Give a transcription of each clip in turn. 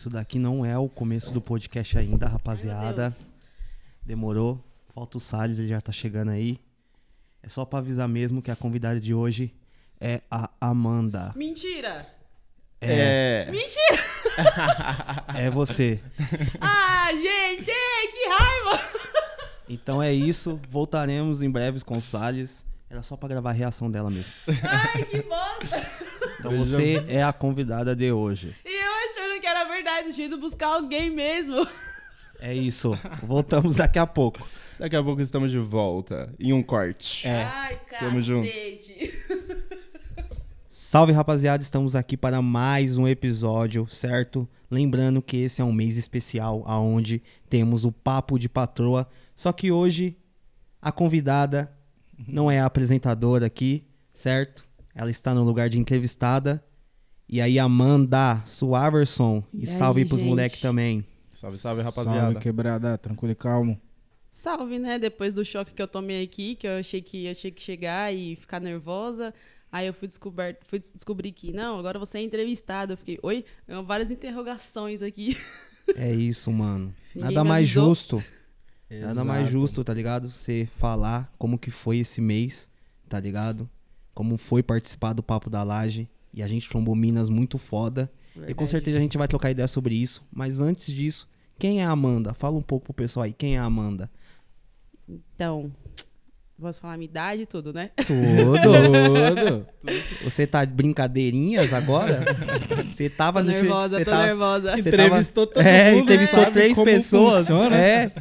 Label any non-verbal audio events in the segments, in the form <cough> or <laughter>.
Isso daqui não é o começo do podcast ainda, rapaziada. Ai. Demorou. Falta o Salles, ele já tá chegando aí. É só pra avisar mesmo que a convidada de hoje é a Amanda. Mentira! É, Mentira! é você. <laughs> Ah, gente, que raiva! Então é isso. Voltaremos em breves com o Salles. Era só pra gravar a reação dela mesmo. Ai, que bosta! Então você é a convidada de hoje. E verdade, tinha ido buscar alguém mesmo. <laughs> É isso. Voltamos daqui a pouco. Daqui a pouco estamos de volta. Em um corte. É. Ai, Tamo junto. <laughs> Salve rapaziada, estamos aqui para mais um episódio, certo? Lembrando que esse é um mês especial aonde temos o papo de patroa. Só que hoje a convidada não é a apresentadora aqui, certo? Ela está no lugar de entrevistada. E aí Amanda Suaverson e E aí, salve pros gente? moleque também. Salve, salve, rapaziada. Salve, quebrada, tranquilo e calmo. Salve, né? Depois do choque que eu tomei aqui, que eu achei que eu tinha que chegar e ficar nervosa. Aí eu fui, descober, fui des- descobrir que, não, agora você é entrevistada. Eu fiquei, oi? Várias interrogações aqui. É isso, mano. <laughs> Nada mais justo. Nada mais Exato. justo, tá ligado? Você falar como que foi esse mês, tá ligado? Como foi participar do Papo da Laje. E a gente trombou minas muito foda. E com Verdade. certeza a gente vai trocar ideia sobre isso. Mas antes disso, quem é a Amanda? Fala um pouco pro pessoal aí. Quem é a Amanda? Então, posso falar a minha idade e tudo, né? Tudo. <laughs> Todo. Você tá de brincadeirinhas agora? <laughs> Você tava Tô nesse. nervosa, você tô tava- nervosa. você Entrevistou tava- todo É, mundo, entrevistou sabe três como pessoas. funciona. É.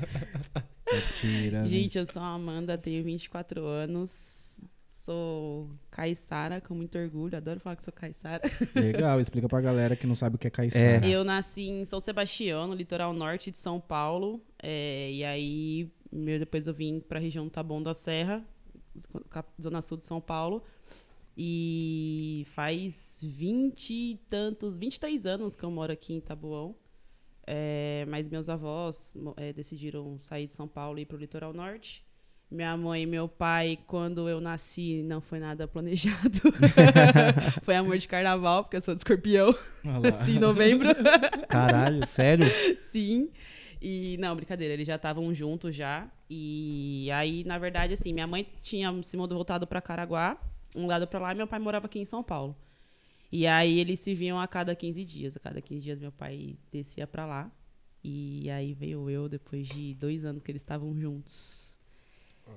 Mentira. né? Gente, eu sou a Amanda, tenho 24 anos. Sou caiçara, com muito orgulho. Adoro falar que sou caiçara. <laughs> Legal, explica pra galera que não sabe o que é caiçara. Eu nasci em São Sebastião, no litoral norte de São Paulo. é, e aí, meu, depois eu vim pra região do Taboão da Serra, zona sul de São Paulo. E faz 20 e tantos, 23 anos que eu moro aqui em Taboão. É, mas meus avós é, decidiram sair de São Paulo e ir pro litoral norte. Minha mãe e meu pai, quando eu nasci, não foi nada planejado. <laughs> foi amor de carnaval, porque eu sou de escorpião. Nasci em novembro. Caralho, sério? Sim. E não, brincadeira, eles já estavam juntos já. E aí, na verdade, assim, minha mãe tinha se mudado voltado para Caraguá, um lado para lá, e meu pai morava aqui em São Paulo. E aí eles se viam a cada 15 dias. A cada 15 dias meu pai descia para lá. E aí veio eu depois de dois anos que eles estavam juntos.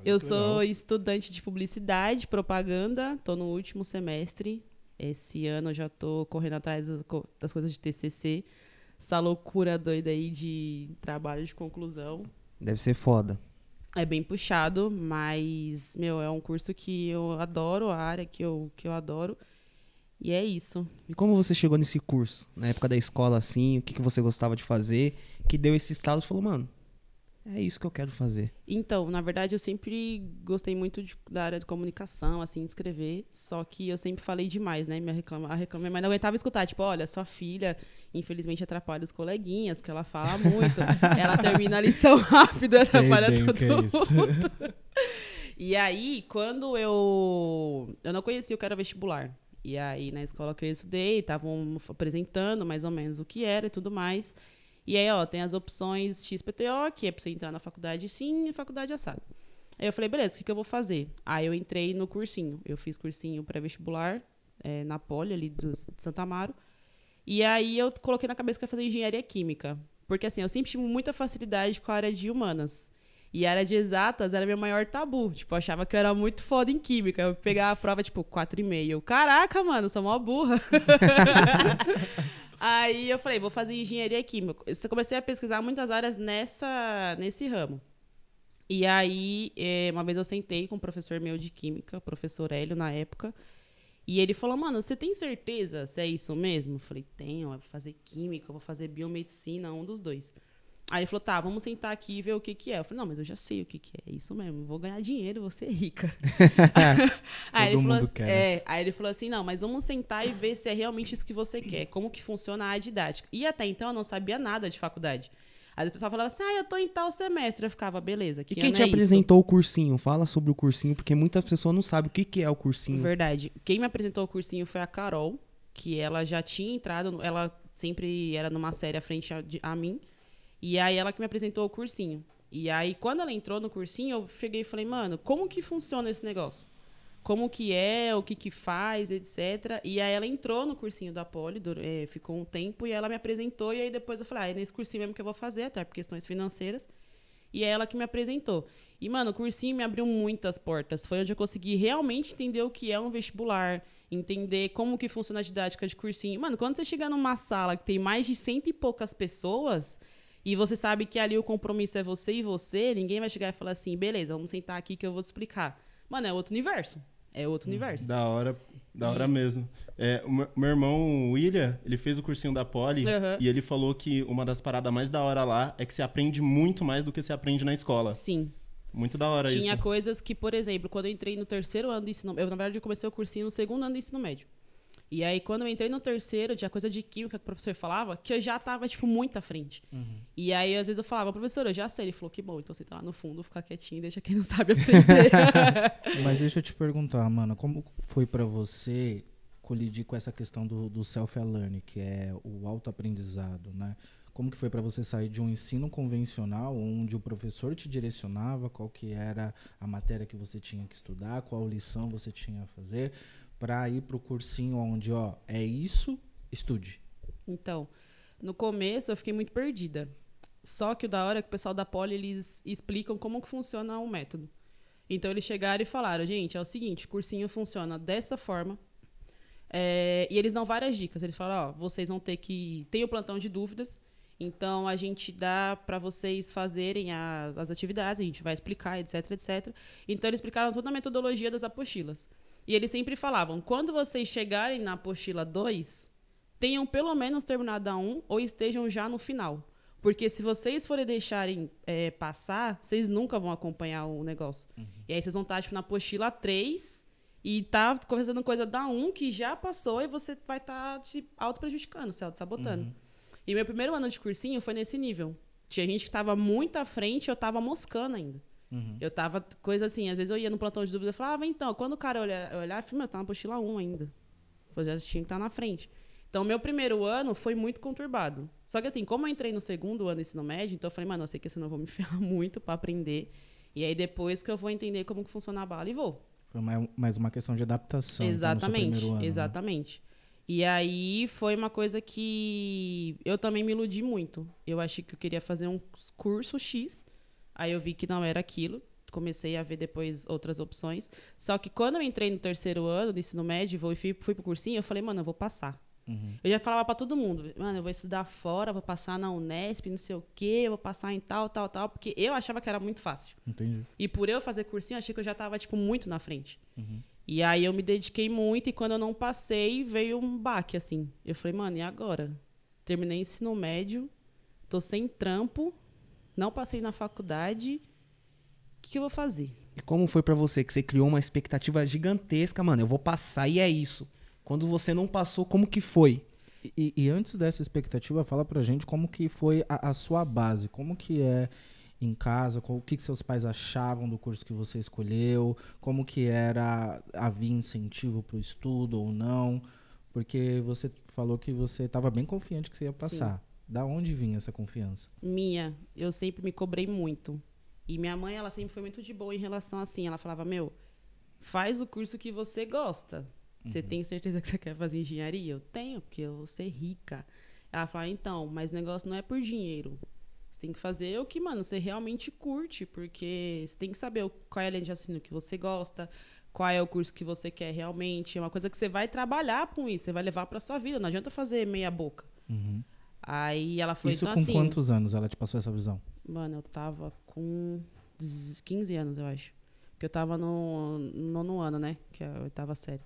Eu sou estudante de publicidade, propaganda, tô no último semestre. Esse ano eu já tô correndo atrás das co- das coisas de TCC. Essa loucura doida aí de trabalho de conclusão. Deve ser foda. É bem puxado, mas, meu, é um curso que eu adoro, a área que eu, que eu adoro. E é isso. E como você chegou nesse curso? Na época da escola, assim, o que, que você gostava de fazer? Que deu esse estalo e falou, mano, é isso que eu quero fazer. Então, na verdade, eu sempre gostei muito de- da área de comunicação, assim, de escrever. Só que eu sempre falei demais, né? Minha reclama, a reclama, mas não aguentava escutar. Tipo, olha, sua filha, infelizmente, atrapalha os coleguinhas, porque ela fala muito. <laughs> ela termina a lição rápido, atrapalha todo que é isso. E aí, quando eu. Eu não conhecia o que era vestibular. E aí, na escola que eu estudei, estavam apresentando mais ou menos o que era e tudo mais. E aí, ó, tem as opções XPTO, que é pra você entrar na faculdade sim e faculdade assado. Aí eu falei, beleza, o que, que eu vou fazer? Aí eu entrei no cursinho. Eu fiz cursinho pré-vestibular eh, na Poli, ali do, de Santa Amaro. E aí eu coloquei na cabeça que eu ia fazer engenharia química. Porque assim, eu sempre tive muita facilidade com a área de humanas. E a área de exatas era meu maior tabu. Tipo, eu achava que eu era muito foda em química. Eu pegava a prova, tipo, 4,5. Eu, Caraca, mano, sou mó burra. <laughs> Aí eu falei, vou fazer engenharia química. Eu comecei a pesquisar muitas áreas nessa, nesse ramo. E aí, eh, uma vez eu sentei com um professor meu de química, o professor Hélio, na época. E ele falou, mano, você tem certeza se é isso mesmo? Eu falei, tenho, eu vou fazer química, eu vou fazer biomedicina, um dos dois. Aí ele falou, tá, vamos sentar aqui e ver o que que é. Eu falei, não, mas eu já sei o que que é, isso mesmo, vou ganhar dinheiro, vou ser rica. <laughs> <laughs> aí, ele falou assim, né? é, aí ele falou assim, não, mas vamos sentar e ver se é realmente isso que você quer, como que funciona a didática. E até então eu não sabia nada de faculdade. Aí o pessoal falava assim, ah, eu tô em tal semestre. Eu ficava, beleza, que E quem te é apresentou o cursinho? Fala sobre o cursinho, porque muitas pessoas não sabem o que, que é o cursinho. Verdade. Quem me apresentou o cursinho foi a Carol, que ela já tinha entrado, ela sempre era numa série à frente a, de- a mim. E aí ela que me apresentou o cursinho. E aí, quando ela entrou no cursinho, eu cheguei e falei, mano, como que funciona esse negócio? Como que é, o que que faz, etc. E aí ela entrou no cursinho da Poli, eh, ficou um tempo, e ela me apresentou, e aí depois eu falei, ah, é nesse cursinho mesmo que eu vou fazer, até por questões financeiras. E é ela que me apresentou. E, mano, o cursinho me abriu muitas portas. Foi onde eu consegui realmente entender o que é um vestibular, entender como que funciona a didática de cursinho. Mano, quando você chegar numa sala que tem mais de cento e poucas pessoas, e você sabe que ali o compromisso é você e você, ninguém vai chegar e falar assim, beleza, vamos sentar aqui que eu vou te explicar. Mano, é outro universo. É outro universo. Da hora, da hora mesmo. É, o meu- irmão, William, ele fez o cursinho da Poli Aham. e ele falou que uma das paradas mais da hora lá é que você aprende muito mais do que você aprende na escola. Sim. Muito da hora Tinha isso. coisas que, por exemplo, quando eu entrei no terceiro ano do ensino eu na verdade eu comecei o cursinho no segundo ano do ensino médio. E aí quando eu entrei no terceiro, tinha coisa de química que o professor falava, que eu já tava tipo muito à frente. E aí às vezes eu falava, professor, eu já sei, ele falou que bom, então você tá lá no fundo, ficar quietinho, deixa quem não sabe aprender. <laughs> Mas deixa eu te perguntar, mano, como foi pra você colidir com essa questão do, do self-learning, que é o autoaprendizado, né? Como que foi pra você sair de um ensino convencional, onde o professor te direcionava qual que era a matéria que você tinha que estudar, qual lição você tinha a fazer, pra ir pro cursinho onde, ó, é isso, estude. Então, no começo eu fiquei muito perdida. Só que o da hora é que o pessoal da Poli, eles explicam como que funciona o método. Então, eles chegaram e falaram, gente, é o seguinte, o cursinho funciona dessa forma. É, e eles dão várias dicas. Eles falam, ó, vocês vão ter que... Tem o plantão de dúvidas, então a gente dá para vocês fazerem as, as atividades, a gente vai explicar, etc, etc. Então, eles explicaram toda a metodologia das apostilas. E eles sempre falavam, quando vocês chegarem na apostila 2, tenham pelo menos terminado a 1 ou estejam já no final. Porque se vocês forem deixarem é, passar, vocês nunca vão acompanhar o negócio. E aí vocês vão estar tipo, na apostila 3 e tá fazendo coisa da 1 que já passou e você vai estar te auto-prejudicando, se auto-sabotando. E meu primeiro ano de cursinho foi nesse nível. Tinha gente que estava muito à frente, eu estava moscando ainda. Eu tava, coisa assim, às vezes eu ia no plantão de dúvida e falava, ah, então, quando o cara olhar, olhar eu falei, mas tá na apostila 1 ainda. Eu já tinha que estar na frente. Então, meu primeiro ano foi muito conturbado. Só que assim, como eu entrei no segundo ano do ensino médio, então eu falei, mano, eu sei que senão eu vou me <laughs> ferrar muito pra aprender. E aí depois que eu vou entender como que funciona a bala e vou. Foi mais, uma questão de adaptação. Exatamente, ano, né? exatamente. E aí foi uma coisa que eu também me iludi muito. Eu achei que eu queria fazer um curso X, aí eu vi que não era aquilo. Comecei a ver depois outras opções. Só que quando eu entrei no terceiro ano do ensino médio e fui, fui pro cursinho, eu falei, mano, eu vou passar. Uhum. Eu já falava pra todo mundo, mano, eu vou estudar fora, vou passar na Unesp, não sei o quê, eu vou passar em tal, tal, tal, porque eu achava que era muito fácil. Entendi. E por eu fazer cursinho, eu achei que eu já tava, tipo, muito na frente. Uhum. E aí eu me dediquei muito e quando eu não passei, veio um baque, assim. Eu falei, mano, e agora? Terminei ensino médio, tô sem trampo, não passei na faculdade, o que, que eu vou fazer? E como foi pra você que você criou uma expectativa gigantesca, mano? Eu vou passar e é isso. Quando você não passou, como que foi? E, e antes dessa expectativa, fala pra gente como que foi a, a sua base, como que é em casa, qual- o que, que seus pais achavam do curso que você escolheu, como que era, havia incentivo pro estudo ou não, porque você falou que você estava bem confiante que você ia passar. Da onde vinha essa confiança? Minha, eu sempre me cobrei muito. E minha mãe, ela sempre foi muito de boa em relação assim. Ela falava, meu, faz o curso que você gosta. Você tem certeza que você quer fazer engenharia? Eu tenho, porque eu vou ser rica. Ela falava, então, mas o negócio não é por dinheiro. Você tem que fazer o que, mano, você realmente curte, porque você tem que saber qual é a linha de raciocínio que você gosta, qual é o curso que você quer realmente. É uma coisa que você vai trabalhar com isso, você vai levar pra sua vida. Não adianta fazer meia boca. Uhum. Aí ela falou, Isso então com assim. quantos anos ela te passou essa visão? Mano, eu tava com 15 anos, eu acho. Porque eu tava no nono ano, né? Que é a oitava série.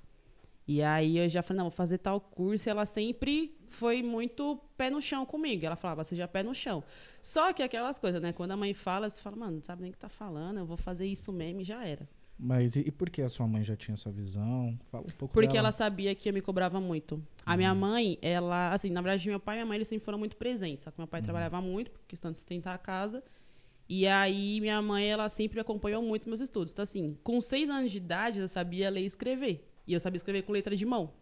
E aí eu já falei, não, vou fazer tal curso. E ela sempre foi muito pé no chão comigo. Ela falava, seja pé no chão. Só que aquelas coisas, né? Quando a mãe fala, você fala, mano, não sabe nem o que tá falando, eu vou fazer isso mesmo e já era. Mas e, e por que a sua mãe já tinha essa visão? Fala um pouco Porque dela. ela sabia que eu me cobrava muito. A minha mãe, ela, assim, na verdade, meu pai e minha mãe, eles sempre foram muito presentes. Só que meu pai trabalhava muito, por questão de sustentar a casa. E aí, minha mãe, ela sempre acompanhou muito meus estudos. Então, assim, com seis anos de idade, eu sabia ler e escrever. E eu sabia escrever com letra de mão.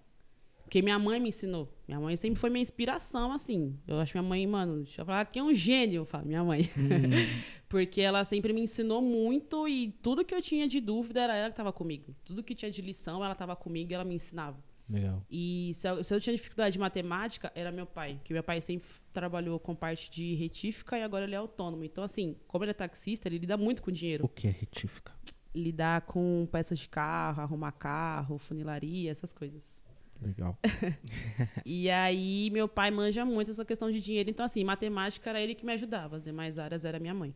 Porque minha mãe me ensinou. Minha mãe sempre foi minha inspiração, assim. Eu acho minha mãe, mano, deixa eu falar que é um gênio, eu falo, minha mãe. <laughs> Porque ela sempre me ensinou muito e tudo que eu tinha de dúvida era ela que estava comigo. Tudo que tinha de lição, ela estava comigo e ela me ensinava. Legal. E se eu, se eu tinha dificuldade de matemática, era meu pai. Que meu pai sempre trabalhou com parte de retífica e agora ele é autônomo. Então, assim, como ele é taxista, ele lida muito com dinheiro. O que é retífica? Lidar com peças de carro, arrumar carro, funilaria, essas coisas. Legal. <laughs> E aí, meu pai manja muito essa questão de dinheiro. Então, assim, matemática era ele que me ajudava. As demais áreas era minha mãe.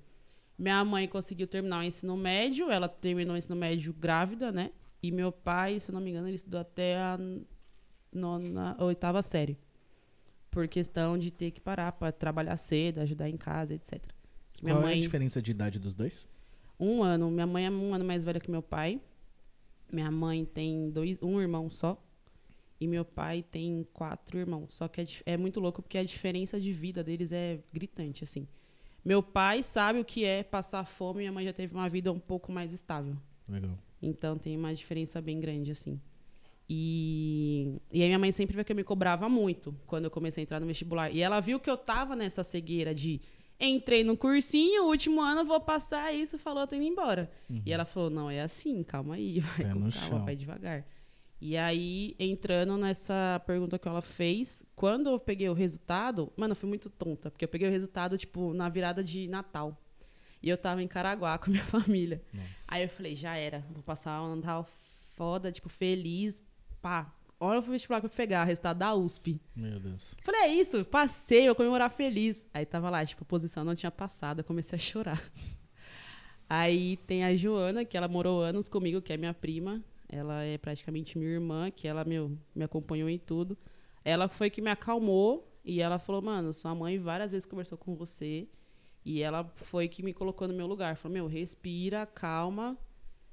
Minha mãe conseguiu terminar o ensino médio. Ela terminou o ensino médio grávida, né? E meu pai, se eu não me engano, ele estudou até a nona, a oitava série. Por questão de ter que parar para trabalhar cedo, ajudar em casa, etc. Que Minha Qual é a mãe, diferença de idade dos dois? um ano. Minha mãe é um ano mais velha que meu pai. Minha mãe tem dois, um irmão só. E meu pai tem quatro irmãos. Só que é, é muito louco porque a diferença de vida deles é gritante, assim. Meu pai sabe o que é passar fome. Minha mãe já teve uma vida um pouco mais estável. Legal. Então tem uma diferença bem grande, assim. E, e aí minha mãe sempre viu que eu me cobrava muito quando eu comecei a entrar no vestibular. E ela viu que eu tava nessa cegueira de entrei no cursinho, último ano eu vou passar isso, falou, tô indo embora. E ela falou, não, é assim, calma aí, <laughs> vai Pé com calma, chão. vai devagar. E aí, entrando nessa pergunta que ela fez, quando eu peguei o resultado, mano, eu fui muito tonta, porque eu peguei o resultado, tipo, na virada de Natal. E eu tava em Caraguá com minha <laughs> família. Nossa. Aí eu falei, já era, vou passar um Natal foda, tipo, feliz, pá. Olha o vestibular que eu pegar, resultado da USP. Meu Deus. Falei, é isso, passei, vou comemorar feliz. Aí tava lá, tipo, a posição não tinha passado, eu comecei a chorar. <laughs> Aí tem a Joana, que ela morou anos comigo, que é minha prima. Ela é praticamente minha irmã, que ela meu, me acompanhou em tudo. Ela foi que me acalmou e ela falou, mano, sua mãe várias vezes conversou com você. E ela foi que me colocou no meu lugar. Falou, meu, respira, calma,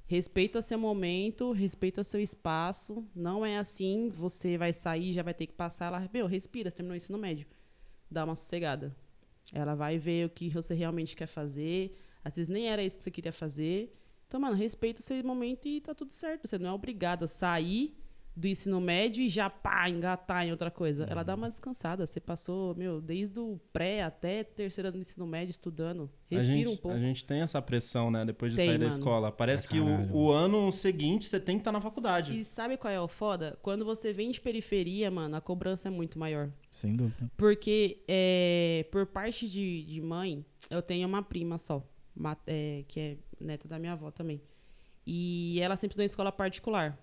respeita seu momento, respeita seu espaço. Não é assim, você vai sair, já vai ter que passar. Ela, meu, respira, você terminou o ensino médio. Dá uma sossegada. Ela vai ver o que você realmente quer fazer. Às vezes nem era isso que você queria fazer. Então, mano, respeita o seu momento e tá tudo certo. Você não é obrigado a sair do ensino médio e já pá, engatar em outra coisa. Ela dá uma descansada. Você passou, meu, desde o pré até terceira do ensino médio estudando. A Respira gente, um pouco. a gente tem essa pressão, né? Depois de Tem, sair da mano. escola. Parece que o, o ano seguinte você tem que estar na faculdade. E sabe qual é o foda? Quando você vem de periferia, mano, a cobrança é muito maior. Sem dúvida. Porque, é, por parte de, de mãe, eu tenho uma prima só, ma- é, que é neta da minha avó também. E ela sempre estudou em escola particular.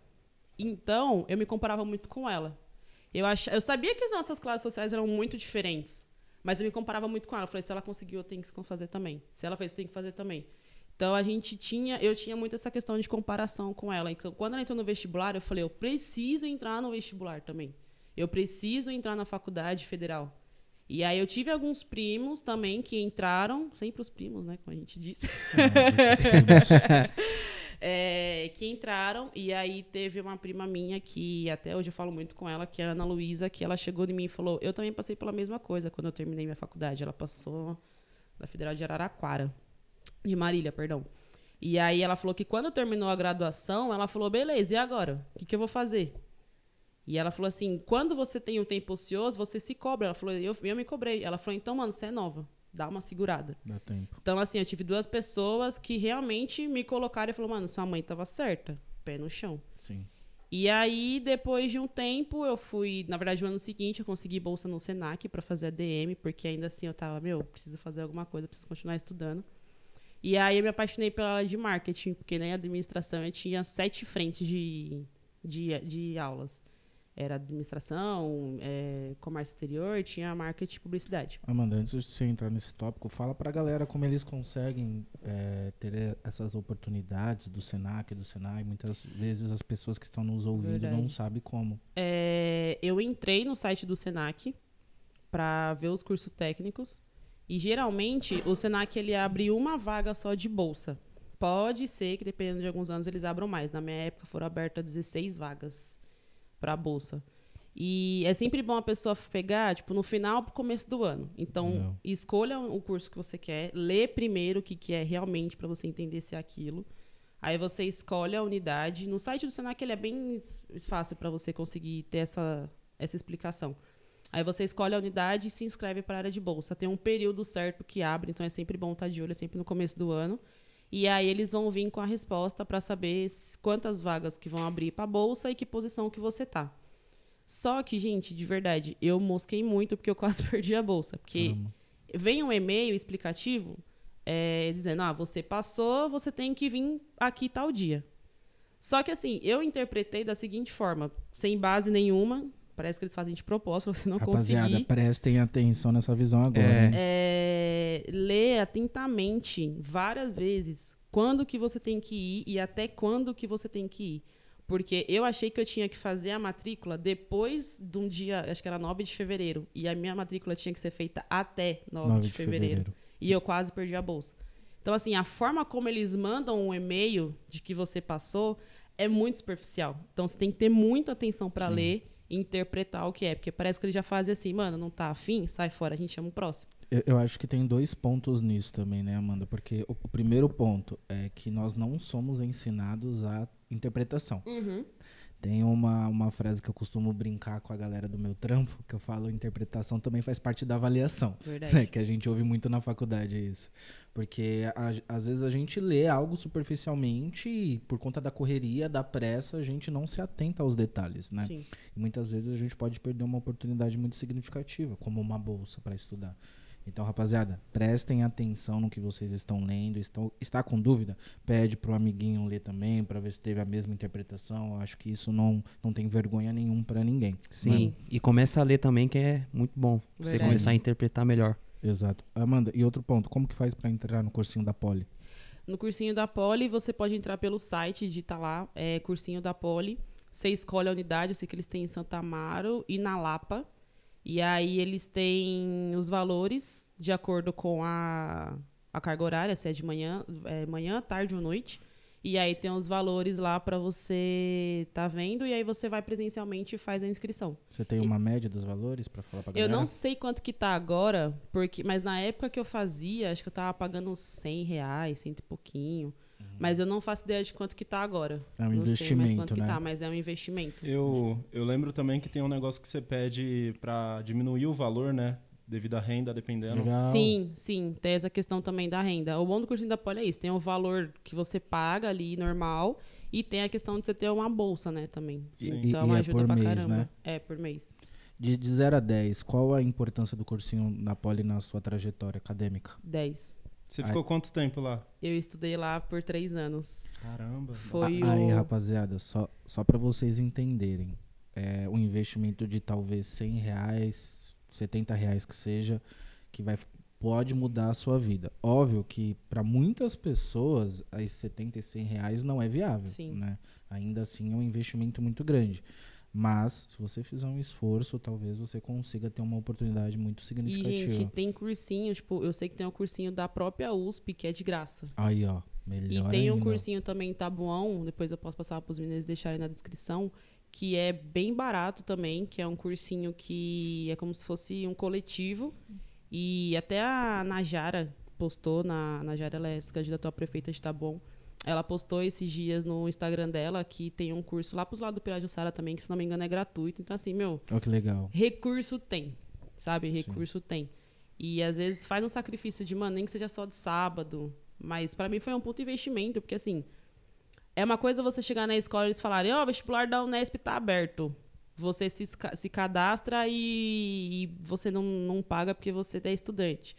Então, eu me comparava muito com ela. Eu, ach, eu sabia que as nossas classes sociais eram muito diferentes, mas eu me comparava muito com ela. Eu falei, se ela conseguiu, eu tenho que fazer também. Se ela fez, eu tenho que fazer também. Então, a gente tinha, eu tinha muito essa questão de comparação com ela. Então, quando ela entrou no vestibular, eu falei, eu preciso entrar no vestibular também. Eu preciso entrar na faculdade federal. E aí eu tive alguns primos também que entraram, sempre os primos, né, como a gente disse. <laughs> É, que entraram, e aí teve uma prima minha que até hoje eu falo muito com ela, que é a Ana Luísa, que ela chegou em mim e falou: Eu também passei pela mesma coisa quando eu terminei minha faculdade. Ela passou da Federal de Araraquara, de Marília, perdão. E aí ela falou que quando terminou a graduação, ela falou: Beleza, e agora? O que, que eu vou fazer? E ela falou assim: Quando você tem um tempo ocioso, você se cobra. Ela falou: Eu, eu me cobrei. Ela falou: Então, mano, você é nova, dá uma segurada. Dá tempo. Então, assim, eu tive duas pessoas que realmente me colocaram e falaram, mano, sua mãe tava certa. Pé no chão. Sim. E aí, depois de um tempo, eu fui... Na verdade, no ano seguinte, eu consegui bolsa no Senac para fazer ADM, porque ainda assim eu tava, meu, preciso fazer alguma coisa, preciso continuar estudando. E aí eu me apaixonei pela área de marketing, porque na administração eu tinha sete frentes de, de, de aulas. Era administração, é, comércio exterior, tinha marketing e publicidade. Amanda, antes de você entrar nesse tópico, fala pra galera como eles conseguem é, ter essas oportunidades do Senac, do Senai. Muitas vezes as pessoas que estão nos ouvindo não Verdade. sabem como. É, eu entrei no site do Senac para ver os cursos técnicos e geralmente o Senac ele abre uma vaga só de bolsa. Pode ser que dependendo de alguns anos eles abram mais. Na minha época foram abertas 16 vagas para bolsa. E é sempre bom a pessoa pegar, tipo, no final pro começo do ano. Então, Legal. escolha o curso que você quer, lê primeiro o que, que é realmente para você entender se é aquilo. Aí você escolhe a unidade. No site do Senac ele é bem fácil para você conseguir ter essa, essa explicação. Aí você escolhe a unidade e se inscreve para a área de bolsa. Tem um período certo que abre, então é sempre bom estar de olho, é sempre no começo do ano. E aí eles vão vir com a resposta para saber quantas vagas que vão abrir para a bolsa e que posição que você tá. Só que, gente, de verdade, eu mosquei muito porque eu <laughs> quase perdi a bolsa. Porque vem um e-mail explicativo é, dizendo, ah, você passou, você tem que vir aqui tal dia. Só que assim, eu interpretei da seguinte forma, sem base nenhuma, Parece que eles fazem de propósito, <laughs> você não Rapaziada, conseguir. prestem atenção nessa visão agora. É. né? É, ler atentamente, várias vezes, quando que você tem que ir e até quando que você tem que ir. Porque eu achei que eu tinha que fazer a matrícula depois de um dia, acho que era 9 de fevereiro. E a minha matrícula tinha que ser feita até 9, 9 de, de fevereiro. fevereiro. E eu quase perdi a bolsa. Então, assim, a forma como eles mandam um e-mail de que você passou é muito superficial. Então, você tem que ter muita atenção para ler interpretar o que é. Porque parece que eles já fazem assim, mano, não tá afim? Sai fora, a gente chama o próximo. Eu, eu acho que tem dois pontos nisso também, né, Amanda? Porque o, o primeiro ponto é que nós não somos ensinados a interpretação. Tem uma, uma frase que eu costumo brincar com a galera do meu trampo, que eu falo interpretação também faz parte da avaliação. Verdade. né, <laughs> que a gente ouve muito na faculdade isso. Porque a- às vezes a gente lê algo superficialmente e por conta da correria, da pressa, a gente não se atenta aos detalhes, né? Sim. E muitas vezes a gente pode perder uma oportunidade muito significativa, como uma bolsa para estudar. Então, rapaziada, prestem atenção no que vocês estão lendo. Estão, está com dúvida? Pede pro amiguinho ler também, para ver se teve a mesma interpretação. Eu acho que isso não, não tem vergonha nenhum para ninguém. Sim. E começa a ler também, que é muito bom. Pra Você Verdade. começar a interpretar melhor. Exato. Amanda, e outro ponto, como que faz para entrar no cursinho da Poli? No cursinho da Poli, você pode entrar pelo site, digita lá, é cursinho da Poli. Você escolhe a unidade, eu sei que eles têm em Santa Amaro e na Lapa. E aí eles têm os valores de acordo com a, a carga horária, se é de manhã, é manhã, tarde ou noite. E aí tem os valores lá para você tá vendo e aí você vai presencialmente e faz a inscrição. Você tem uma média dos valores para falar Eu galera? não sei quanto que tá agora, porque, mas na época que eu fazia, acho que eu tava pagando uns 100 reais, cento e pouquinho. Mas eu não faço ideia de quanto que tá agora. É um não sei mais investimento, quanto que né? tá, mas é um investimento. Eu, eu lembro também que tem um negócio que você pede pra diminuir o valor, né? Devido à renda, dependendo. Legal. Sim, sim, tem essa questão também da renda. O bom do cursinho da Poli é isso, tem o valor que você paga ali normal e tem a questão de você ter uma bolsa, né, também. Sim. E- Então e é ajuda por pra mês, caramba. né? É, por mês. De, de 0 a 10, qual a importância do cursinho da Poli na sua trajetória acadêmica? 10. Você ficou quanto tempo lá? Eu estudei lá por três anos. Caramba. Foi A- Aí, o- rapaziada, só, só para vocês entenderem, é um investimento de talvez 100 reais, 70 reais que seja, que vai pode mudar a sua vida. Óbvio que para muitas pessoas, as 70 e 100 reais não é viável, Sim. né? Ainda assim é um investimento muito grande. Mas, se você fizer um esforço, talvez você consiga ter uma oportunidade muito E, significativa. gente, tem cursinho, tipo, eu sei que tem um cursinho da própria USP, que é de graça. Aí, ó, melhor E tem um ainda. cursinho também em Tabuão, depois eu posso passar para os meninos deixarem na descrição, que é bem barato também, que é um cursinho que é como se fosse um coletivo. E até a Najara postou, na, a Najara ela é se candidatou a prefeita de Tabuão, ela postou esses dias no Instagram dela que tem um curso lá pros lados do Pirajussara também, que se não me engano é gratuito. Então assim, meu, Olha que legal. recurso tem, sabe? Sim. Recurso tem. E às vezes faz um sacrifício de, mano, nem que seja só de sábado. Mas pra mim foi um puto investimento, porque assim, é uma coisa você chegar na escola e eles falarem, ó, o vestibular da Unesp tá aberto. Você se, se cadastra e, e você não, não paga porque você é estudante.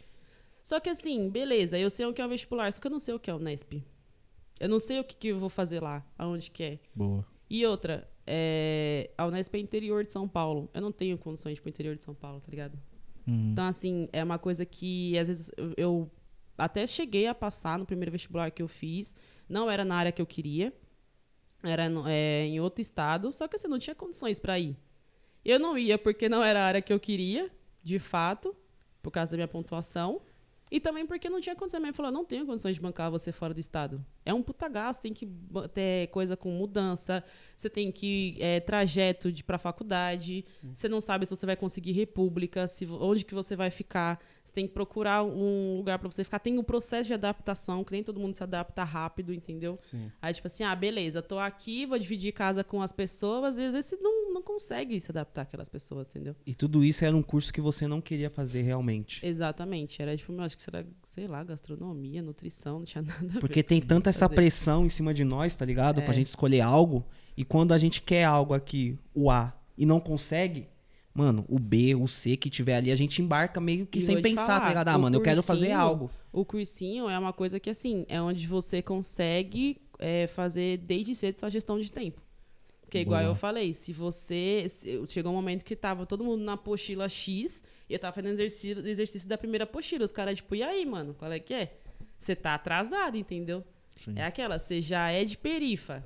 Só que assim, beleza, eu sei o que é o vestibular, só que eu não sei o que é o Unesp. Eu não sei o que, que eu vou fazer lá, aonde que é. Boa. E outra, é, a Unesp é interior de São Paulo. Eu não tenho condições de ir pro interior de São Paulo, tá ligado? Uhum. Então, assim, é uma coisa que às vezes eu, eu até cheguei a passar no primeiro vestibular que eu fiz. Não era na área que eu queria. Era no- é, em outro estado. Só que assim, não tinha condições pra ir. Eu não ia porque não era a área que eu queria, de fato, por causa da minha pontuação. E também porque não tinha condição. Minha mãe falou, não tenho condições de bancar você fora do estado. É um puta gasto, tem que ter coisa com mudança, você tem que é, trajeto de para faculdade, você não sabe se você vai conseguir república, se, onde que você vai ficar, você tem que procurar um lugar para você ficar. Tem o processo de adaptação, que nem todo mundo se adapta rápido, entendeu? Sim. Aí, tipo assim, ah, beleza, tô aqui, vou dividir casa com as pessoas, e às vezes não, não consegue se adaptar àquelas pessoas, entendeu? E tudo isso era um curso que você não queria fazer realmente. Exatamente. Era tipo, eu acho que será, sei lá, gastronomia, nutrição, não tinha <laughs> nada a ver Porque tem tanta essa fazer. pressão em cima de nós, tá ligado? Pra É. gente escolher algo. E quando a gente quer algo aqui, o A, e não consegue, mano, o B, o C que tiver ali, a gente embarca meio que E sem pensar, falar, tá ligado? Ah, mano, eu quero fazer cursinho- algo. O cursinho é uma coisa que, assim, é onde você consegue é, fazer desde cedo sua gestão de tempo. Porque, igual Boa. eu falei, se você. se- chegou um momento que tava todo mundo na apostila X e eu tava fazendo exercício, exercício da primeira apostila. Os caras, tipo, e aí, mano, qual é que é? Você tá atrasado, entendeu? Sim. É aquela, você já é de perifa.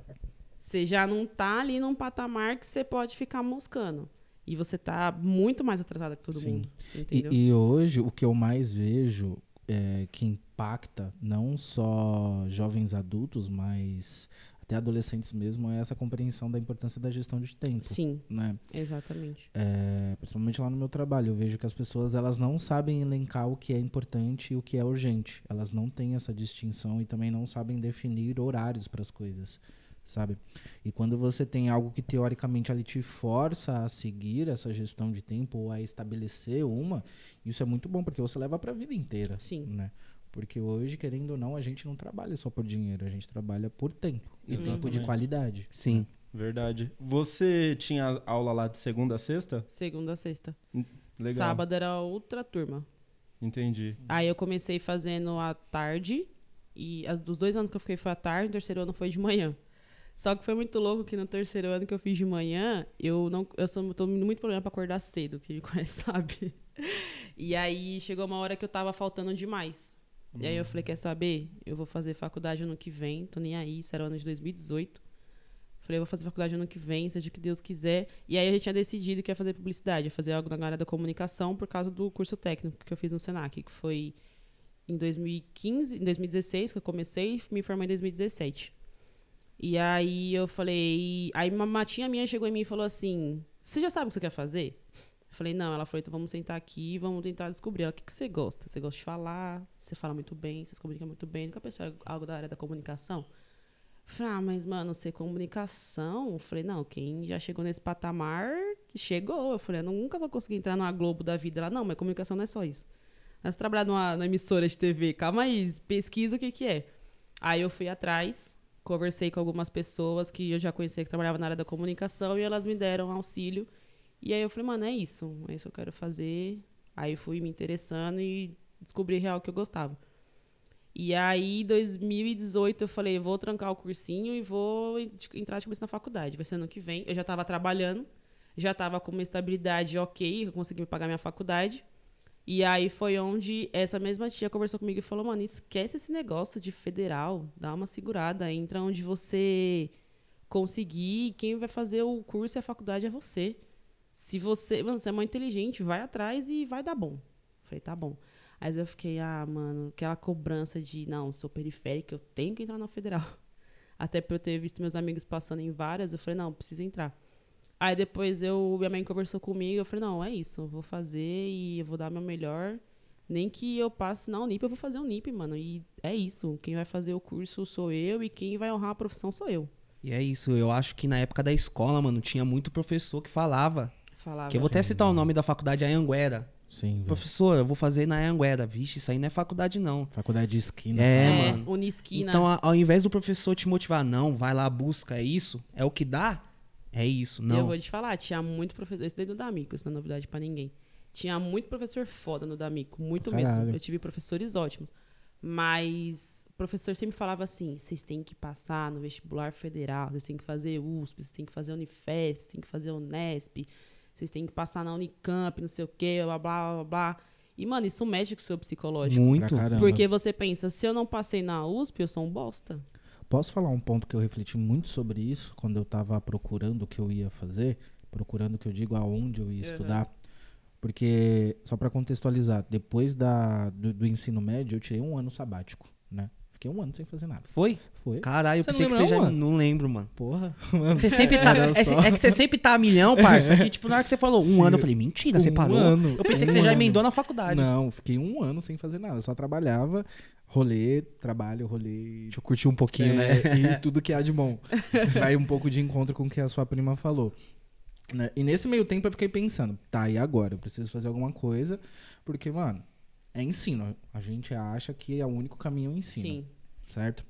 Você já não tá ali num patamar que você pode ficar moscando. E você tá muito mais atrasado que todo Sim. mundo. E, Entendeu? e hoje o que eu mais vejo é, que impacta não só jovens adultos, mas até adolescentes mesmo, é essa compreensão da importância da gestão de tempo. Sim, Né? exatamente. É, principalmente lá no meu trabalho, eu vejo que as pessoas elas não sabem elencar o que é importante e o que é urgente. Elas não têm essa distinção e também não sabem definir horários para as coisas, sabe? E quando você tem algo que teoricamente ali te força a seguir essa gestão de tempo ou a estabelecer uma, isso é muito bom porque você leva para a vida inteira, Sim. né? Porque hoje, querendo ou não, a gente não trabalha só por dinheiro, a gente trabalha por tempo. E tempo de Exatamente. qualidade. Sim. Verdade. Você tinha aula lá de segunda a sexta? Segunda a sexta. Legal. Sábado era outra turma. Entendi. Aí eu comecei fazendo à tarde. E as, dos dois anos que eu fiquei foi à tarde, o terceiro ano foi de manhã. Só que foi muito louco que no terceiro ano que eu fiz de manhã, eu não eu sou, tô tendo muito problema pra acordar cedo, quem me <laughs> conhece sabe. E aí chegou uma hora que eu tava faltando demais. E aí eu falei, quer saber? Eu vou fazer faculdade ano que vem, tô nem aí, isso era o ano de 2018. Falei, eu vou fazer faculdade ano que vem, seja o que Deus quiser. E aí a gente tinha decidido que ia fazer publicidade, ia fazer algo na área da comunicação por causa do curso técnico que eu fiz no Senac, que foi em 2015, em 2016 que eu comecei e me formei em 2017. E aí eu falei, aí uma matinha minha chegou em mim e falou assim: "Você já sabe o que você quer fazer?" Eu falei: "Não". Ela falou: "Então vamos sentar aqui, e vamos tentar descobrir. Ela, o que que você gosta? Você gosta de falar? Você fala muito bem, você se comunica muito bem. Nunca pensou em algo da área da comunicação?" Eu Falei, ah, mas, mano, ser comunicação. Eu falei, não, quem já chegou nesse patamar, chegou. Eu falei, eu nunca vou conseguir entrar numa Globo da vida. Ela, não, mas comunicação não é só isso. Mas trabalhar numa, numa emissora de TV, calma aí, pesquisa o que que é. Aí eu fui atrás, conversei com algumas pessoas que eu já conhecia que trabalhavam na área da comunicação e elas me deram auxílio. E aí eu falei, mano, é isso, é isso que eu quero fazer. Aí fui me interessando e descobri real que eu gostava. E aí, em 2018, eu falei, vou trancar o cursinho e vou en- entrar de cabeça na faculdade. Vai ser ano que vem. Eu já estava trabalhando, já estava com uma estabilidade ok, eu consegui me pagar minha faculdade. E aí foi onde essa mesma tia conversou comigo e falou, mano, esquece esse negócio de federal, dá uma segurada, entra onde você conseguir, quem vai fazer o curso e a faculdade é você. Se você, mano, você é muito inteligente, vai atrás e vai dar bom. Falei, tá bom. Aí eu fiquei, ah, mano, aquela cobrança de, não, sou periférica, eu tenho que entrar na federal. <laughs> Até por eu ter visto meus amigos passando em várias, eu falei, não, preciso entrar. Aí depois eu, minha mãe conversou comigo, eu falei, não, é isso, eu vou fazer e eu vou dar meu melhor. Nem que eu passe na Unip, eu vou fazer Unip, mano. E é isso, quem vai fazer o curso sou eu e quem vai honrar a profissão sou eu. E é isso, eu acho que na época da escola, mano, tinha muito professor que falava. Falava. Que eu vou até citar o nome da faculdade, a Anguera. Sim. Professor, eu vou fazer na Anguera. Vixe, isso aí não é faculdade, não. Faculdade de esquina. É, é, mano. Unisquina. Então, ao invés do professor te motivar, não, vai lá, busca, é isso, é o que dá, é isso, E eu não. vou te falar, tinha muito professor. Isso dentro do Damico, isso não é novidade pra ninguém. Tinha muito professor foda no Damico, muito Caralho. mesmo. Eu tive professores ótimos. Mas o professor sempre falava assim: vocês têm que passar no vestibular federal, vocês têm que fazer USP, vocês têm que fazer Unifesp, vocês têm que fazer Unesp, vocês têm que passar na Unicamp, não sei o quê, blá blá blá blá. E, mano, isso mexe com o seu psicológico. Muito. Porque você pensa, se eu não passei na USP, eu sou um bosta. Posso falar um ponto que eu refleti muito sobre isso quando eu tava procurando o que eu ia fazer? Procurando o que eu digo aonde eu ia Uhum. estudar. Porque, só pra contextualizar, depois da, do, do ensino médio eu tirei um ano sabático, né? Fiquei um ano sem fazer nada. Foi? Foi. Caralho, eu Você pensei que você já... mano? Não lembro, mano. Porra. Você sempre <laughs> tá... É, é que você sempre tá a milhão, parça. Que, tipo, na hora que você falou um Sim. ano, eu falei, mentira, você Um parou? ano. Eu pensei que Um você já ano. emendou na faculdade. Não, fiquei um ano sem fazer nada. Só trabalhava, rolê, trabalho, rolê. Deixa eu curtir um pouquinho, É, né? E tudo que há de bom. <laughs> Vai um pouco de encontro com o que a sua prima falou. Né? E nesse meio tempo eu fiquei pensando, tá, e agora? Eu preciso fazer alguma coisa, porque, mano, é ensino. A gente acha que é o único caminho o ensino. Sim. Certo?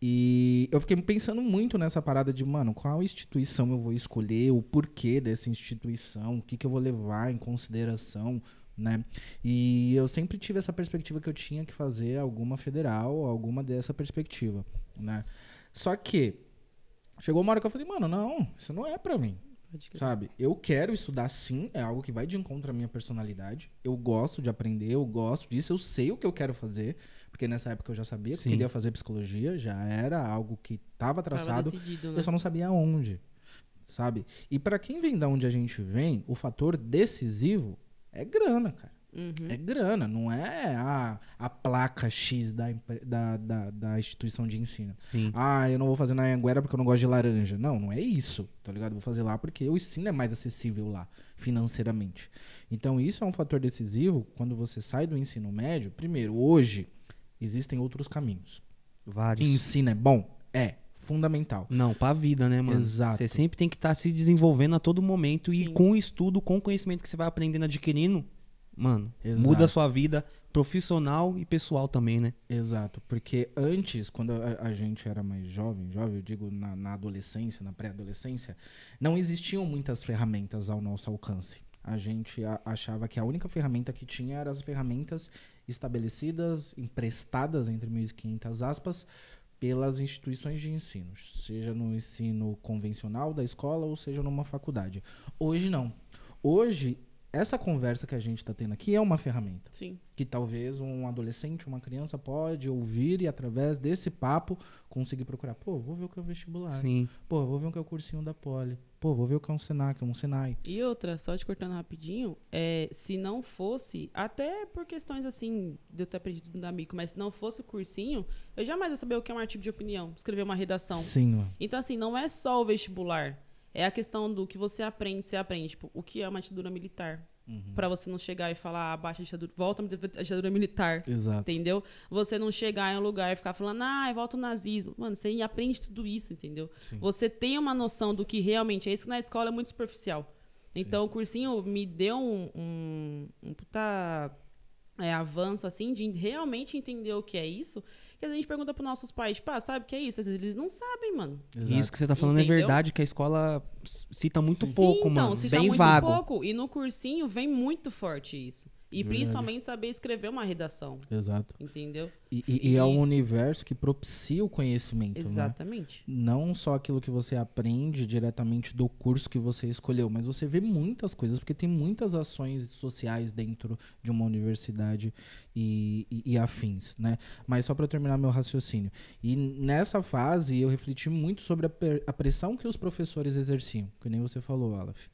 E eu fiquei pensando muito nessa parada de, mano, qual instituição eu vou escolher, o porquê dessa instituição, o que, que eu vou levar em consideração, né? E eu sempre tive essa perspectiva que eu tinha que fazer alguma federal, alguma dessa perspectiva, né? Só que chegou uma hora que eu falei, mano, não, isso não é pra mim. Sabe? Eu quero estudar sim, é algo que vai de encontro à minha personalidade. Eu gosto de aprender, eu gosto disso, eu sei o que eu quero fazer, porque nessa época eu já sabia que Sim. eu queria fazer psicologia, já era algo que estava Tava traçado, decidido, né? eu só não sabia onde, sabe? E pra quem vem da onde a gente vem, o fator decisivo é grana, cara. Uhum. É grana, não é a, a placa X da, da, da, da instituição de ensino. Sim. Ah, eu não vou fazer na Anguera porque eu não gosto de laranja. Não, não é isso, tá ligado? Vou fazer lá porque o ensino é mais acessível lá, financeiramente. Então, isso é um fator decisivo quando você sai do ensino médio. Primeiro, hoje, existem outros caminhos. Vários. Ensino é bom? É, fundamental. Não, pra vida, né, mano? Exato. Você sempre tem que estar se desenvolvendo a todo momento e Sim. com o estudo, com o conhecimento que você vai aprendendo, adquirindo, mano, Exato. muda a sua vida profissional e pessoal também, né? Exato, porque antes, quando a, a gente era mais jovem, jovem, eu digo na, na adolescência, na pré-adolescência, não existiam muitas ferramentas ao nosso alcance. A gente a- achava que a única ferramenta que tinha eram as ferramentas estabelecidas, emprestadas, entre 1.500 aspas, pelas instituições de ensino, seja no ensino convencional da escola ou seja numa faculdade. Hoje não. Hoje, essa conversa que a gente está tendo aqui é uma ferramenta Sim. que talvez um adolescente, uma criança pode ouvir e através desse papo conseguir procurar. Pô, vou ver o que é o vestibular. Sim. Pô, vou ver o que é o cursinho da Poli. Pô, vou ver o que é um Senac, um Senai. E outra, só te cortando rapidinho, é, se não fosse, até por questões assim, de eu ter aprendido da Mico, mas se não fosse o cursinho, eu jamais ia saber o que é um artigo de opinião, escrever uma redação. Sim, mano. Então, assim, não é só o vestibular. É a questão do que você aprende, você aprende. Tipo, o que é uma ditadura militar? Pra você não chegar e falar, abaixa a ditadura, volta a ditadura militar. Exato. Entendeu? Você não chegar em um lugar e ficar falando, ah, volta o nazismo. Mano, você aprende tudo isso, entendeu? Sim. Você tem uma noção do que realmente é isso que na escola é muito superficial. Então, o cursinho me deu um, um, um puta é, avanço, assim, de realmente entender o que é isso. Que a gente pergunta pros nossos pais, tipo, ah, sabe o que é isso? Às vezes eles não sabem, mano. E isso que você tá falando é Entendeu? verdade, que a escola cita muito Sim, pouco, então, mano. cita Bem muito vago. pouco. E no cursinho vem muito forte isso. E Verdade. principalmente saber escrever uma redação. Exato. Entendeu? E, e- e é um universo que propicia o conhecimento, né? Exatamente. Não só aquilo que você aprende diretamente do curso que você escolheu, mas você vê muitas coisas, porque tem muitas ações sociais dentro de uma universidade e, e- afins, né? Mas só para terminar meu raciocínio. E nessa fase eu refleti muito sobre a, a pressão que os professores exerciam, que nem você falou, Alaf.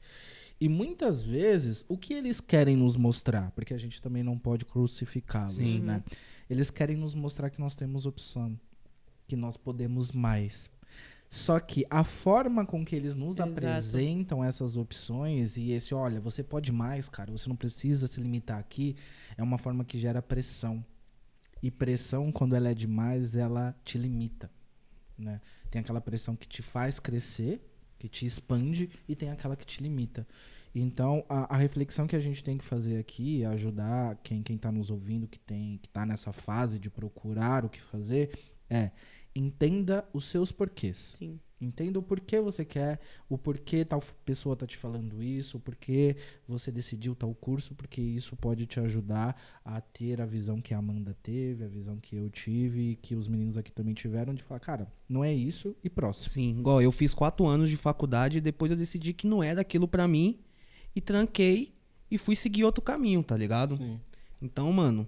E muitas vezes, o que eles querem nos mostrar? Porque a gente também não pode crucificá-los, né? Eles querem nos mostrar que nós temos opção, que nós podemos mais. Só que a forma com que eles nos Exato. apresentam essas opções e esse, olha, você pode mais, cara, você não precisa se limitar aqui, é uma forma que gera pressão. E pressão, quando ela é demais, ela te limita. Né? Tem aquela pressão que te faz crescer, que te expande, e tem aquela que te limita. Então, a, a reflexão que a gente tem que fazer aqui, ajudar quem está nos ouvindo, que tem que está nessa fase de procurar o que fazer, é entenda os seus porquês. Sim. Entenda o porquê você quer, o porquê tal pessoa tá te falando isso, o porquê você decidiu tal curso, porque isso pode te ajudar a ter a visão que a Amanda teve, a visão que eu tive e que os meninos aqui também tiveram de falar, cara, não é isso e próximo. Sim, igual eu fiz quatro anos de faculdade e depois eu decidi que não era aquilo pra mim e tranquei e fui seguir outro caminho, tá ligado? Sim. Então, mano,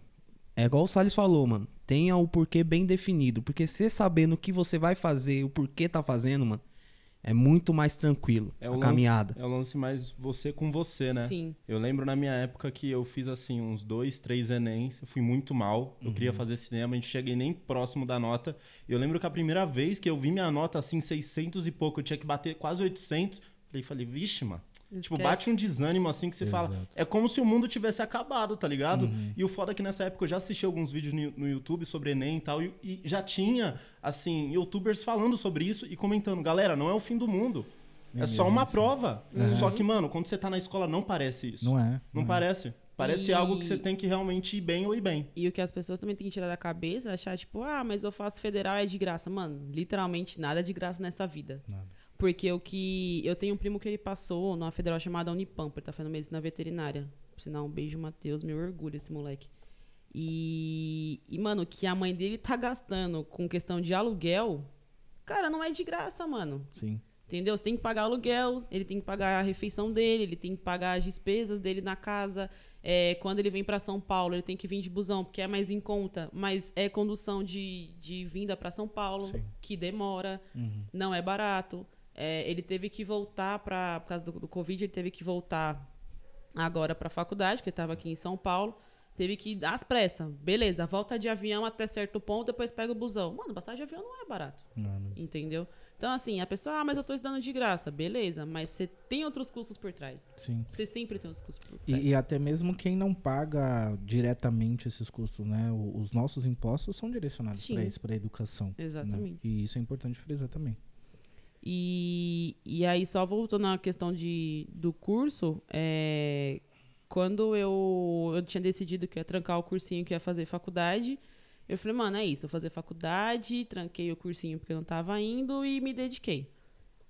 é igual o Salles falou, mano. Tenha o porquê bem definido. Porque você sabendo o que você vai fazer, o porquê tá fazendo, mano, é muito mais tranquilo É a o lance, caminhada. É o lance mais você com você, né? Sim. Eu lembro na minha época que eu fiz assim uns dois, três Enems, eu fui muito mal. Eu queria fazer cinema, a gente cheguei nem próximo da nota. E eu lembro que a primeira vez que eu vi minha nota assim, 600 e pouco, eu tinha que bater quase 800. Falei, falei, vixe, mano. Tipo, Esquece. bate um desânimo assim que você fala. Exato. É como se o mundo tivesse acabado, tá ligado? E o foda é que nessa época eu já assisti alguns vídeos no, no YouTube sobre Enem e tal, e, e já tinha, assim, youtubers falando sobre isso e comentando: galera, não é o fim do mundo. É mesmo, só uma assim. prova. Só que, mano, quando você tá na escola, não parece isso. Não é. Não é. parece. Parece E- algo que você tem que realmente ir bem ou ir bem. E o que as pessoas também têm que tirar da cabeça é achar, tipo, ah, mas eu faço federal é de graça. Mano, literalmente nada é de graça nessa vida. Nada. Porque o que. Eu tenho um primo que ele passou numa federal chamada Unipampa, ele tá fazendo medicina veterinária. Por sinal, um beijo, Matheus, meu orgulho esse moleque. E, e, mano, o que a mãe dele tá gastando com questão de aluguel, cara, não é de graça, mano. Sim. Entendeu? Você tem que pagar aluguel, ele tem que pagar a refeição dele, ele tem que pagar as despesas dele na casa. É, quando ele vem para São Paulo, ele tem que vir de busão, porque é mais em conta, mas é condução de, de vinda para São Paulo, Sim. que demora, não é barato. É, ele teve que voltar para por causa do, do Covid, ele teve que voltar agora para a faculdade, que ele estava aqui em São Paulo. Teve que dar às pressas. Beleza, volta de avião até certo ponto, depois pega o busão. Mano, passagem de avião não é barato. Não mesmo. Entendeu? Então, assim, a pessoa, ah, mas eu tô estudando de graça. Beleza, mas você tem outros custos por trás. Sim. Você sempre tem outros custos por trás. E, e até mesmo quem não paga diretamente esses custos, né? Os nossos impostos são direcionados para isso, para educação. né? Exatamente. E isso é importante frisar também. E, e aí, só voltando à questão de, do curso, é, quando eu, eu tinha decidido que ia trancar o cursinho que ia fazer faculdade, eu falei, mano, é isso, vou fazer faculdade, tranquei o cursinho porque eu não tava indo e me dediquei.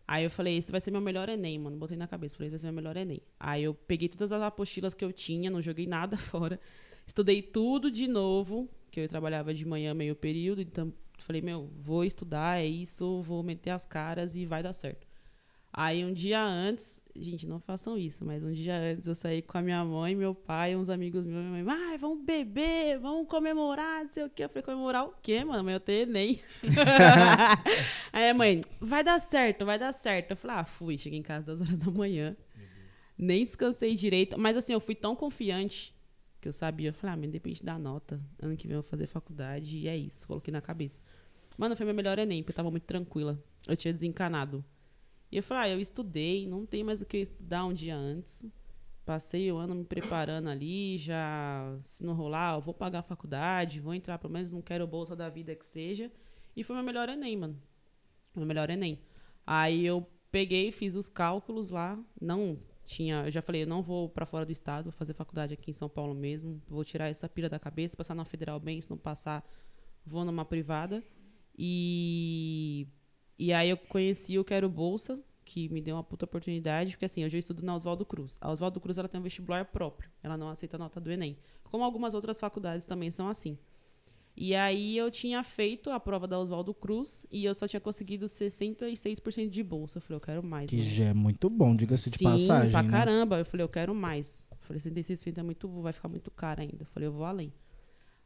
Aí eu falei, esse vai ser meu melhor Enem, mano. Botei na cabeça, falei, esse vai ser meu melhor Enem. Aí eu peguei todas as apostilas que eu tinha, não joguei nada <laughs> fora. Estudei tudo de novo, que eu trabalhava de manhã meio período, então falei, meu, vou estudar, é isso, vou meter as caras e vai dar certo. Aí um dia antes, gente, não façam isso, mas um dia antes eu saí com a minha mãe, meu pai, uns amigos meus, minha mãe, ai, vamos beber, vamos comemorar, não sei o quê. Eu falei, comemorar o quê, mano? Mas eu tenho nem. <laughs> Aí a mãe, vai dar certo, vai dar certo. Eu falei, ah, fui, cheguei em casa duas horas da manhã. Nem descansei direito. Mas assim, eu fui tão confiante eu sabia. Eu falei, ah, mas independente da nota, ano que vem eu vou fazer faculdade e é isso. Coloquei na cabeça. Mano, foi meu melhor Enem, porque eu tava muito tranquila. Eu tinha desencanado. E eu falei, ah, eu estudei, não tem mais o que estudar um dia antes. Passei o ano me preparando ali, já se não rolar, eu vou pagar a faculdade, vou entrar, pelo menos não quero bolsa da vida que seja. E foi meu melhor Enem, mano. Meu melhor Enem. Aí eu peguei, fiz os cálculos lá, não tinha, eu já falei, eu não vou pra fora do estado, vou fazer faculdade aqui em São Paulo mesmo, vou tirar essa pira da cabeça, passar na federal bem, se não passar, vou numa privada. E e aí eu conheci o Quero Bolsa, que me deu uma puta oportunidade, porque assim, eu já estudo na Oswaldo Cruz. A Oswaldo Cruz ela tem um vestibular próprio, ela não aceita nota do ENEM. Como algumas outras faculdades também são assim. E aí eu tinha feito a prova da Oswaldo Cruz e eu só tinha conseguido 66% de bolsa. Eu falei, eu quero mais. Que mano. já é muito bom, diga-se de Sim, passagem. pra né? caramba. Eu falei, eu quero mais. Eu falei, 66% é muito, vai ficar muito caro ainda. Eu falei, eu vou além.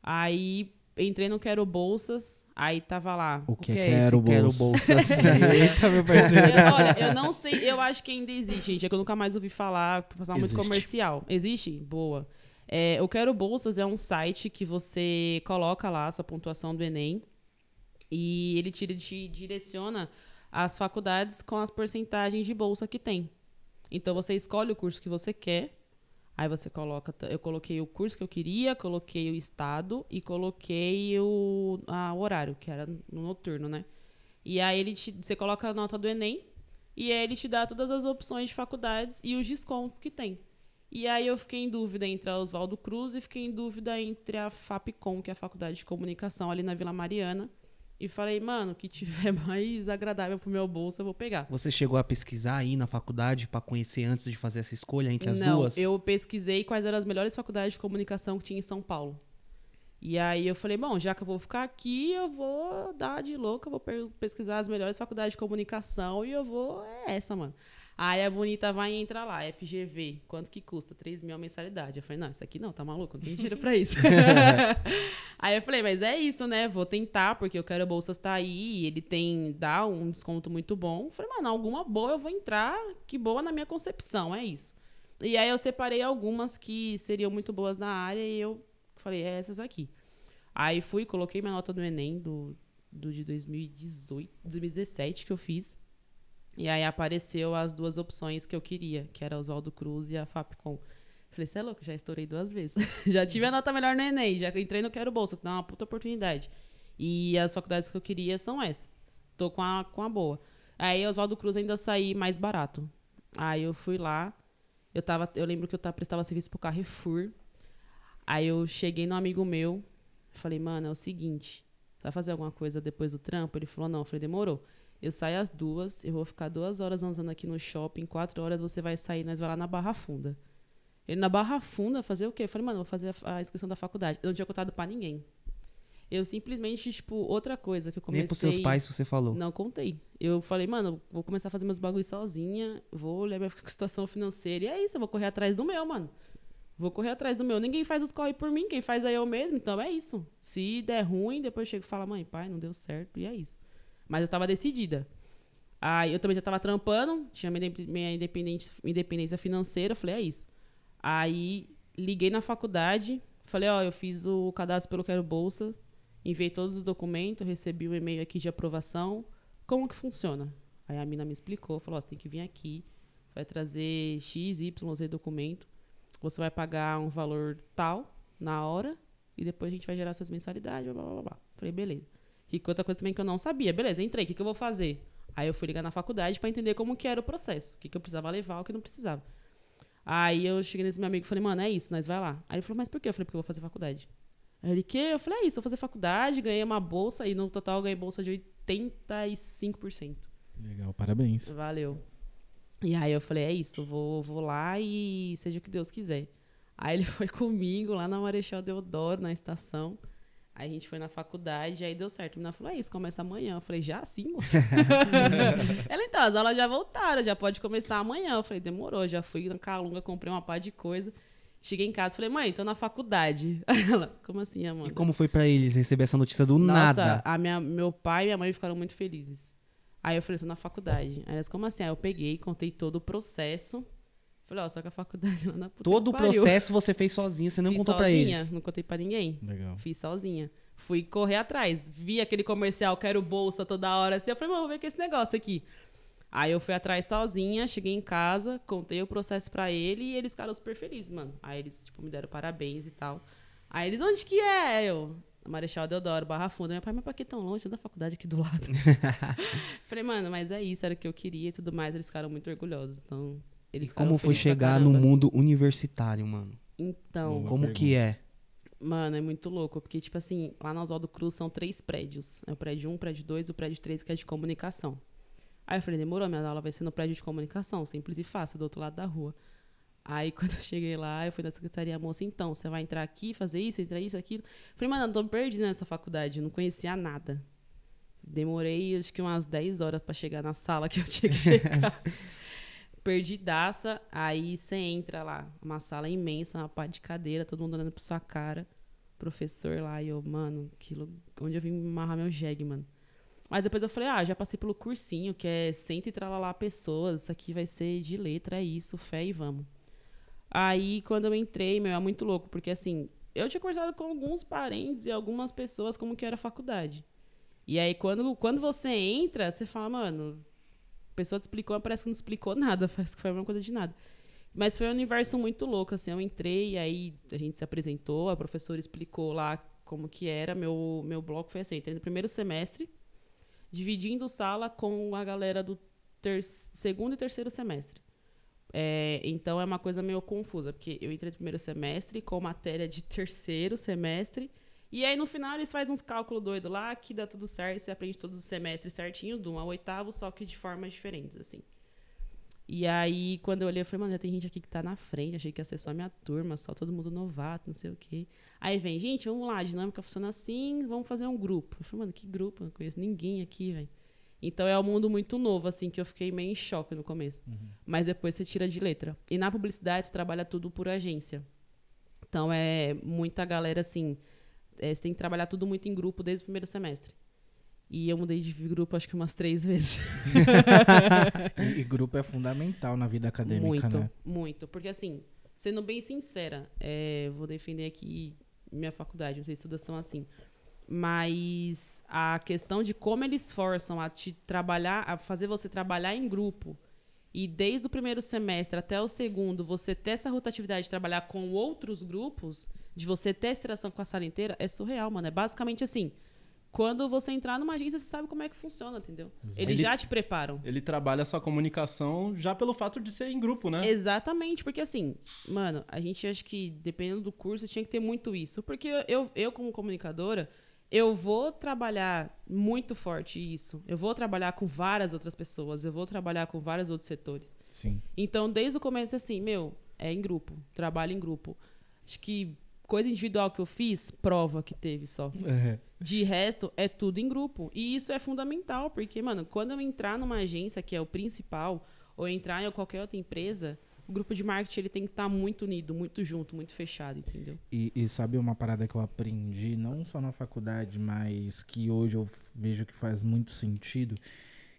Aí entrei no Quero Bolsas, aí tava lá. O O que, que é quero esse Quero bolsa? Bolsas? <laughs> Eita, meu parceiro. Eu- <laughs> olha, eu não sei, eu acho que ainda existe, gente. É que eu nunca mais ouvi falar, passar muito comercial. Existe? Boa. É, o Quero Bolsas é um site que você coloca lá a sua pontuação do Enem e ele te, te direciona as faculdades com as porcentagens de bolsa que tem. Então você escolhe o curso que você quer. Aí você coloca. Eu coloquei o curso que eu queria, coloquei o estado e coloquei o, o horário, que era no noturno, né? E aí ele te, você coloca a nota do Enem e aí ele te dá todas as opções de faculdades e os descontos que tem. E aí eu fiquei em dúvida entre a Oswaldo Cruz e fiquei em dúvida entre a FAPCOM, que é a Faculdade de Comunicação ali na Vila Mariana. E falei, mano, o que tiver <laughs> mais agradável pro meu bolso, eu vou pegar. Você chegou a pesquisar aí na faculdade pra conhecer antes de fazer essa escolha entre as Não, duas? eu pesquisei quais eram as melhores faculdades de comunicação que tinha em São Paulo. E aí eu falei, bom, já que eu vou ficar aqui, eu vou dar de louca, vou pesquisar as melhores faculdades de comunicação e eu vou. É essa, mano. Aí a bonita vai e entra lá, FGV, quanto que custa? 3 mil a mensalidade. Eu falei, não, isso aqui não, tá maluco, não tem dinheiro pra isso. <laughs> aí eu falei, mas é isso, né? Vou tentar, porque eu quero bolsas tá aí, ele tem, dá um desconto muito bom. Eu falei, mano, alguma boa eu vou entrar, que boa na minha concepção, é isso. E aí eu separei algumas que seriam muito boas na área e eu falei, é essas aqui. Aí fui, coloquei minha nota do Enem do, do de 2018, 2017 que eu fiz. E aí apareceu as duas opções que eu queria, que era Oswaldo Cruz e a Fapcom. Falei, você é louco, já estourei duas vezes. <laughs> já tive a nota melhor no Enem, já entrei no Quero Bolsa, que dá uma puta oportunidade. E as faculdades que eu queria são essas. Tô com a, com a boa. Aí Oswaldo Cruz ainda saí mais barato. Aí eu fui lá. Eu, tava, eu lembro que eu tava, prestava serviço pro Carrefour. Aí eu cheguei no amigo meu. Falei, mano, é o seguinte. Vai fazer alguma coisa depois do trampo? Ele falou, não. Eu falei, demorou. Eu saio às duas, eu vou ficar duas horas andando aqui no shopping, quatro horas você vai sair, nós vai lá na Barra Funda. Ele na Barra Funda fazer o quê? Eu falei, mano, vou fazer a, a inscrição da faculdade. Eu não tinha contado pra ninguém. Eu simplesmente, tipo, outra coisa que eu comecei... Nem pros seus pais você falou. Não contei. Eu falei, mano, vou começar a fazer meus bagulhos sozinha, vou olhar minha <laughs> situação financeira. E é isso, eu vou correr atrás do meu, mano. Vou correr atrás do meu. Ninguém faz os corre por mim, quem faz é eu mesmo. Então é isso. Se der ruim, depois eu chego e falo, mãe, pai, não deu certo. E é isso. Mas eu tava decidida. Aí eu também já tava trampando, tinha minha independência, financeira. Falei, é isso. Aí liguei na faculdade, falei, ó, eu fiz o cadastro pelo Quero Bolsa, enviei todos os documentos, recebi o um e-mail aqui de aprovação. Como que funciona? Aí a mina me explicou, falou, ó, você tem que vir aqui, você vai trazer X, Y, Z documento, você vai pagar um valor tal na hora e depois a gente vai gerar suas mensalidades, blá, blá. blá. Falei, beleza. E outra coisa também que eu não sabia, beleza, entrei, o que, que eu vou fazer? Aí eu fui ligar na faculdade para entender como que era o processo, o que, que eu precisava levar, o que não precisava. Aí eu cheguei nesse meu amigo e falei, mano, é isso, nós vai lá. Aí ele falou, mas por quê? Eu falei, porque eu vou fazer faculdade. Aí ele, que? Eu falei, é isso, vou fazer faculdade, ganhei uma bolsa e no total eu ganhei bolsa de 85%. Legal, parabéns. Valeu. E aí eu falei, é isso, vou, vou lá e seja o que Deus quiser. Aí ele <laughs> foi comigo lá na Marechal Deodoro, na estação. Aí a gente foi na faculdade, aí deu certo. A menina falou, é isso, começa amanhã. Eu falei, já sim, moça? <laughs> Ela, então, as aulas já voltaram, já pode começar amanhã. Eu falei, demorou, já fui na Calunga, comprei uma pá de coisa. Cheguei em casa, falei, mãe, tô na faculdade. <laughs> Ela, como assim, Amanda? E como foi para eles receber essa notícia do Nossa, nada? A minha, meu pai e minha mãe ficaram muito felizes. Aí eu falei, tô na faculdade. Aí elas, como assim? Aí eu peguei, contei todo o processo. Falei, ó, só que a faculdade <laughs> lá na puta Todo o processo você fez sozinha, você não Fiz contou pra sozinha, eles. Não contei pra ninguém. Legal. Fiz sozinha. Fui correr atrás. Vi aquele comercial, quero bolsa toda hora assim. Eu falei, mano, vou ver que é esse negócio aqui. Aí eu fui atrás sozinha, cheguei em casa, contei o processo pra ele e eles ficaram super felizes, mano. Aí eles, tipo, me deram parabéns e tal. Aí eles, onde que é? Eu, Marechal Deodoro, Barra Funda. Meu pai, mas pra que tão longe? Da faculdade aqui do lado. <laughs> Falei, mano, mas é isso, era o que eu queria e tudo mais. Eles ficaram muito orgulhosos. Então, eles E como foi chegar no mundo universitário, mano? Então, Boa como que é? Mano, é muito louco, porque, tipo assim, lá na Oswaldo Cruz são três prédios. É o prédio 1, o prédio 2 e o prédio 3, que é de comunicação. Aí eu falei, demorou, minha aula vai ser no prédio de comunicação, simples e fácil, do outro lado da rua. Aí <laughs> quando eu cheguei lá, eu fui na secretaria, moça, então, você vai entrar aqui, fazer isso, entrar isso, aquilo. Falei, mano, eu tô perdida nessa faculdade, eu não conhecia nada. Demorei, acho que umas 10 horas pra chegar na sala que eu tinha que <laughs> chegar. Perdidaça, aí você entra lá, uma sala imensa, uma pá de cadeira, todo mundo olhando pra sua cara. Professor lá, e eu, mano, aquilo, onde eu vim amarrar meu jegue, mano. Mas depois eu falei, ah, já passei pelo cursinho, que é senta e tralalá pessoas, isso aqui vai ser de letra, é isso, fé e vamos. Aí, quando eu entrei, meu, é muito louco, porque assim, eu tinha conversado com alguns parentes e algumas pessoas como que era a faculdade. E aí, quando, quando você entra, você fala, mano, a pessoa te explicou, mas parece que não explicou nada, <laughs> parece que foi a mesma coisa de nada. Mas foi um universo muito louco, assim, eu entrei, aí a gente se apresentou, a professora explicou lá como que era, meu, meu bloco foi assim, entrei no primeiro semestre, dividindo sala com a galera do ter segundo e terceiro semestre. É, então é uma coisa meio confusa, porque eu entrei no primeiro semestre com matéria de terceiro semestre, e aí no final eles fazem uns cálculos doidos lá que dá tudo certo, você aprende todos os semestres certinho, do 1 ao oitavo, só que de formas diferentes, assim. E aí, quando eu olhei, eu falei, mano, já tem gente aqui que tá na frente, achei que ia ser só minha turma, só todo mundo novato, não sei o quê. Aí vem, gente, vamos lá, a dinâmica funciona assim, vamos fazer um grupo. Eu falei, mano, que grupo? Eu não conheço ninguém aqui, velho. Então é um mundo muito novo, assim, que eu fiquei meio em choque no começo. Mas depois você tira de letra. E na publicidade você trabalha tudo por agência. Então é muita galera, assim, é, você tem que trabalhar tudo muito em grupo desde o primeiro semestre. E eu mudei de grupo acho que umas três vezes. <laughs> E, e grupo é fundamental na vida acadêmica, muito, né? muito. Porque assim, sendo bem sincera, é, vou defender aqui minha faculdade, não sei se todas são assim. Mas a questão de como eles forçam a te trabalhar, a fazer você trabalhar em grupo. E desde o primeiro semestre até o segundo, você ter essa rotatividade de trabalhar com outros grupos, de você ter essa interação com a sala inteira, é surreal, mano. É basicamente assim. quando você entrar numa agência, você sabe como é que funciona, entendeu? Eles Ele- já te preparam. Ele trabalha a sua comunicação já pelo fato de ser em grupo, né? Exatamente, porque assim, mano, a gente acha que dependendo do curso tinha que ter muito isso. Porque eu, eu como comunicadora, eu vou trabalhar muito forte isso. Eu vou trabalhar com várias outras pessoas, eu vou trabalhar com vários outros setores. Sim. Então, desde o começo, assim, meu, é em grupo, trabalho em grupo. Acho que coisa individual que eu fiz, prova que teve só. É. De resto, é tudo em grupo. E isso é fundamental, porque, mano, quando eu entrar numa agência que é o principal, ou entrar em qualquer outra empresa, o grupo de marketing ele tem que estar muito unido, muito junto, muito fechado, entendeu? E, e sabe uma parada que eu aprendi, não só na faculdade, mas que hoje eu vejo que faz muito sentido?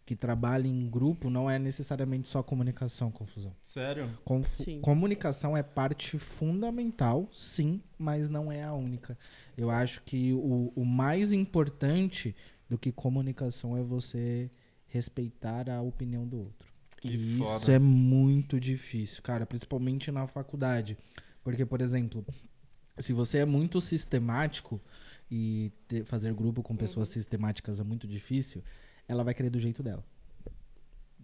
Que trabalho em grupo não é necessariamente só comunicação, confusão. Sério? Confu- Sim. Comunicação é parte fundamental, sim, mas não é a única. Eu acho que o, o mais importante do que comunicação é você respeitar a opinião do outro. Que E isso foda. é muito difícil, cara, principalmente na faculdade. Porque, por exemplo, se você é muito sistemático e ter- fazer grupo com pessoas Uhum. sistemáticas é muito difícil, ela vai querer do jeito dela.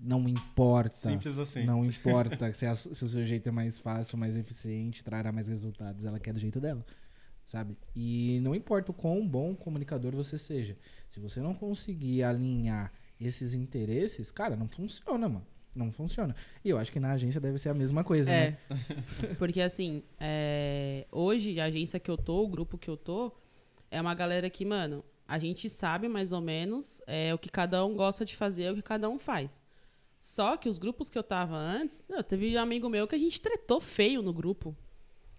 Não importa. Simples assim. Não <laughs> importa se, a- se o seu jeito é mais fácil, mais eficiente, trará mais resultados. Ela quer do jeito dela, sabe? E não importa o quão bom comunicador você seja. Se você não conseguir alinhar esses interesses, cara, não funciona, mano. Não funciona. E eu acho que na agência deve ser a mesma coisa, É. né? <laughs> Porque, assim, é, hoje, a agência que eu tô, o grupo que eu tô, é uma galera que, mano, a gente sabe mais ou menos é, o que cada um gosta de fazer, o que cada um faz. Só que os grupos que eu tava antes, não, teve um amigo meu que a gente tretou feio no grupo.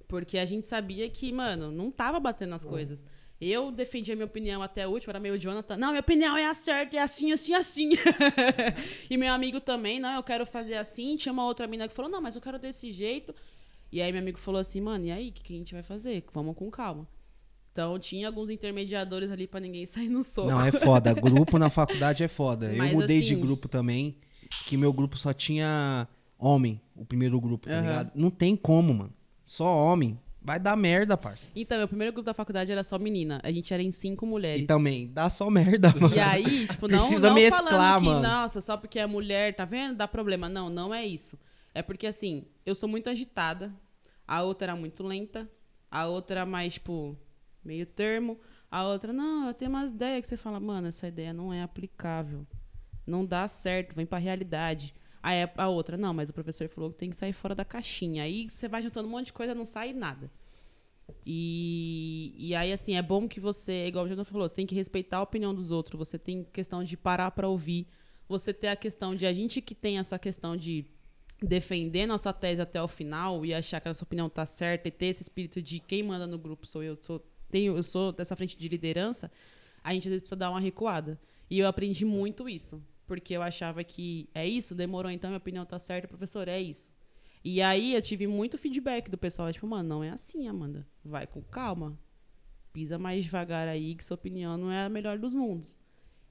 Porque a gente sabia que, mano, não tava batendo as coisas. Eu defendia minha opinião até a última, era meio Jonathan. Não, minha opinião é a certa, é assim, assim, assim. <laughs> e meu amigo também, não, eu quero fazer assim. Tinha uma outra mina que falou, não, mas eu quero desse jeito. E aí meu amigo falou assim, mano, e aí, o que, que a gente vai fazer? Vamos com calma. Então tinha alguns intermediadores ali pra ninguém <laughs> sair no soco. Não, é foda. Grupo na faculdade é foda. Mas, eu mudei de assim- grupo também, que meu grupo só tinha homem, o primeiro grupo, tá ligado? Não tem como, mano. Só homem. Vai dar merda, parça. Então, meu primeiro grupo da faculdade era só menina. A gente era em cinco mulheres. E também, dá só merda, mano. E aí, tipo, não, Precisa não mesclar, falando que, mano. nossa, só porque é mulher, tá vendo? Dá problema. Não, não é isso. É porque, assim, eu sou muito agitada, a outra era muito lenta, a outra mais, tipo, meio termo, a outra, não, eu tenho umas ideias que você fala, mano, essa ideia não é aplicável. Não dá certo, vem pra realidade. Aí a outra, não, mas o professor falou que tem que sair fora da caixinha. Aí você vai juntando um monte de coisa, não sai nada. E, e aí, assim, é bom que você, igual o Jonathan falou, você tem que respeitar a opinião dos outros, você tem questão de parar pra ouvir, você tem a questão de a gente que tem essa questão de defender nossa tese até o final e achar que a nossa opinião tá certa e ter esse espírito de quem manda no grupo sou eu, sou, tenho, eu sou dessa frente de liderança, a gente às vezes precisa dar uma recuada. E eu aprendi muito isso, porque eu achava que é isso, demorou então, minha opinião tá certa, professor, é isso. E aí eu tive muito feedback do pessoal, tipo, mano, não é assim, Amanda. Vai com calma. Pisa mais devagar aí, que sua opinião não é a melhor dos mundos.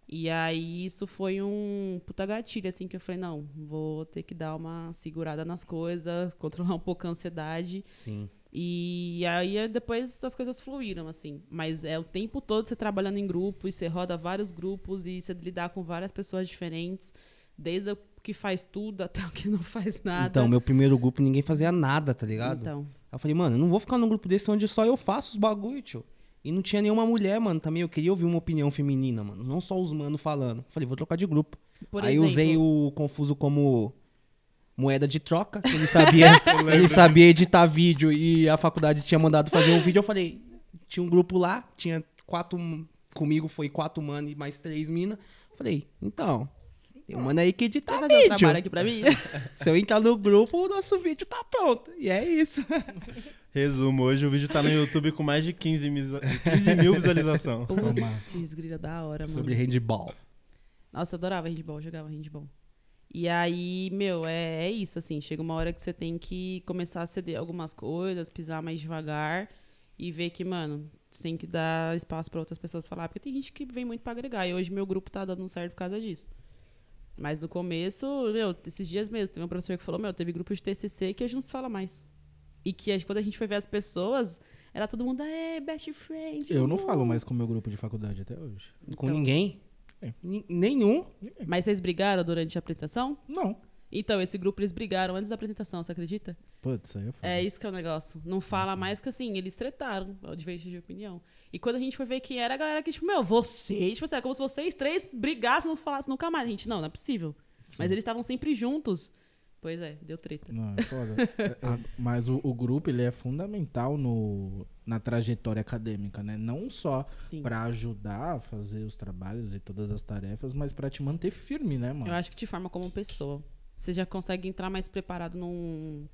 E aí isso foi um puta gatilho, assim, que eu falei, não, vou ter que dar uma segurada nas coisas, controlar um pouco a ansiedade. Sim. E aí depois as coisas fluíram, assim. Mas é o tempo todo você trabalhando em grupo, e você roda vários grupos, e você lidar com várias pessoas diferentes, desde que faz tudo <laughs> até o que não faz nada. Então, meu primeiro grupo ninguém fazia nada, tá ligado? Então. Aí eu falei, mano, eu não vou ficar num grupo desse onde só eu faço os bagulho, tio. E não tinha nenhuma mulher, mano, também. Eu queria ouvir uma opinião feminina, mano. Não só os mano falando. Falei, vou trocar de grupo. Por Aí exemplo, usei o Confuso como moeda de troca. Ele sabia, <laughs> ele sabia editar vídeo e a faculdade tinha mandado fazer um vídeo. Eu falei, tinha um grupo lá, tinha quatro. Comigo foi quatro mano e mais três mina. Falei, então. Tem um mano aí que edita Vai fazer um vídeo. trabalho aqui pra mim? <laughs> Se eu entrar no grupo, o nosso vídeo tá pronto. E é isso. <laughs> Resumo, hoje o vídeo tá no YouTube com mais de 15, misa- 15 mil visualizações. Putz, grila da hora, mano. Sobre handball. Nossa, eu adorava handball, jogava handball. E aí, meu, é, é isso, assim. Chega uma hora que você tem que começar a ceder algumas coisas, pisar mais devagar e ver que, mano, você tem que dar espaço pra outras pessoas falar. Porque tem gente que vem muito pra agregar. E hoje meu grupo tá dando certo por causa disso. Mas no começo, meu, esses dias mesmo, teve um professor que falou, meu, teve grupo de TCC que hoje não se fala mais. E que quando a gente foi ver as pessoas, era todo mundo, é, best friend. Eu não uh." falo mais com o meu grupo de faculdade até hoje. Com Então. ninguém? É. Nenhum. Mas vocês brigaram durante a apresentação? Não. Então, esse grupo eles brigaram antes da apresentação, você acredita? Putz, aí é foda. É isso que é o negócio. Não fala mais que assim, eles tretaram, a divergência de opinião. E quando a gente foi ver quem era, a galera que, tipo, meu, vocês, tipo assim, é como se vocês três brigassem e não falassem nunca mais. A gente, não, não é possível. Mas eles estavam sempre juntos. Pois é, deu treta. Não, é foda. <laughs> É, é, mas o, o grupo, ele é fundamental no, na trajetória acadêmica, né? Não só Sim. pra ajudar a fazer os trabalhos e todas as tarefas, mas pra te manter firme, né, mano? Eu acho que te forma como pessoa. Você já consegue entrar mais preparado num,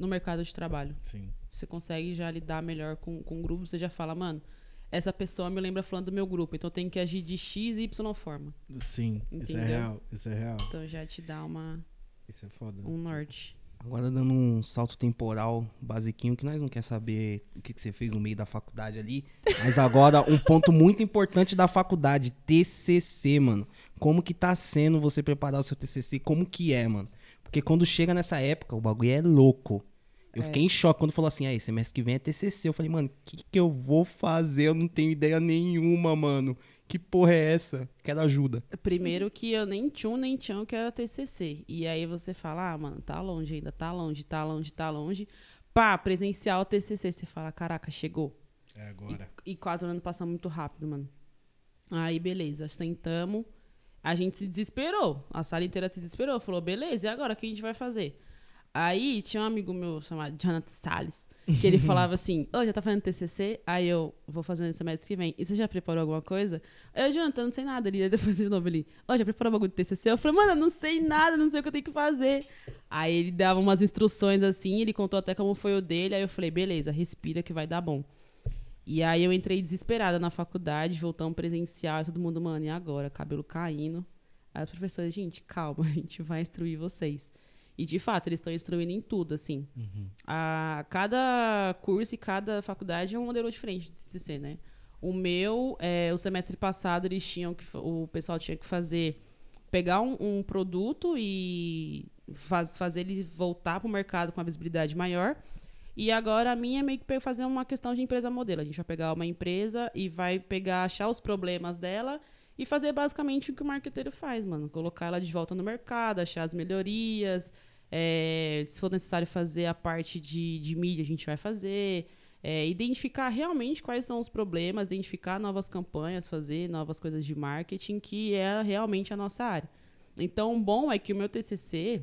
no mercado de trabalho. Sim. Você consegue já lidar melhor com, com o grupo. Você já fala, mano, essa pessoa me lembra falando do meu grupo. Então eu tenho que agir de X e Y forma. Sim, isso é Entendeu? real, isso é real. Então já te dá uma, Isso é foda. um norte. Agora dando um salto temporal basiquinho, que nós não quer saber o que, que você fez no meio da faculdade ali. Mas agora, um ponto muito importante da faculdade, TCC, mano. Como que tá sendo você preparar o seu TCC? Como que é, mano? Porque quando chega nessa época, o bagulho é louco. Eu É. fiquei em choque quando falou assim, aí, semestre que vem é TCC. Eu falei, mano, o que, que eu vou fazer? Eu não tenho ideia nenhuma, mano. Que porra é essa? Quero ajuda. Primeiro que eu nem tchum, nem tchão que era TCC. E aí você fala, ah, mano, tá longe ainda, tá longe, tá longe, tá longe. Pá, presencial TCC. Você fala, caraca, chegou. É agora. E quatro anos passam muito rápido, mano. Aí, beleza, sentamos. A gente se desesperou. A sala inteira se desesperou. Falou, beleza, e agora? O que a gente vai fazer? Aí tinha um amigo meu chamado Jonathan Salles, que ele <laughs> falava assim: Ô, já tá fazendo TCC? Aí eu vou fazer no semestre que vem. E você já preparou alguma coisa? Eu, Jonathan, não sei nada ali. Aí <laughs> depois de novo ali: Ô, já preparou bagulho de TCC? Eu falei, mano, eu não sei nada, não sei o que eu tenho que fazer. Aí ele dava umas instruções assim, ele contou até como foi o dele. Aí eu falei: beleza, respira que vai dar bom. E aí eu entrei desesperada na faculdade, voltamos presencial, todo mundo, mano, e agora? Cabelo caindo. Aí os professores, gente, calma, <laughs> a gente vai instruir vocês. E de fato, eles estão instruindo em tudo, assim. A, cada curso e cada faculdade é um modelo diferente de TCC, né? O meu, é, o semestre passado, eles tinham que, o pessoal tinha que fazer, pegar um, um produto e faz, fazer ele voltar para o mercado com uma visibilidade maior. E agora a minha é meio que fazer uma questão de empresa modelo. A gente vai pegar uma empresa e vai pegar, achar os problemas dela e fazer basicamente o que o marqueteiro faz, mano. Colocar ela de volta no mercado, achar as melhorias. É, se for necessário fazer a parte de, de mídia, a gente vai fazer. é, identificar realmente quais são os problemas, identificar novas campanhas, fazer novas coisas de marketing, que é realmente a nossa área. Então, o bom é que o meu TCC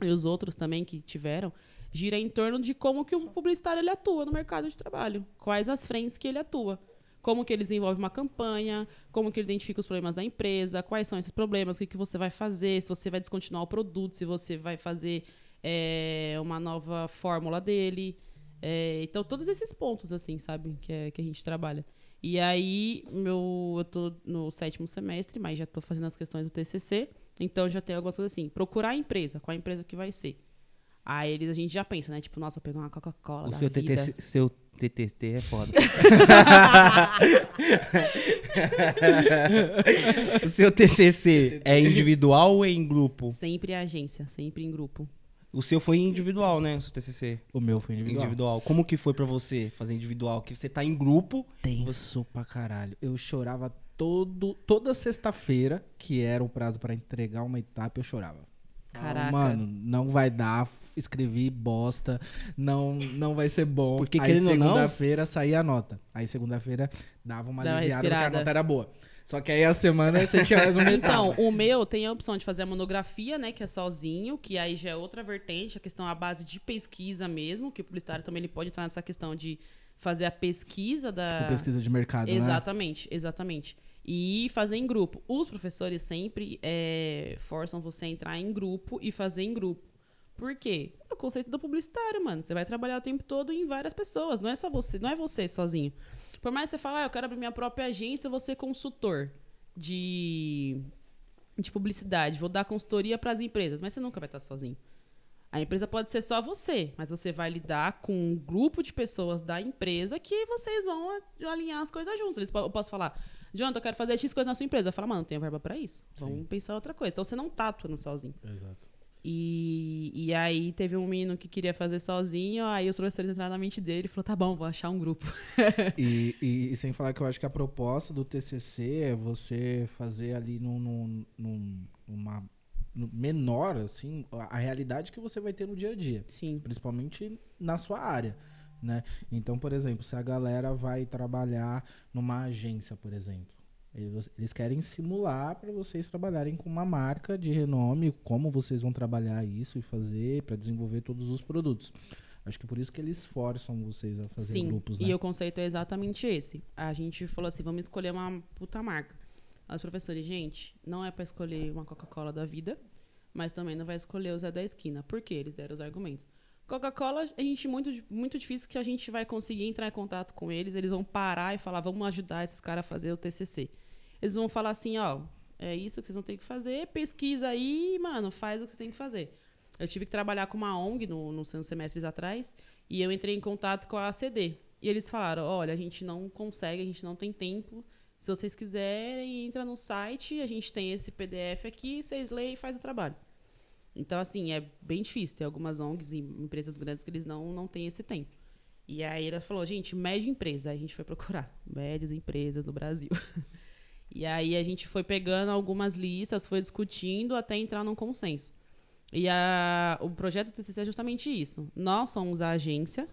e os outros também que tiveram gira em torno de como que o publicitário ele atua no mercado de trabalho, quais as frentes que ele atua, como que ele desenvolve uma campanha, como que ele identifica os problemas da empresa, quais são esses problemas, o que, que você vai fazer, se você vai descontinuar o produto, se você vai fazer é, uma nova fórmula dele. É, então, todos esses pontos, assim, sabe, que, é, que a gente trabalha. E aí, meu, eu tô no sétimo semestre, mas já tô fazendo as questões do TCC. Então, já tem algumas coisas assim. Procurar a empresa, qual a empresa que vai ser. Aí eles, a gente já pensa, né? Tipo, nossa, pegar uma Coca-Cola O da seu vida. TTC, seu TTT é foda. <laughs> o seu TCC é individual ou é em grupo? Sempre agência, sempre em grupo. O seu foi individual, né? O seu TCC. O meu foi Individual. individual. Como que foi pra você fazer individual? Que você tá em grupo. Tenso pra caralho. Eu chorava todo, toda sexta-feira, que era o prazo pra entregar uma etapa, eu chorava. Caraca. Mano, não vai dar, escrevi bosta, não, não vai ser bom. Porque, Aí segunda-feira saía a nota. Aí segunda-feira dava uma Dá aliviada porque a nota era boa. Só que aí a semana você tinha mais uma <laughs> Então, o meu tem a opção de fazer a monografia, né? Que é sozinho, que aí já é outra vertente, a questão a base de pesquisa mesmo, que o publicitário também ele pode entrar nessa questão de fazer a pesquisa da. Tipo, pesquisa de mercado, né? Exatamente, exatamente. E fazer em grupo. Os professores sempre é, forçam você a entrar em grupo e fazer em grupo. Por quê? É o conceito do publicitário, mano. Você vai trabalhar o tempo todo em várias pessoas. Não é só você, não é você sozinho. Por mais que você fale, ah, eu quero abrir minha própria agência, vou ser consultor de, de publicidade, vou dar consultoria para as empresas, mas você nunca vai estar sozinho. A empresa pode ser só você, mas você vai lidar com um grupo de pessoas da empresa que vocês vão alinhar as coisas juntos. Eu posso falar, Jonathan, eu quero fazer X coisa na sua empresa. Fala, mano, não tenho verba pra isso. Vamos pensar outra coisa. Então você não tá atuando sozinho. Exato. E, e aí teve um menino que queria fazer sozinho, aí os professores entraram na mente dele e falou, tá bom, vou achar um grupo. <laughs> E, e- e sem falar que eu acho que a proposta do TCC é você fazer ali num, num, num- menor, assim, a a realidade que você vai ter no dia a dia. Sim. principalmente na sua área, né? Então, por exemplo, se a galera vai trabalhar numa agência, por exemplo, eles, querem simular para vocês trabalharem com uma marca de renome, como vocês vão trabalhar isso e fazer para desenvolver todos os produtos. Acho que por isso que eles forçam vocês a fazer Sim, grupos, né? e o conceito é exatamente esse. A gente falou assim, vamos escolher uma puta marca. Aí Os professores, gente, não é pra escolher uma Coca-Cola da vida, mas também não vai escolher o Zé da Esquina. Por quê? Eles deram os argumentos. Coca-Cola, a muito, muito difícil que a gente vai conseguir entrar em contato com eles, eles vão parar e falar, vamos ajudar esses caras a fazer o TCC. Eles vão falar assim, ó, é isso que vocês vão ter que fazer, pesquisa aí, mano, faz o que vocês têm que fazer. Eu tive que trabalhar com uma ONG no, nos semestres atrás e eu entrei em contato com a ACD. E eles falaram: olha, a gente não consegue, a gente não tem tempo. Se vocês quiserem, entra no site, a gente tem esse PDF aqui, vocês leem e faz o trabalho. Então, assim, é bem difícil. Tem algumas ONGs e empresas grandes que eles não, não têm esse tempo. E aí ela falou, gente, média empresa. Aí a gente foi procurar <laughs> médias empresas no Brasil. <laughs> e aí a gente foi pegando algumas listas, foi discutindo até entrar num consenso. E a, o projeto do TCC é justamente isso. Nós somos a agência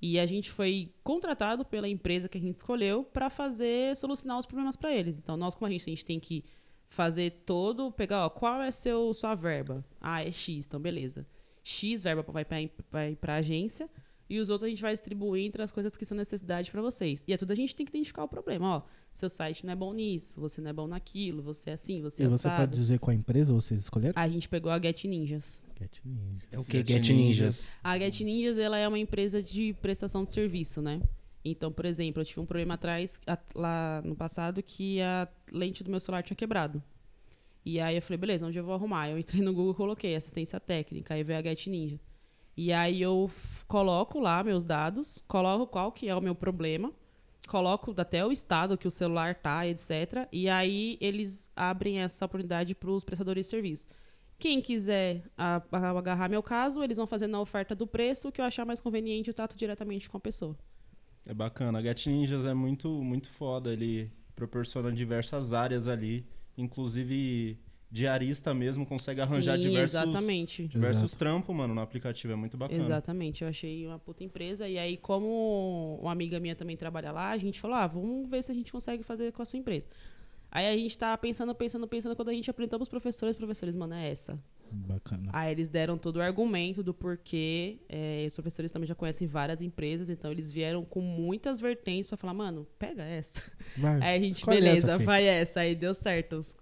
e a gente foi contratado pela empresa que a gente escolheu para fazer solucionar os problemas para eles. Então, nós como agência, a gente tem que fazer todo, pegar, ó, qual é seu sua verba? Ah, é X, então beleza. X verba vai para vai para agência e os outros a gente vai distribuir entre as coisas que são necessidade para vocês. E é tudo a gente tem que identificar o problema, ó. Seu site não é bom nisso, você não é bom naquilo, você é assim, você é E você assado. pode dizer qual empresa vocês escolheram? A gente pegou a Get Ninjas. Get Ninja. É o que? Get Get Ninjas. A Get Ninjas ela é uma empresa de prestação de serviço, né? Então, por exemplo, eu tive um problema atrás, lá no passado, que a lente do meu celular tinha quebrado. E aí eu falei, beleza, onde eu vou arrumar? Eu entrei no Google coloquei assistência técnica, aí veio a Get Ninja. E aí eu coloco lá meus dados, coloco qual que é o meu problema, coloco até o estado que o celular tá, etc. E aí eles abrem essa oportunidade para os prestadores de serviço. Quem quiser agarrar meu caso, eles vão fazendo a oferta do preço, que eu achar mais conveniente, eu trato diretamente com a pessoa. É bacana. A Get Ninjas é muito, muito foda. Ele proporciona diversas áreas ali. Inclusive, diarista mesmo consegue arranjar Sim, diversos, exatamente. diversos Exato. trampos, mano, no aplicativo. É muito bacana. Exatamente, eu achei uma puta empresa. E aí, como uma amiga minha também trabalha lá, a gente falou: ah, vamos ver se a gente consegue fazer com a sua empresa. Aí a gente tava pensando, pensando, pensando, quando a gente apresentou pros professores, os professores, mano, é essa. Bacana. Aí eles deram todo o argumento do porquê. é, os professores também já conhecem várias empresas, então eles vieram com muitas vertentes pra falar, mano, pega essa. Vai, Aí a gente, beleza, essa, vai essa. Aí deu certo. Os-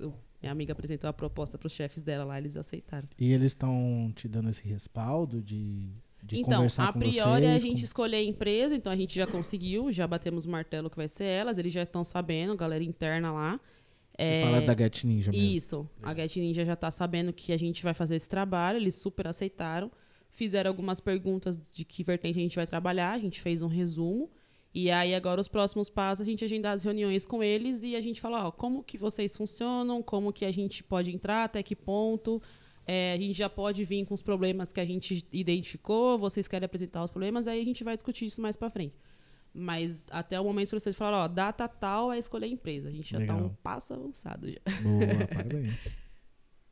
minha amiga apresentou a proposta pros chefes dela lá, eles aceitaram. E eles estão te dando esse respaldo de, de então, a priori vocês? a gente com- escolheu a empresa, então a gente já conseguiu, já batemos o martelo que vai ser elas, eles já estão sabendo, galera interna lá. Você É, fala da Get Ninja mesmo. Isso. A Get Ninja já tá sabendo que a gente vai fazer esse trabalho, eles super aceitaram. Fizeram algumas perguntas de que vertente a gente vai trabalhar, a gente fez um resumo. E aí agora os próximos passos, a gente agendar as reuniões com eles e a gente fala, ó, como que vocês funcionam, como que a gente pode entrar, até que ponto. É, a gente já pode vir com os problemas que a gente identificou, vocês querem apresentar os problemas, aí a gente vai discutir isso mais pra frente. Mas até o momento vocês falaram, ó, data tal é escolher a empresa. A gente já tá um passo avançado já. Boa, <laughs> parabéns.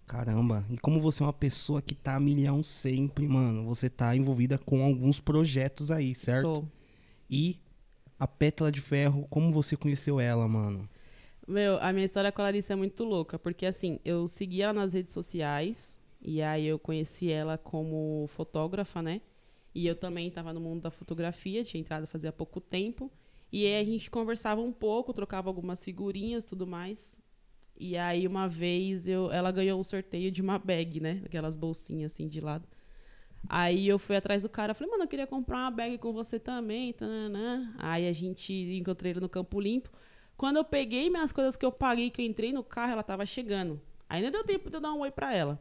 Caramba, e como você é uma pessoa que tá a milhão sempre, mano, você tá envolvida com alguns projetos aí, certo? Tô. E a Pétala de Ferro, como você conheceu ela, mano? Meu, a minha história com a Larissa é muito louca, porque assim, eu segui ela nas redes sociais, e aí eu conheci ela como fotógrafa, né? E eu também estava no mundo da fotografia, tinha entrado fazia pouco tempo. E aí a gente conversava um pouco, trocava algumas figurinhas tudo mais. E aí uma vez eu, ela ganhou um sorteio de uma bag, né? Aquelas bolsinhas assim de lado. Aí eu fui atrás do cara, falei, mano, eu queria comprar uma bag com você também, tananã. Aí a gente encontrei ele no Campo Limpo. Quando eu peguei minhas coisas que eu paguei, que eu entrei no carro, ela tava chegando. Aí nem deu tempo de eu dar um oi pra ela.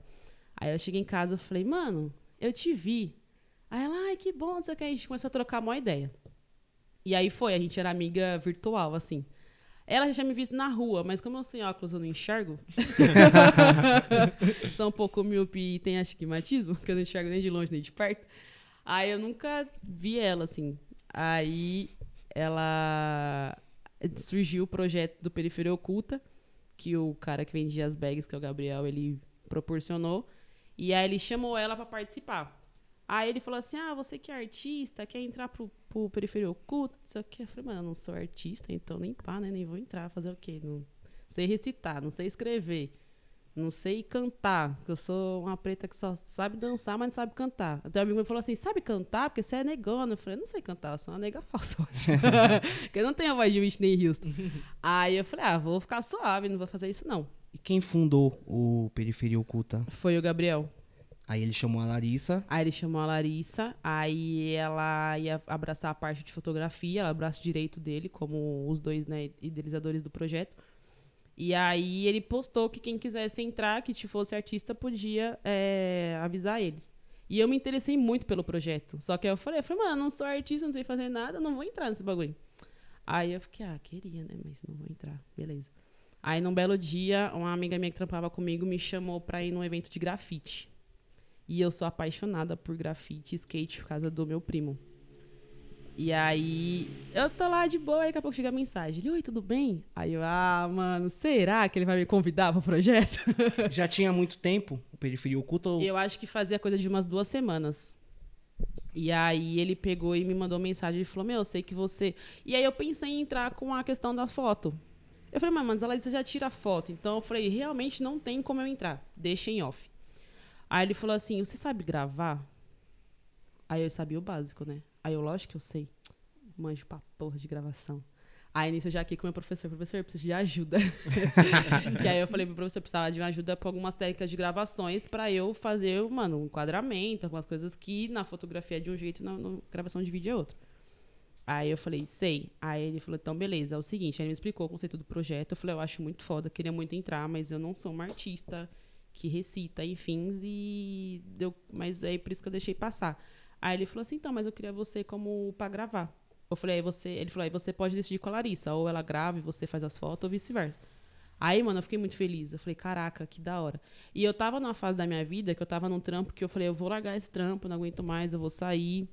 Aí eu cheguei em casa e falei, mano, eu te vi. Aí ela, ai, que bom, não sei o que. A gente começou a trocar uma ideia. E aí foi, a gente era amiga virtual, assim. Ela já tinha me visto na rua, mas como eu sem óculos eu não enxergo. <laughs> Sou um pouco míope e tem astigmatismo, porque eu não enxergo nem de longe nem de perto. Aí eu nunca vi ela, assim. Aí ela surgiu o projeto do Periferia Oculta, que o cara que vendia as bags, que é o Gabriel, ele proporcionou. E aí ele chamou ela para participar. Aí ele falou assim: Ah, você que é artista, quer entrar pro, pro Periferia Oculta? Não sei o quê. Eu falei, mano, eu não sou artista, então nem pá, né? Nem vou entrar. Fazer o quê? Não sei recitar, não sei escrever. Não sei cantar, porque eu sou uma preta que só sabe dançar, mas não sabe cantar. Até um amigo me falou assim: sabe cantar? Porque você é negona. Eu falei: não sei cantar, eu sou uma nega falsa hoje. <laughs> <laughs> porque eu não tenho a voz de Whitney Houston. Aí eu falei: ah, vou ficar suave, não vou fazer isso não. E quem fundou o Periferia Oculta? Foi o Gabriel. Aí ele chamou a Larissa. Aí ele chamou a Larissa, aí ela ia abraçar a parte de fotografia, ela abraço direito dele, como os dois né, idealizadores do projeto. E aí ele postou que quem quisesse entrar, que fosse artista, podia é, avisar eles. E eu me interessei muito pelo projeto. Só que eu falei, eu falei, mano, não sou artista, não sei fazer nada, não vou entrar nesse bagulho. Aí eu fiquei, ah, queria, né? Mas não vou entrar. Beleza. Aí num belo dia, uma amiga minha que trampava comigo me chamou pra ir num evento de grafite. E eu sou apaixonada por grafite e skate por causa do meu primo. E aí, eu tô lá de boa, aí daqui a pouco chega a mensagem. Ele, oi, tudo bem? Aí eu, ah, mano, será que ele vai me convidar pro projeto? <laughs> Já tinha muito tempo o Periferia Oculta? Ou... Eu acho que fazia coisa de umas duas semanas. E aí ele pegou e me mandou mensagem. Ele falou, meu, eu sei que você... E aí eu pensei em entrar com a questão da foto. Eu falei, mas ela já tira foto. Então eu falei, realmente não tem como eu entrar. Deixa em off. Aí ele falou assim, você sabe gravar? Aí eu sabia o básico, né? Aí eu, lógico que eu sei. Manjo pra porra de gravação. Aí nisso eu já aqui com o meu professor, professor, eu preciso de ajuda. <laughs> <laughs> que aí eu falei pro professor, eu precisava de ajuda com algumas técnicas de gravações para eu fazer, mano, um enquadramento, algumas coisas que na fotografia é de um jeito e na, na, gravação de vídeo é outro. Aí eu falei, sei. Aí ele falou, então beleza, é o seguinte. Aí ele me explicou o conceito do projeto. Eu falei, eu acho muito foda, queria muito entrar, mas eu não sou uma artista que recita, enfim, e deu, mas aí por isso que eu deixei passar. Aí ele falou assim, então, mas eu queria você como para gravar. Eu falei, aí você, ele falou, aí você pode decidir com a Larissa, ou ela grava e você faz as fotos, ou vice-versa. Aí, mano, eu fiquei muito feliz. Eu falei, caraca, que da hora. E eu tava numa fase da minha vida que eu tava num trampo que eu falei, eu vou largar esse trampo, não aguento mais, eu vou sair.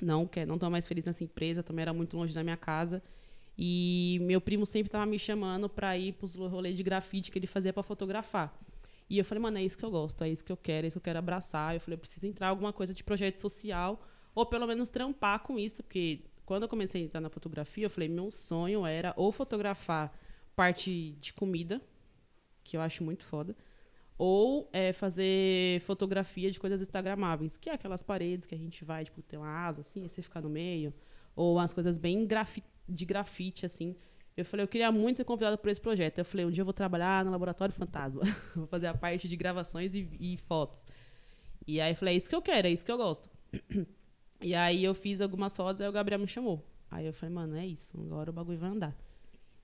Não quer, não tô mais feliz nessa empresa, também era muito longe da minha casa. E meu primo sempre tava me chamando pra ir pros rolês de grafite que ele fazia para fotografar. E eu falei, mano, é isso que eu gosto, é isso que eu quero, é isso que eu quero abraçar. Eu falei, eu preciso entrar alguma coisa de projeto social, ou pelo menos trampar com isso, porque quando eu comecei a entrar na fotografia, eu falei, meu sonho era ou fotografar parte de comida, que eu acho muito foda, ou é, fazer fotografia de coisas instagramáveis, que é aquelas paredes que a gente vai, tipo, ter uma asa assim, e você ficar no meio, ou umas coisas bem grafi de grafite, assim. Eu falei, eu queria muito ser convidada por esse projeto. Eu falei, um dia eu vou trabalhar no Laboratório Fantasma. <laughs> vou fazer a parte de gravações e, e, fotos. E aí eu falei, é isso que eu quero, é isso que eu gosto. <clears throat> e aí eu fiz algumas fotos, aí o Gabriel me chamou. Aí eu falei, mano, é isso, agora o bagulho vai andar.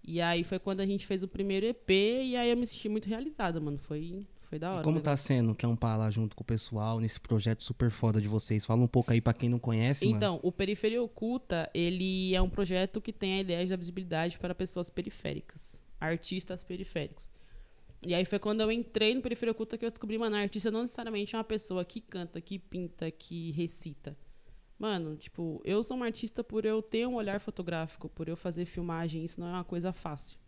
E aí foi quando a gente fez o primeiro EP, e aí eu me senti muito realizada, mano. Foi foi da hora. E como tá sendo trampar lá junto com o pessoal nesse projeto super foda de vocês? Fala um pouco aí para quem não conhece, Então, mano. o Periferia Oculta, ele é um projeto que tem a ideia da visibilidade para pessoas periféricas, artistas periféricos. E aí foi quando eu entrei no Periferia Oculta que eu descobri, mano, artista não necessariamente é uma pessoa que canta, que pinta, que recita. Mano, tipo, eu sou uma artista por eu ter um olhar fotográfico, por eu fazer filmagem, isso não é uma coisa fácil.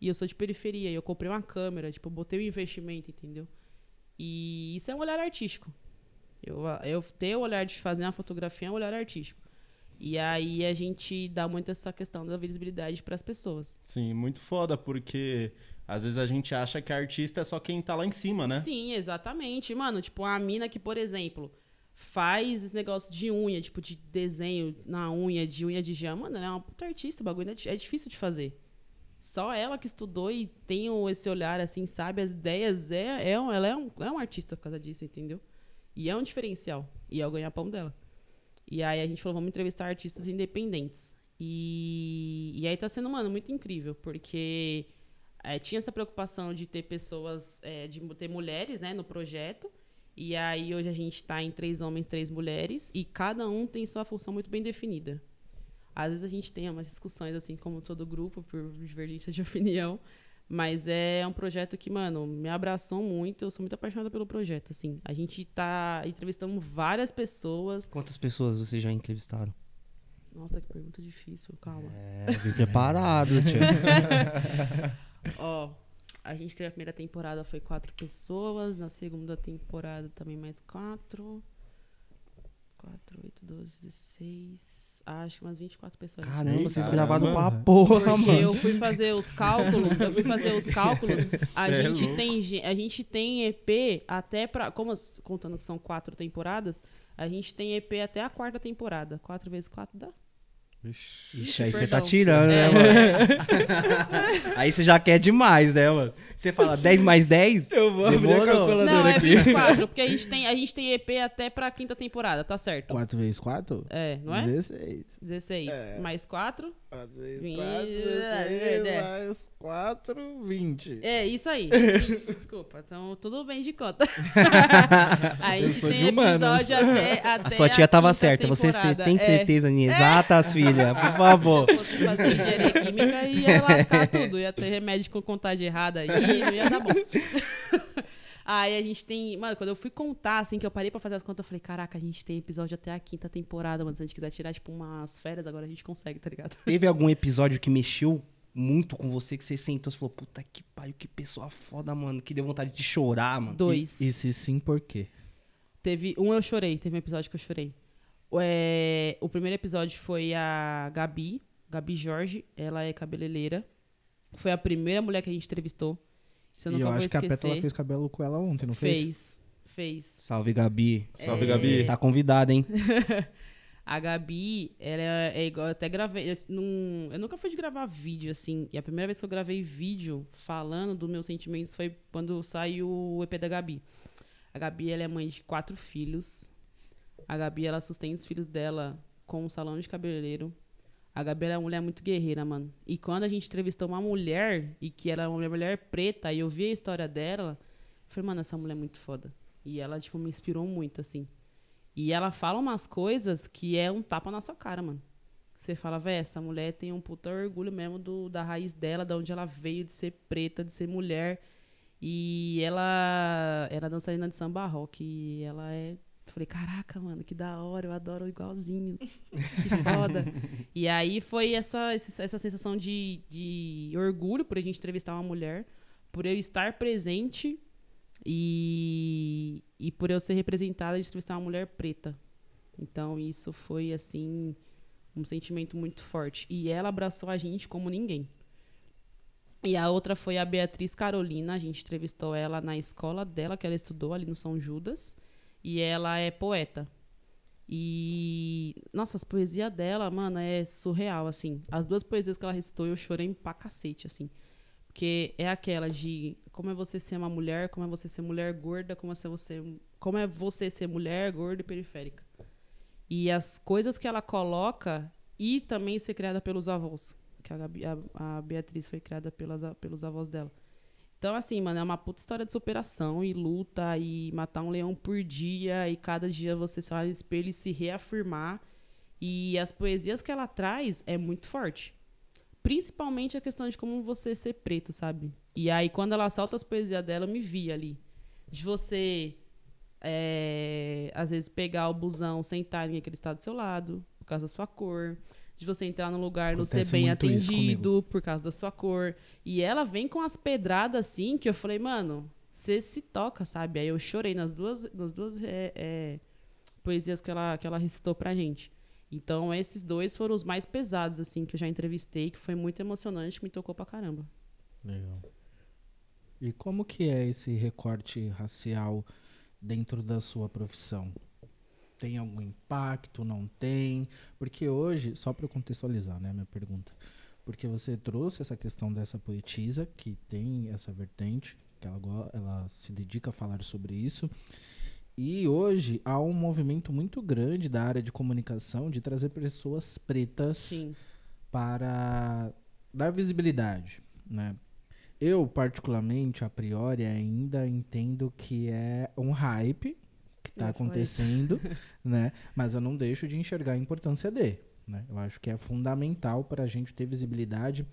E eu sou de periferia, e eu comprei uma câmera, tipo, botei o um investimento, entendeu? E isso é um olhar artístico. Eu, eu ter o olhar de fazer uma fotografia é um olhar artístico. E aí a gente dá muito essa questão da visibilidade para as pessoas. Sim, muito foda, porque às vezes a gente acha que artista é só quem tá lá em cima, né? Sim, exatamente. Mano, tipo, a mina que, por exemplo, faz esse negócio de unha, tipo, de desenho na unha, de unha de gel, mano, ela é uma puta artista, o bagulho é, é difícil de fazer só ela que estudou e tem esse olhar, assim, sabe? As ideias, é, é, ela é um, é um artista por causa disso, entendeu? E é um diferencial. E é o ganha-pão dela. E aí a gente falou, vamos entrevistar artistas independentes. E, e aí tá sendo, mano, muito incrível, porque é, tinha essa preocupação de ter pessoas, é, de ter mulheres, né, no projeto. E aí hoje a gente tá em três homens, três mulheres, e cada um tem sua função muito bem definida. Às vezes a gente tem umas discussões, assim, como todo grupo, por divergência de <laughs> opinião. Mas é um projeto que, mano, me abraçou muito. Eu sou muito apaixonada pelo projeto, assim. A gente tá entrevistando várias pessoas. Quantas pessoas vocês já entrevistaram? Nossa, que pergunta difícil, calma. É, vim preparado, tio. <laughs> Ó, a gente teve a primeira temporada, foi quatro pessoas. Na segunda temporada também mais quatro. Quatro, oito, doze, dezesseis. Acho que umas 24 pessoas. Caramba, vocês Caramba. gravaram pra porra, Porque eu mano. fui fazer os cálculos, eu fui fazer os <laughs> cálculos. A é gente louco. tem a gente tem EP até pra. como contando que são quatro temporadas, a gente tem EP até a quarta temporada. Quatro vezes quatro dá? Ixi, aí você tá tirando, né, É. mano? <laughs> Aí você já quer demais, né, mano? Você fala 10 mais 10? Eu vou abrir a calculadora Não, é aqui. 24, <laughs> porque a gente tem a gente tem EP até pra quinta temporada, tá certo? 4 vezes 4? É, não é? 16. 16 mais 4. 4 vezes Vinte, 4, é, 16, é. mais 4, 20. É, isso aí. <laughs> 20, desculpa. Então, tudo bem de conta. <laughs> a gente tem episódio até, até A sua tia tava quinta certa. Você temporada. tem É. certeza em exatas, filha? Por favor. Se eu fosse fazer engenharia química, ia lascar tudo. Ia ter remédio com contagem errada aí, não ia dar bom. <laughs> Aí a gente tem. Mano, quando eu fui contar, assim, que eu parei pra fazer as contas, eu falei: caraca, a gente tem episódio até a quinta temporada, mano. Se a gente quiser tirar, tipo, umas férias, agora a gente consegue, tá ligado? <laughs> Teve algum episódio que mexeu muito com você, que você sentou e falou, puta que pariu, que pessoa foda, mano, que deu vontade de chorar, mano. Dois. E, e se sim, por quê? Teve um eu chorei, teve um episódio que eu chorei. O, é, o primeiro episódio foi a Gabi, Gabi Jorge, ela é cabeleireira. Foi a primeira mulher que a gente entrevistou. Isso eu e nunca eu vou acho que a esquecer. Pétala fez cabelo com ela ontem, não fez? fez, fez. Salve, Gabi. Salve, É. Gabi. Tá convidada, hein? <laughs> A Gabi, ela é igual, eu até gravei, eu, não- eu nunca fui de gravar vídeo, assim, e a primeira vez que eu gravei vídeo falando dos meus sentimentos foi quando saiu o EP da Gabi. A Gabi, ela é mãe de quatro filhos. A Gabi, ela sustenta os filhos dela com um salão de cabeleireiro. A Gabi ela é uma mulher muito guerreira, mano. E quando a gente entrevistou uma mulher, e que era uma mulher preta, e eu vi a história dela, eu falei, mano, essa mulher é muito foda. E ela, tipo, me inspirou muito, assim. E ela fala umas coisas que é um tapa na sua cara, mano. Você fala, véi, essa mulher tem um puta orgulho mesmo do, da raiz dela, de onde ela veio, de ser preta, de ser mulher. E ela era dançarina de samba rock. E ela é. Eu falei, caraca, mano, que da hora, eu adoro igualzinho. Que foda. <laughs> e aí foi essa, essa sensação de, de orgulho por a gente entrevistar uma mulher, por eu estar presente e, e por eu ser representada de entrevistar uma mulher preta. Então isso foi assim um sentimento muito forte. E ela abraçou a gente como ninguém. E a outra foi a Beatriz Carolina. A gente entrevistou ela na escola dela, que ela estudou ali no São Judas. E ela é poeta. E. Nossa, as poesias dela, mano, é surreal, assim. As duas poesias que ela recitou, eu chorei pra cacete, assim. Porque é aquela de como é você ser uma mulher, como é você ser mulher gorda, como é você, como é você ser mulher gorda e periférica. E as coisas que ela coloca e também ser criada pelos avós. Que a, a- a Beatriz foi criada pelas, pelos avós dela. Então, assim, mano, é uma puta história de superação e luta e matar um leão por dia e cada dia você se olhar no espelho e se reafirmar. E as poesias que ela traz é muito forte. Principalmente a questão de como você ser preto, sabe? E aí, quando ela solta as poesias dela, eu me vi ali. De você, é, às vezes, pegar o busão, sentar em aquele estado do seu lado, por causa da sua cor. De você entrar no lugar, não ser Acontece bem atendido por causa da sua cor. E ela vem com as pedradas assim, que eu falei, mano, você se toca, sabe? Aí eu chorei nas duas, nas duas é, é, poesias que ela, que ela recitou pra gente. Então, esses dois foram os mais pesados, assim, que eu já entrevistei, que foi muito emocionante, me tocou pra caramba. Legal. E como que é esse recorte racial dentro da sua profissão? Tem algum impacto? Não tem? Porque hoje, só para contextualizar, né, minha pergunta, porque você trouxe essa questão dessa poetisa que tem essa vertente, que ela, ela se dedica a falar sobre isso. E hoje há um movimento muito grande da área de comunicação de trazer pessoas pretas Sim. para dar visibilidade, né? Eu, particularmente, a priori, ainda entendo que é um hype que está isso. acontecendo, <laughs> né? Mas eu não deixo de enxergar a importância de, Né? Eu acho que é fundamental para a gente ter visibilidade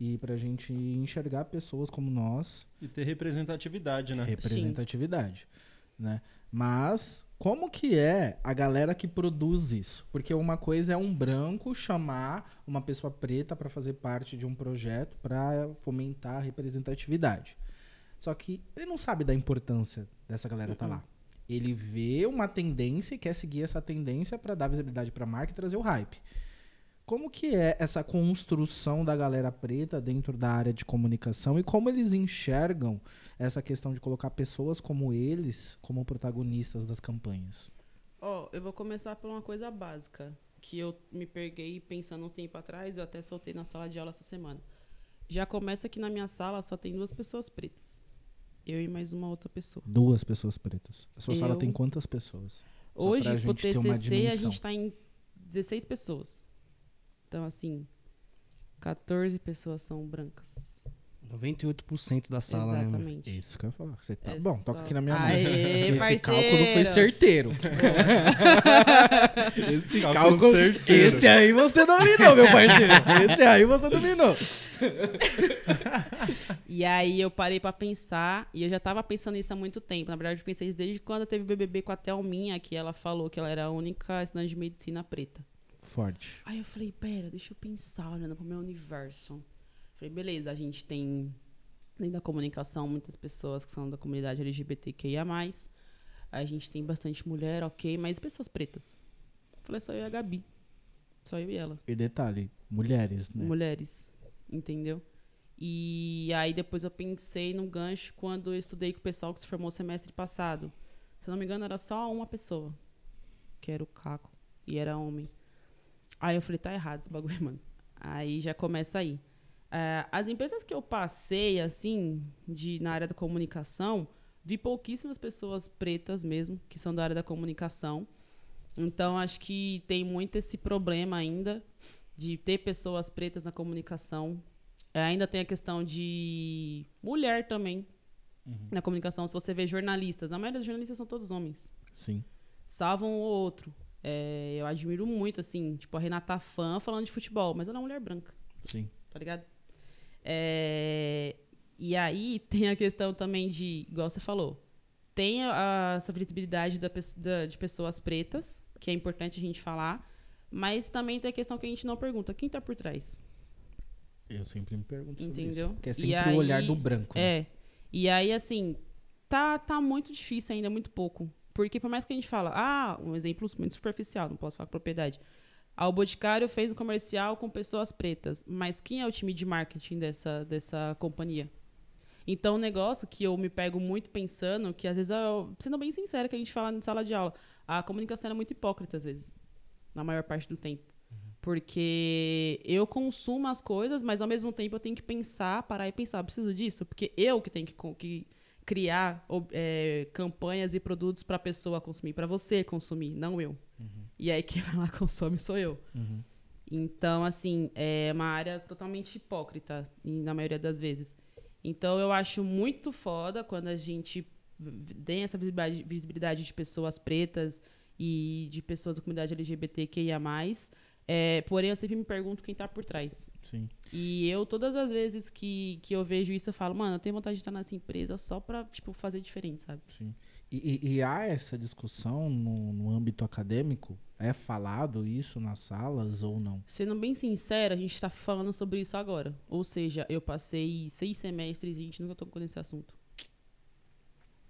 e para a gente enxergar pessoas como nós. E ter representatividade, né? Representatividade. Né? Mas como que é a galera que produz isso? Porque uma coisa é um branco chamar uma pessoa preta para fazer parte de um projeto para fomentar a representatividade. Só que ele não sabe da importância dessa galera estar tá lá. Ele vê uma tendência e quer seguir essa tendência para dar visibilidade para a marca e trazer o hype. Como que é essa construção da galera preta dentro da área de comunicação e como eles enxergam essa questão de colocar pessoas como eles como protagonistas das campanhas? Ó, oh, eu vou começar por uma coisa básica que eu me peguei pensando um tempo atrás, eu até soltei na sala de aula essa semana. Já começa que na minha sala só tem duas pessoas pretas. Eu e mais uma outra pessoa. Duas pessoas pretas. A sua eu... sala tem quantas pessoas? Hoje, o TCC, a gente está em 16 pessoas. Então, assim, 14 pessoas são brancas. 98% da sala, né, Exatamente. né? Isso que eu ia falar. Você tá... É Bom, só... toca aqui na minha mão. Esse cálculo foi certeiro. <laughs> esse cálculo, certeiro. Esse aí você dominou, meu parceiro. <laughs> Esse aí você dominou. <laughs> <laughs> e aí eu parei para pensar, e eu já tava pensando nisso há muito tempo. Na verdade, eu pensei isso desde quando eu teve BBB com a Thelminha, que ela falou que ela era a única estudante de medicina preta. Forte. Aí eu falei, pera, deixa eu pensar, olhando pro meu universo. Falei, beleza, a gente tem dentro da comunicação muitas pessoas que são da comunidade LGBTQIA+. A gente tem bastante mulher, ok, mas pessoas pretas. Falei, só eu e a Gabi. Só eu e ela. E detalhe, mulheres, né? Mulheres, entendeu? E aí depois eu pensei no gancho quando eu estudei com o pessoal que se formou semestre passado. Se eu não me engano, era só uma pessoa, que era o Caco, e era homem. Aí eu falei, tá errado esse bagulho, <laughs> mano. Aí já começa aí. É, as empresas que eu passei, assim, de, na área da comunicação, vi pouquíssimas pessoas pretas mesmo, que são da área da comunicação. Então, acho que tem muito esse problema ainda de ter pessoas pretas na comunicação. É, ainda tem a questão de mulher também uhum. na comunicação. Se você vê jornalistas, a maioria dos jornalistas são todos homens. Sim. Salvam um ou outro. É, eu admiro muito, assim, tipo, a Renata Fã falando de futebol, mas ela é uma mulher branca. Sim. Tá ligado? É, e aí tem a questão também de, igual você falou, tem a, essa visibilidade da, da, de pessoas pretas, que é importante a gente falar, mas também tem a questão que a gente não pergunta, quem tá por trás? Eu sempre me pergunto sobre Entendeu? isso. Que é sempre aí, o olhar do branco. Né? É. E aí, assim, tá, tá muito difícil ainda, muito pouco. Porque por mais que a gente fala, ah, um exemplo muito superficial, não posso falar com propriedade. Ah, o Boticário fez um comercial com pessoas pretas, mas quem é o time de marketing dessa, dessa companhia? Então, um negócio que eu me pego muito pensando, que às vezes, eu, sendo bem sincera, que a gente fala na sala de aula, a comunicação é muito hipócrita às vezes, na maior parte do tempo. Porque eu consumo as coisas, mas ao mesmo tempo eu tenho que pensar, parar e pensar, preciso disso? Porque eu que tenho que, que criar é, campanhas e produtos para a pessoa consumir, para você consumir, não eu. Uhum. E aí quem vai lá <laughs> consome sou eu. Uhum. Então, assim, é uma área totalmente hipócrita, na maioria das vezes. Então, eu acho muito foda quando a gente tem essa visibilidade, visibilidade de pessoas pretas e de pessoas da comunidade LGBTQIA+, é, porém, eu sempre me pergunto quem está por trás. Sim. E eu, todas as vezes que, que eu vejo isso, eu falo, mano, eu tenho vontade de estar nessa empresa só para tipo, fazer diferente, sabe? Sim. E, e, e há essa discussão no, no, âmbito acadêmico? É falado isso nas salas ou não? Sendo bem sincera, a gente está falando sobre isso agora. Ou seja, eu passei seis semestres e a gente nunca tocou nesse assunto.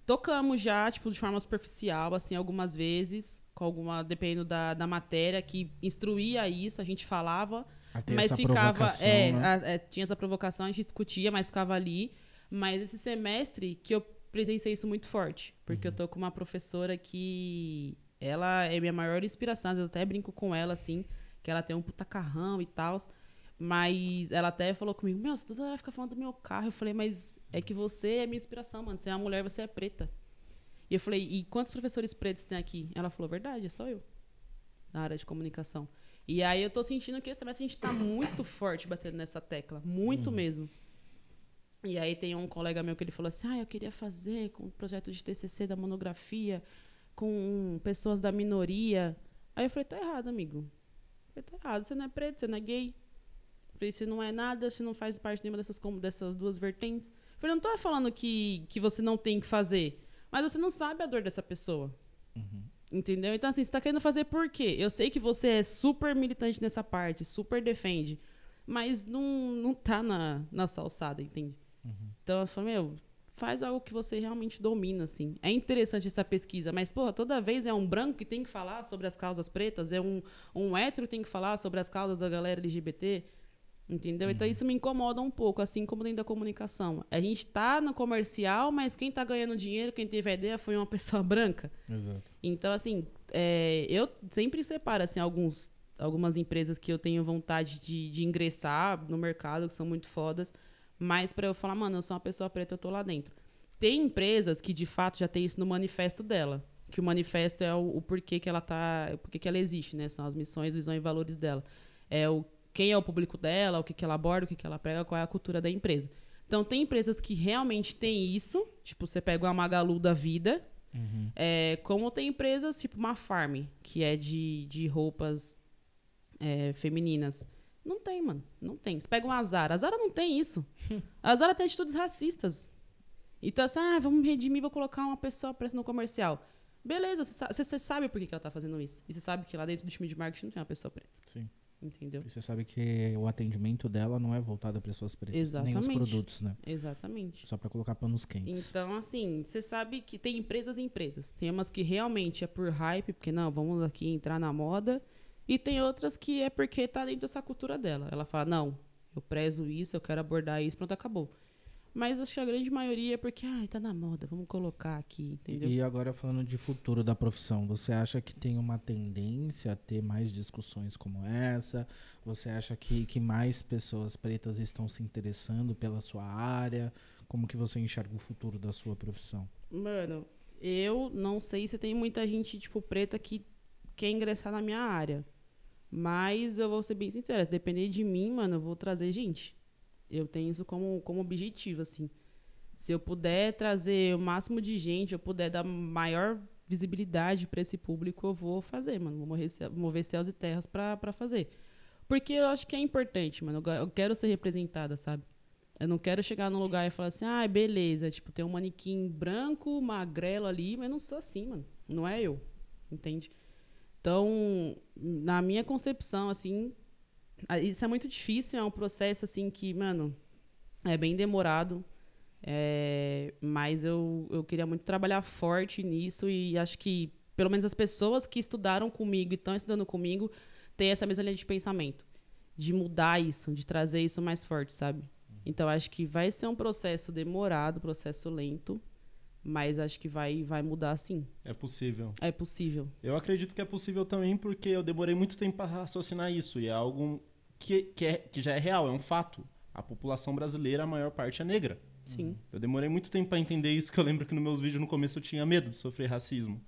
Tocamos já, tipo, de forma superficial, assim, algumas vezes, com alguma, dependendo da, da matéria, que instruía isso, a gente falava, mas ficava. É, né? a, é, tinha essa provocação, a gente discutia, mas ficava ali. Mas esse semestre que eu presenciei isso muito forte, porque uhum. eu tô com uma professora que ela é minha maior inspiração, eu até brinco com ela, assim, que ela tem um puta carrão e tal. Mas ela até falou comigo, meu, você toda hora fica falando do meu carro. Eu falei, mas é que você é minha inspiração, mano. Você é uma mulher, você é preta. E eu falei, e quantos professores pretos tem aqui? Ela falou, verdade, é só eu. Na área de comunicação. E aí eu tô sentindo que esse semestre a gente tá muito forte batendo nessa tecla. Muito uhum. mesmo. E aí tem um colega meu que ele falou assim, ah, eu queria fazer com o projeto de TCC da monografia com pessoas da minoria. Aí eu falei, tá errado, amigo. falei, tá errado, você não é preto, você não é gay. Falei, você não é nada, você não faz parte nenhuma dessas, dessas duas vertentes. falei, não tô falando que, que você não tem que fazer, mas você não sabe a dor dessa pessoa. Uhum. Entendeu? Então, assim, você tá querendo fazer por quê? Eu sei que você é super militante nessa parte, super defende, mas não, não tá na, na salsada, entende? Uhum. Então, eu falei, meu, faz algo que você realmente domina, assim. É interessante essa pesquisa, mas, porra, toda vez é um branco que tem que falar sobre as causas pretas, é um, um hétero que tem que falar sobre as causas da galera LGBT, entendeu? Então, uhum. Isso me incomoda um pouco, assim como dentro da comunicação. A gente tá no comercial, mas quem tá ganhando dinheiro, quem teve a ideia foi uma <laughs> pessoa branca. Exato. Então, assim, é, eu sempre separo, assim, alguns, algumas empresas que eu tenho vontade de, de ingressar no mercado, que são muito fodas, mas para eu falar, mano, eu sou uma pessoa preta, eu tô lá dentro. Tem empresas que de fato já tem isso no manifesto dela, que o manifesto é o, o porquê que ela tá, o porquê que ela existe, né? São as missões, visão e valores dela. É o quem é o público dela, o que, que ela aborda, o que, que ela prega, qual é a cultura da empresa. Então tem empresas que realmente têm isso, tipo você pega uma Magalu da vida, uhum. é, como tem empresas tipo uma Farm, que é de, de roupas é, femininas. Não tem, mano. Não tem. Você pega um Azar. A Zara não tem isso. <laughs> A Zara tem atitudes racistas. Então, assim, ah, vamos redimir, vou colocar uma pessoa preta no comercial. Beleza, você sabe por que, que ela tá fazendo isso. E você sabe que lá dentro do time de marketing não tem uma pessoa preta. Sim. Entendeu? E você sabe que o atendimento dela não é voltado a pessoas pretas. Exatamente. Nem os produtos, né? Exatamente. Só para colocar panos quentes. Então, assim, você sabe que tem empresas e empresas. Tem umas que realmente é por hype, porque não, vamos aqui entrar na moda. E tem outras que é porque tá dentro dessa cultura dela. Ela fala, não, eu prezo isso, eu quero abordar isso, pronto, acabou. Mas acho que a grande maioria é porque, ai, tá na moda, vamos colocar aqui, entendeu? E agora falando de futuro da profissão, você acha que tem uma tendência a ter mais discussões como essa? Você acha que, que mais pessoas pretas estão se interessando pela sua área? Como que você enxerga o futuro da sua profissão? Mano, eu não sei se tem muita gente, tipo, preta que quer ingressar na minha área. Mas eu vou ser bem sincera, se depender de mim, mano, eu vou trazer gente. Eu tenho isso como, como objetivo, assim. Se eu puder trazer o máximo de gente, eu puder dar maior visibilidade para esse público, eu vou fazer, mano. Vou mover, mover céus e terras para fazer. Porque eu acho que é importante, mano. Eu quero ser representada, sabe? Eu não quero chegar num lugar e falar assim, ah, beleza, tipo, tem um manequim branco, magrelo ali, mas não sou assim, mano. Não é eu. Entende? Então, na minha concepção, assim, isso é muito difícil, é um processo, assim, que, mano, é bem demorado. É, mas eu, eu queria muito trabalhar forte nisso e acho que, pelo menos, as pessoas que estudaram comigo e estão estudando comigo têm essa mesma linha de pensamento. De mudar isso, de trazer isso mais forte, sabe? Então, acho que vai ser um processo demorado, processo lento, mas acho que vai, vai mudar sim. É possível. É possível. Eu acredito que é possível também porque eu demorei muito tempo para raciocinar isso. E é algo que, que, é, que já é real, é um fato. A população brasileira, a maior parte é negra. Sim. Eu demorei muito tempo para entender isso, que eu lembro que nos meus vídeos no começo eu tinha medo de sofrer racismo.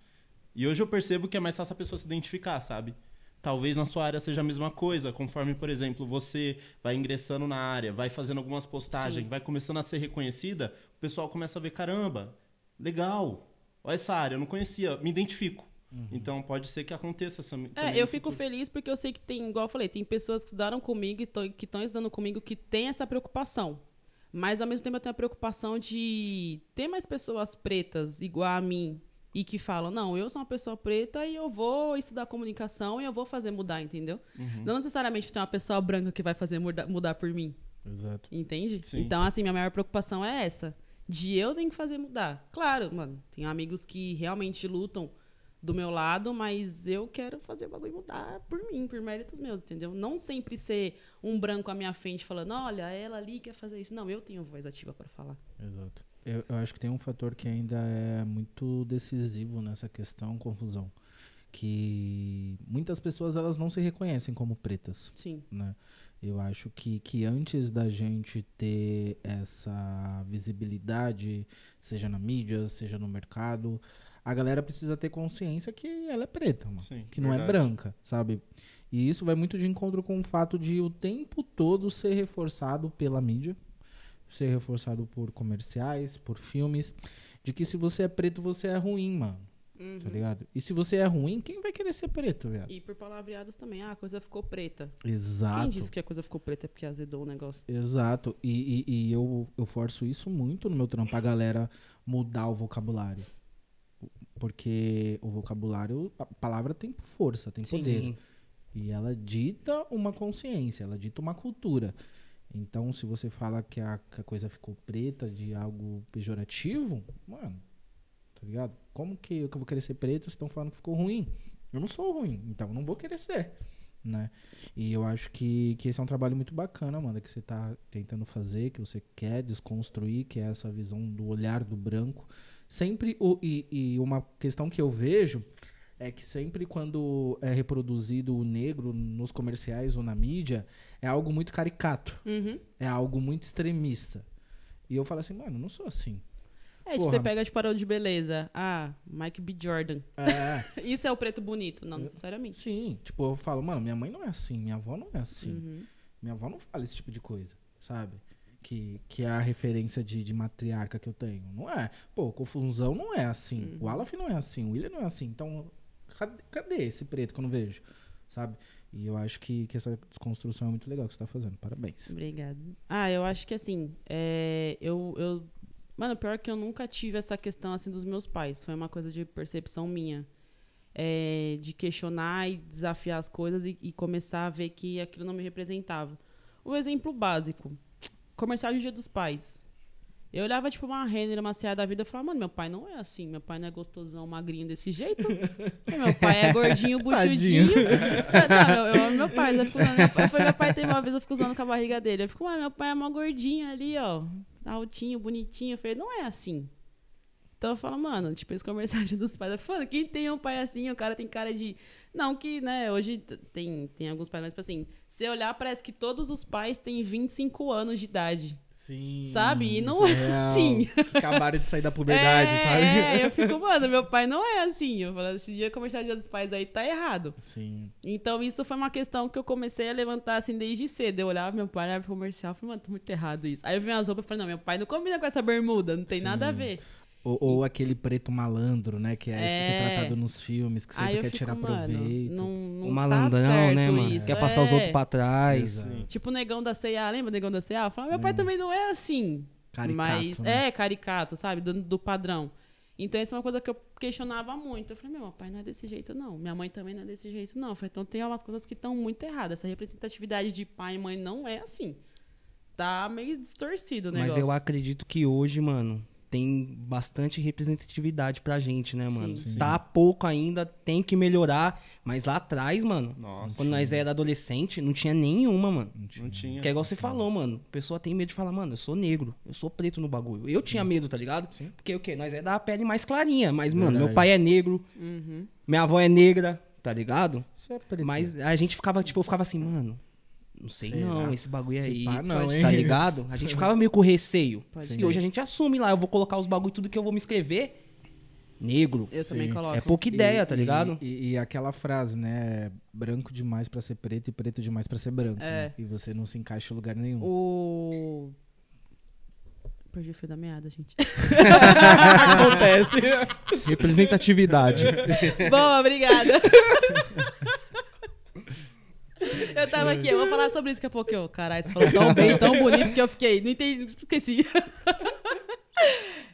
E hoje eu percebo que é mais fácil a pessoa se identificar, sabe? Talvez na sua área seja a mesma coisa, conforme, por exemplo, você vai ingressando na área, vai fazendo algumas postagens, Sim. vai começando a ser reconhecida, o pessoal começa a ver, caramba, legal, olha essa área, eu não conhecia, me identifico. Uhum. Então pode ser que aconteça essa. É, eu fico feliz porque eu sei que tem, igual eu falei, tem pessoas que estudaram comigo e que estão estudando comigo que tem essa preocupação. Mas ao mesmo tempo eu tenho a preocupação de ter mais pessoas pretas igual a mim e que falam, não, eu sou uma pessoa preta e eu vou estudar comunicação e eu vou fazer mudar, entendeu? Uhum. Não necessariamente tem uma pessoa branca que vai fazer mudar, mudar por mim. Exato. Entende? Sim. Então, assim, minha maior preocupação é essa de eu tenho que fazer mudar. Claro, mano, tem amigos que realmente lutam do meu lado, mas eu quero fazer o bagulho mudar por mim, por méritos meus, entendeu? Não sempre ser um branco à minha frente falando, olha, ela ali quer fazer isso. Não, eu tenho voz ativa para falar. Exato. Eu, eu, acho que tem um fator que ainda é muito decisivo nessa questão, confusão. Que muitas pessoas elas não se reconhecem como pretas. Sim. Né? Eu acho que, que antes da gente ter essa visibilidade, seja na mídia, seja no mercado, a galera precisa ter consciência que ela é preta, mano, Sim, que não é branca, sabe? E isso vai muito de encontro com o fato de o tempo todo ser reforçado pela mídia, ser reforçado por comerciais, por filmes, de que se você é preto, você é ruim, mano. Tá ligado? E se você é ruim, quem vai querer ser preto, viado? E por palavreados também, ah, a coisa ficou preta. Exato. Quem disse que a coisa ficou preta é porque azedou o negócio? Exato. E, e, e eu, eu forço isso muito no meu trampo, a galera mudar o vocabulário. Porque o vocabulário, a palavra tem força, tem poder. Sim. E ela dita uma consciência, ela dita uma cultura. Então, se você fala que a, que a coisa ficou preta de algo pejorativo, mano, tá ligado? Como que eu, que eu vou querer ser preto se estão falando que ficou ruim? Eu não sou ruim, então eu não vou querer ser, né? E eu acho que, que esse é um trabalho muito bacana, mano, que você tá tentando fazer, que você quer desconstruir, que é essa visão do olhar do branco. Sempre, o, e, e uma questão que eu vejo é que sempre quando é reproduzido o negro nos comerciais ou na mídia, é algo muito caricato. Uhum. É algo muito extremista. E eu falo assim, mano, não sou assim. É, tipo, Porra. você pega de parão de beleza. Ah, Mike B. Jordan. É, <laughs> Isso é o preto bonito? Não necessariamente. sim. Tipo, eu falo, mano, minha mãe não é assim, minha avó não é assim. Uhum. Minha avó não fala esse tipo de coisa, sabe? Que, que é a referência de, de matriarca que eu tenho. Não é. Pô, Confusão não é assim. O Aleph não é assim. O William não é assim. Então, cadê, cadê esse preto que eu não vejo? Sabe? E eu acho que, que essa desconstrução é muito legal que você tá fazendo. Parabéns. Obrigada. Ah, eu acho que assim, é, eu, eu. Mano, pior que eu nunca tive essa questão assim dos meus pais. Foi uma coisa de percepção minha. É, de questionar e desafiar as coisas e, e começar a ver que aquilo não me representava. O exemplo básico: comercial de Dia dos Pais. Eu olhava, tipo, uma Renner, uma Ceará da vida e falava, mano, meu pai não é assim. Meu pai não é gostosão, magrinho desse jeito. <laughs> Meu pai é gordinho, buchudinho. <laughs> não, eu, eu amo meu pai. Eu fico usando, meu, pai, meu pai tem uma vez, eu fico usando com a barriga dele. Eu fico, mano, meu pai é uma gordinho ali, ó. Altinho, bonitinho. Eu falei, não é assim. Então eu falo, mano, tipo, esse comercial de dos pais. Eu falo, mano, quem tem um pai assim, o cara tem cara de. Não que, né, hoje tem, tem alguns pais, mas tipo assim, se olhar, parece que todos os pais têm 25 anos de idade. Sim. Sabe? E não é assim. Que acabaram de sair da puberdade, é, sabe? É, eu fico, mano, meu pai não é assim. Eu falo, esse dia comercial de dia dos pais aí tá errado. Sim. Então, isso foi uma questão que eu comecei a levantar assim desde cedo. Eu olhava meu pai, olhava pro comercial, eu falei, mano, tá muito errado isso. Aí eu vi as roupas e falei, não, meu pai não combina com essa bermuda, não tem nada a Sim. ver. Ou, ou aquele preto malandro, né? Que é, É. retratado nos filmes, que sempre quer fico, tirar mano, proveito. não, não O tá malandrão, certo né, mano? isso. Quer passar os É. outros pra trás. Exato. Tipo o negão da C&A, lembra o negão da C&A? Eu falava, meu pai também não é assim. Caricato, Mas né? é caricato, sabe? Do, do padrão. Então, isso é uma coisa que eu questionava muito. Eu falei, meu, meu pai não é desse jeito, não. Minha mãe também não é desse jeito, não. Eu falei, então tem umas coisas que estão muito erradas. Essa representatividade de pai e mãe não é assim. Tá meio distorcido o negócio. Mas eu acredito que hoje, mano, tem bastante representatividade pra gente, né, mano? Sim. Tá pouco ainda, tem que melhorar. Mas lá atrás, mano, Nossa. quando nós era adolescente, não tinha nenhuma, mano. Não tinha. Que é igual você falou, mano. A pessoa tem medo de falar, mano, eu sou negro, eu sou preto no bagulho. Eu tinha medo, tá ligado? Sim. Porque o quê? Nós é da pele mais clarinha. Mas, mano, Verdade. meu pai é negro, Uhum. minha avó é negra, tá ligado? É preto. Mas a gente ficava, tipo, eu ficava assim, mano, não sei Será? não, esse bagulho Se aí. pá, não, tá ligado? A gente <laughs> ficava meio com receio. Pode e hoje a gente assume lá, eu vou colocar os bagulho tudo que eu vou me escrever. Negro. Eu também Sim. coloco. É pouca ideia, E- tá e- ligado? E, e aquela frase, né? Branco demais pra ser preto e preto demais pra ser branco. É. né? E você não se encaixa em lugar nenhum. O. Perdi o fio da meada, gente. <laughs> Acontece. Representatividade. Boa, obrigada. <laughs> Eu tava aqui, eu vou falar sobre isso daqui a pouco. Eu, caralho, você falou tão bem, tão bonito que eu fiquei. Não entendi, esqueci. <laughs>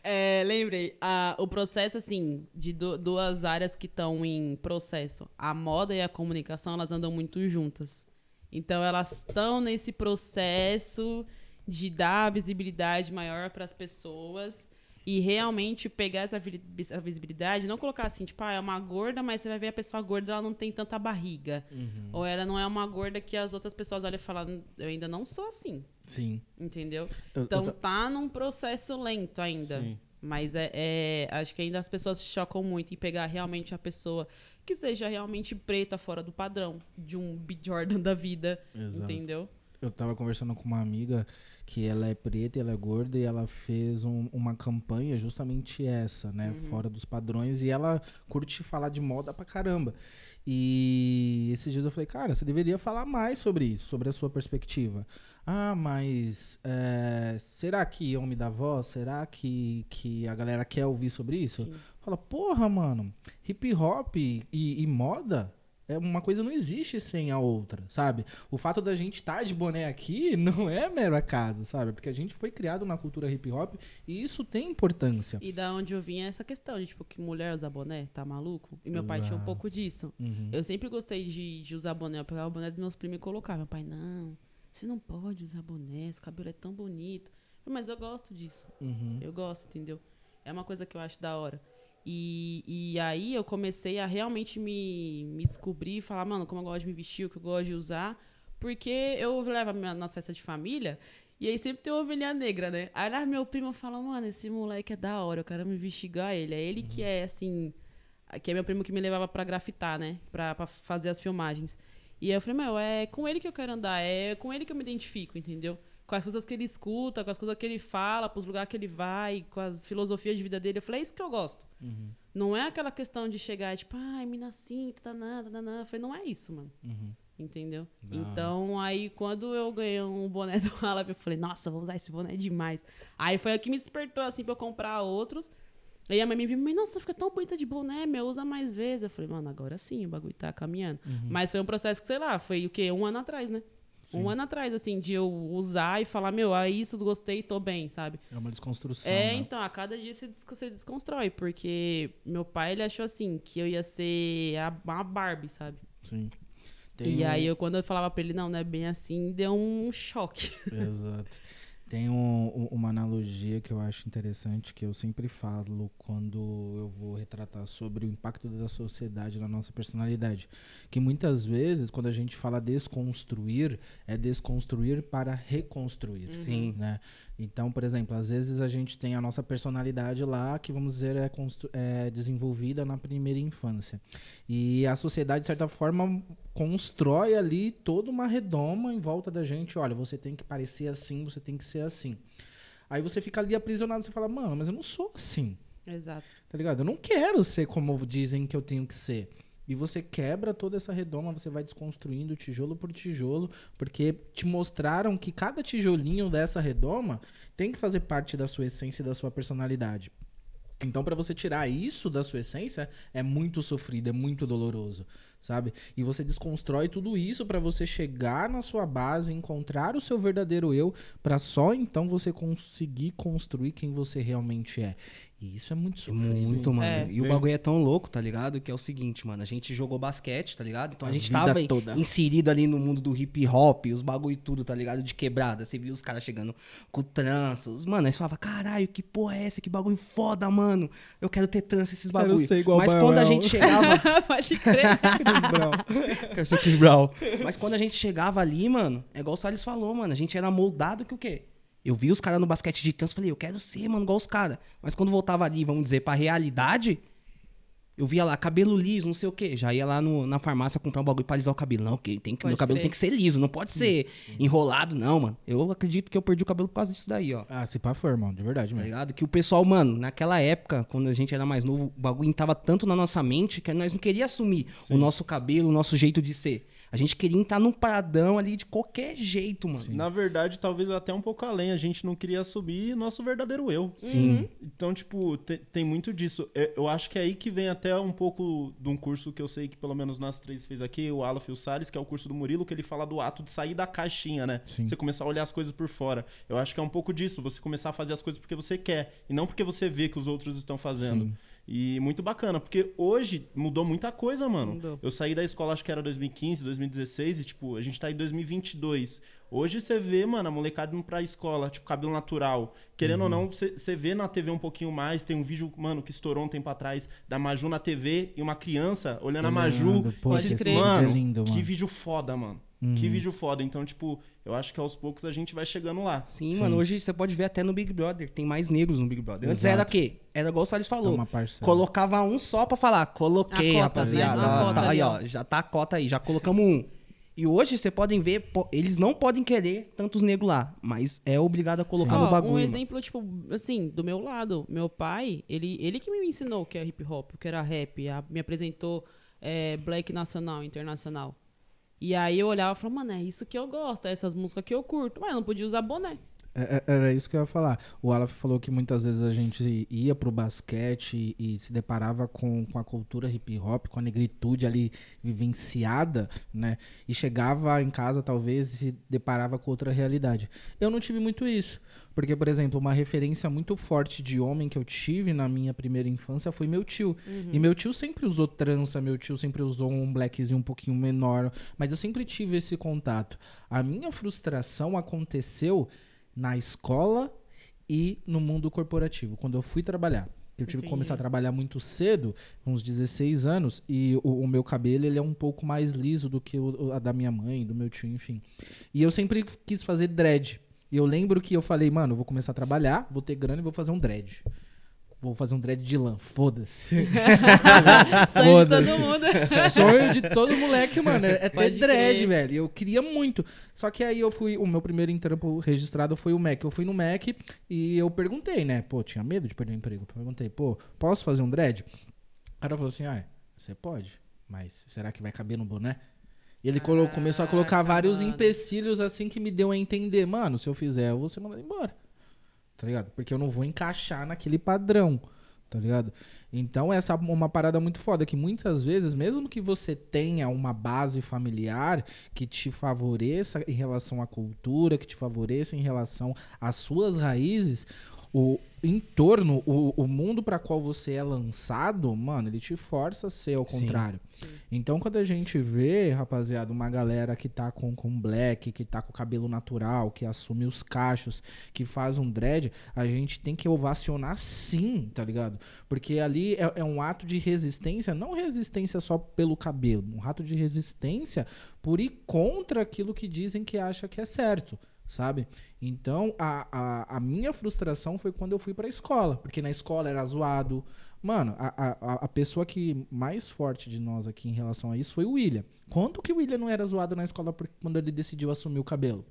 É, lembrei, a- o processo, assim, de du- duas áreas que estão em processo. A moda e a comunicação, elas andam muito juntas. Então, elas estão nesse processo de dar visibilidade maior para as pessoas e realmente pegar essa vi- essa visibilidade, não colocar assim, tipo, ah, é uma gorda, mas você vai ver a pessoa gorda, ela não tem tanta barriga. Ou ela não é uma gorda que as outras pessoas olham e falam, eu ainda não sou assim, Sim. entendeu? Eu- eu Então ta- tá num processo lento ainda. Sim. Mas é, é- acho que ainda as pessoas se chocam muito em pegar realmente a pessoa que seja realmente preta fora do padrão de um B. Jordan da vida, Exato. entendeu? Eu tava conversando com uma amiga que ela é preta, ela é gorda e ela fez um- uma campanha justamente essa, né? Fora dos padrões. E ela curte falar de moda pra caramba. E esses dias eu falei, cara, você deveria falar mais sobre isso, sobre a sua perspectiva. Ah, mas é, será que homem da voz? Será que, que a galera quer ouvir sobre isso? Sim. Fala, porra, mano, hip hop e, e moda é uma coisa não existe sem a outra, sabe? O fato da gente estar de boné aqui <laughs> não é mero acaso, sabe? Porque a gente foi criado na cultura hip hop e isso tem importância. E da onde eu vinha é essa questão de, tipo, que mulher usa boné, tá maluco? E meu pai tinha um pouco disso. Uhum. Eu sempre gostei de, de usar boné. Eu pegava o boné dos meus primos e colocava. Meu pai, não, você não pode usar boné, esse cabelo é tão bonito. Mas eu gosto disso. Uhum. Eu gosto, entendeu? É uma coisa que eu acho da hora. E, e aí eu comecei a realmente me, me descobrir e falar, mano, como eu gosto de me vestir, o que eu gosto de usar. Porque eu levo nas festas de família e aí sempre tem uma ovelhinha negra, né? Aí lá meu primo fala, mano, esse moleque é da hora, eu quero me vestir igual a ele. É ele que é, assim, que é meu primo que me levava pra grafitar, né? Pra, pra fazer as filmagens. E aí eu falei, meu, é com ele que eu quero andar, é com ele que eu me identifico, entendeu? Com as coisas que ele escuta, com as coisas que ele fala, pros lugares que ele vai, com as filosofias de vida dele. Eu falei, é isso que eu gosto. Uhum. Não é aquela questão de chegar e tipo, ai, mina assim, tananã, tananã. Eu falei, não é isso, mano. Uhum. Entendeu? Hora. então, aí, quando eu ganhei um boné <laughs> do Alap, eu falei, nossa, vou usar esse boné demais. Aí foi o que me despertou, assim, pra eu comprar outros. Aí a mãe me viu, mas nossa, fica tão bonita de boné, meu, usa mais vezes. Eu falei, mano, agora sim, o bagulho tá caminhando. Mas foi um processo que, sei lá, foi o quê? Um ano atrás, né? Um ano atrás, assim, de eu usar e falar, meu, ah, isso gostei, tô bem, sabe? É uma desconstrução. É, né? então, a cada dia você, des- você desconstrói, porque meu pai, ele achou assim, que eu ia ser a, uma Barbie, sabe? Sim. e Tem um- aí, eu, quando eu falava pra ele, não, não é bem assim, deu um choque. <laughs> Exato. Tem um- um- uma analogia que eu acho interessante, que eu sempre falo quando eu vou retratar sobre o impacto da sociedade na nossa personalidade. Que muitas vezes, quando a gente fala desconstruir, é desconstruir para reconstruir. Sim. Né? Então, por exemplo, às vezes a gente tem a nossa personalidade lá, que vamos dizer é, é desenvolvida na primeira infância. E a sociedade, de certa forma, constrói ali toda uma redoma em volta da gente. Olha, você tem que parecer assim, você tem que ser assim. Aí você fica ali aprisionado, você fala, mano, mas eu não sou assim. Exato. Tá ligado? Eu não quero ser como dizem que eu tenho que ser. E você quebra toda essa redoma, você vai desconstruindo tijolo por tijolo, porque te mostraram que cada tijolinho dessa redoma tem que fazer parte da sua essência e da sua personalidade. Então, pra você tirar isso da sua essência, é muito sofrido, é muito doloroso, sabe? E você desconstrói tudo isso pra você chegar na sua base, encontrar o seu verdadeiro eu, pra só então você conseguir construir quem você realmente é. E isso é muito sofrido. Muito, mano. É. E o bagulho é tão louco, tá ligado? Que é o seguinte, mano. A gente jogou basquete, tá ligado? Então a, A gente tava toda. inserido ali no mundo do hip hop, os bagulho e tudo, tá ligado? De quebrada. Você viu os caras chegando com trança. Os, mano, aí você falava, caralho, que porra é essa? Que bagulho foda, mano. Eu quero ter trança esses Quero bagulho. ser igual Mas quando a gente chegava. <laughs> Pode crer. Chris Brown. <laughs> Quero ser Chris Brown. Mas quando a gente chegava ali, mano, é igual o Salles falou, mano. A gente era moldado que o quê? Eu vi os caras no basquete de trança, falei, eu quero ser, mano, igual os caras. Mas quando voltava ali, vamos dizer, pra realidade, eu via lá, cabelo liso, não sei o quê. Já ia lá no- na farmácia comprar um bagulho pra alisar o cabelo. Não, que tem que, Pode meu cabelo crer. tem que ser liso, não pode ser enrolado, não, mano. Eu acredito que eu perdi o cabelo por causa disso daí, ó. Ah, se pá foi, irmão, de verdade Tá mesmo. ligado? Que o pessoal, mano, naquela época, quando a gente era mais novo, o bagulho tava tanto na nossa mente que nós não queríamos assumir o nosso cabelo, o nosso jeito de ser. A gente queria estar num paradão ali de qualquer jeito, mano. Na verdade, talvez até um pouco além. A gente não queria subir nosso verdadeiro eu. Sim. Então, tipo, te- tem muito disso. É, Eu acho que é aí que vem até um pouco de um curso que eu sei que pelo menos nós três fez aqui, o Alaf e o Salles, que é o curso do Murilo, que ele fala do ato de sair da caixinha, né? Sim. Você começar a olhar as coisas por fora. Eu acho que é um pouco disso, você começar a fazer as coisas porque você quer, e não porque você vê que os outros estão fazendo. Sim. E muito bacana, porque hoje mudou muita coisa, mano. Mudou. Eu saí da escola, acho que era 2015, 2016, e, tipo, a gente tá em 2022. Hoje você vê, mano, a molecada indo pra escola, tipo, cabelo natural. Querendo ou não, você vê na TV um pouquinho mais. Tem um vídeo, mano, que estourou um tempo atrás, da Maju na TV e uma criança olhando a Maju. Olhando, pô, Pode esse crer. vídeo Mano, é lindo, que mano. vídeo foda, mano. Que vídeo foda. Então, tipo, eu acho que aos poucos a gente vai chegando lá. Sim, Sim. mano, hoje você pode ver até no Big Brother, tem mais negros no Big Brother. Antes Exato. era o quê? Era igual o Salles É falou. uma parcela. Colocava um só pra falar, coloquei, A cota, rapaziada. né? Tá, aí, ó, já tá a cota aí, já colocamos um. E hoje vocês podem ver, pô, eles não podem querer tantos negros lá, mas é obrigado a colocar Ó, no bagulho. um mano. exemplo, tipo, assim, do meu lado. Meu pai, ele, ele que me ensinou o que é hip hop, o que era rap. a- me apresentou é, black nacional, internacional. E aí eu olhava e falava, mano, é isso que eu gosto, é essas músicas que eu curto. Mas eu não podia usar boné. É, é, Era isso que eu ia falar. O Aleph falou que muitas vezes a gente ia pro basquete e, e se deparava com, com a cultura hip hop, com a negritude ali vivenciada, né? E chegava em casa, talvez, e se deparava com outra realidade. Eu não tive muito isso. Porque, por exemplo, uma referência muito forte de homem que eu tive na minha primeira infância foi meu tio. E meu tio sempre usou trança, meu tio sempre usou um blackzinho um pouquinho menor. Mas eu sempre tive esse contato. A minha frustração aconteceu na escola e no mundo corporativo, quando eu fui trabalhar. Eu tive que Entendi. começar a trabalhar muito cedo, uns 16 anos, e o, o meu cabelo ele é um pouco mais liso do que o, o- a da minha mãe, do meu tio, enfim. E eu sempre quis fazer dread. E eu lembro que eu falei, mano, eu vou começar a trabalhar, vou ter grana e vou fazer um dread. Vou fazer um dread de lã, foda-se. <laughs> <laughs> Sonho de todo mundo. <laughs> Sonho de todo moleque, mano. É, é ter Pode dread, crer. velho. Eu queria muito. Só que aí eu fui. O meu primeiro trampo registrado foi o Mac. Eu fui no Mac e eu perguntei, né? Pô, tinha medo de perder o emprego. Eu perguntei, pô, posso fazer um dread? O cara falou assim: ah, você pode, mas será que vai caber no boné? E ele colo- começou a colocar vários mano. empecilhos assim que me deu a entender, mano, se eu fizer, eu vou ser mandado embora. Tá ligado? Porque eu não vou encaixar naquele padrão. Tá ligado? Então, essa é uma parada muito foda, que muitas vezes, mesmo que você tenha uma base familiar que te favoreça em relação à cultura, que te favoreça em relação às suas raízes, o entorno, o, o mundo para qual você é lançado, mano, ele te força a ser ao Sim. contrário. Então, quando a gente vê, rapaziada, uma galera que tá com, com black, que tá com cabelo natural, que assume os cachos, que faz um dread, a gente tem que ovacionar sim, tá ligado? Porque ali é, é um ato de resistência, não resistência só pelo cabelo, um ato de resistência por ir contra aquilo que dizem que acha que é certo. Sabe? Então, a, a, a minha frustração foi quando eu fui pra escola. Porque na escola era zoado, Mano, a, a, a pessoa que mais forte de nós aqui em relação a isso foi o William. Quanto que o William não era zoado na escola quando ele decidiu assumir o cabelo?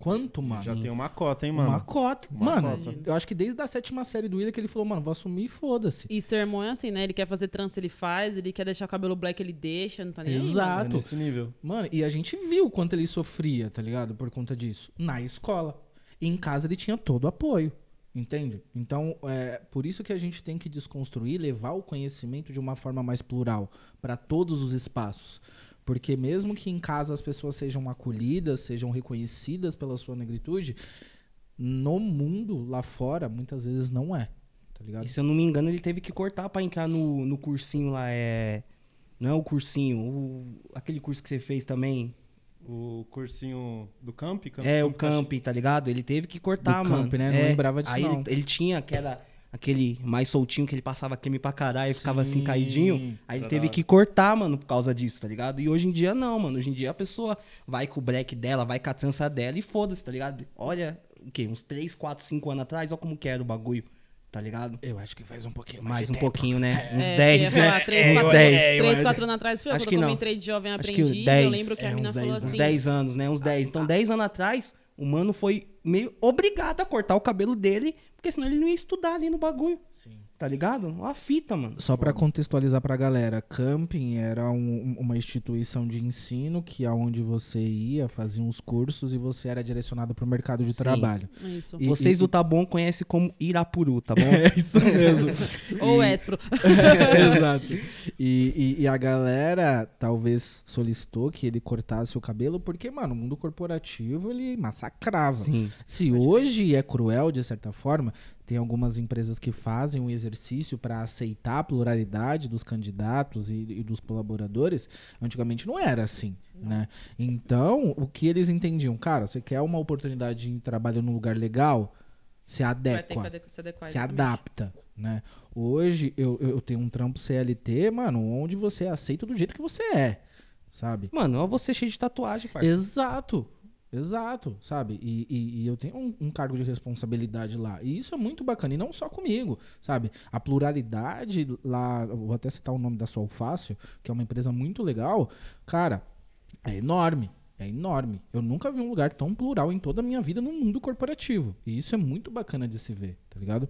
Quanto, mano? Já tem uma cota, hein, mano? Uma cota. Uma mano, cota. eu acho que desde a sétima série do William que ele falou, mano, vou assumir e foda-se. E seu irmão é assim, né? Ele quer fazer trança, ele faz. Ele quer deixar o cabelo black, ele deixa. Não tá nem aí, mano. Exato. É nesse nível. Mano, e a gente viu o quanto ele sofria, tá ligado? Por conta disso. Na escola. E em casa ele tinha todo o apoio. Entende? Então, é por isso que a gente tem que desconstruir, levar o conhecimento de uma forma mais plural para todos os espaços. Porque mesmo que em casa as pessoas sejam acolhidas, sejam reconhecidas pela sua negritude, no mundo lá fora muitas vezes não é. Tá ligado? E se eu não me engano, ele teve que cortar pra entrar no, no cursinho lá, é... Não é o cursinho, o- aquele curso que você fez também. O cursinho do Camp? Camp é, o Camp Camp, tá ligado? Ele teve que cortar, Do mano. Camp, né? Não É, lembrava disso, Aí não. Ele, ele tinha que era aquele mais soltinho que ele passava creme pra caralho e ficava assim Sim. caidinho. Aí ele teve que cortar, mano, por causa disso, tá ligado? E hoje em dia não, mano. Hoje em dia a pessoa vai com o black dela, vai com a trança dela e foda-se, tá ligado? Olha, o quê? Uns 3, 4, 5 anos atrás, olha como que era o bagulho, tá ligado? Eu acho que faz um pouquinho mais, Mais um tempo. pouquinho, né? <laughs> Uns É, 10, ia falar, né? três, Uns quatro- 10. É, eu Três, acho- quatro anos atrás, foi acho quando que eu não. entrei de jovem Acho que aprendiz. 10, eu lembro que é, a mina uns falou 10 assim. Uns 10 anos, né? Uns 10. Então, 10 anos atrás, o mano foi meio obrigado a cortar o cabelo dele, porque senão ele não ia estudar ali no bagulho. Sim. Tá ligado? Uma fita, mano. Só pra contextualizar pra galera, camping era um- uma instituição de ensino que aonde você ia, fazia uns cursos e você era direcionado pro mercado de Sim. trabalho. Isso. E- Vocês do Tá Bom conhecem como Irapuru, tá bom? <laughs> É isso mesmo. <laughs> Ou Espro. <laughs> Exato. E, e- e a galera talvez solicitou que ele cortasse o cabelo, porque, mano, o mundo corporativo ele massacrava. Sim. Se hoje é cruel, de certa forma, tem algumas empresas que fazem um exercício para aceitar a pluralidade dos candidatos e, e dos colaboradores. Antigamente não era assim, né? Então, o que eles entendiam? Cara, você quer uma oportunidade de trabalho num lugar legal? Se Vai ter adequa ade- se adequar. se adapta, né? Hoje eu, eu tenho um trampo CLT, mano, onde você é aceito do jeito que você é, sabe? Mano, olha você cheio de tatuagem, parceiro. Exato, exato, sabe? E, e- e eu tenho um, um cargo de responsabilidade lá. E isso é muito bacana, e não só comigo, sabe? A pluralidade lá, vou até citar o nome da Solfácil, que é uma empresa muito legal, cara, é enorme. É enorme. Eu nunca vi um lugar tão plural em toda a minha vida no mundo corporativo. E isso é muito bacana de se ver, tá ligado?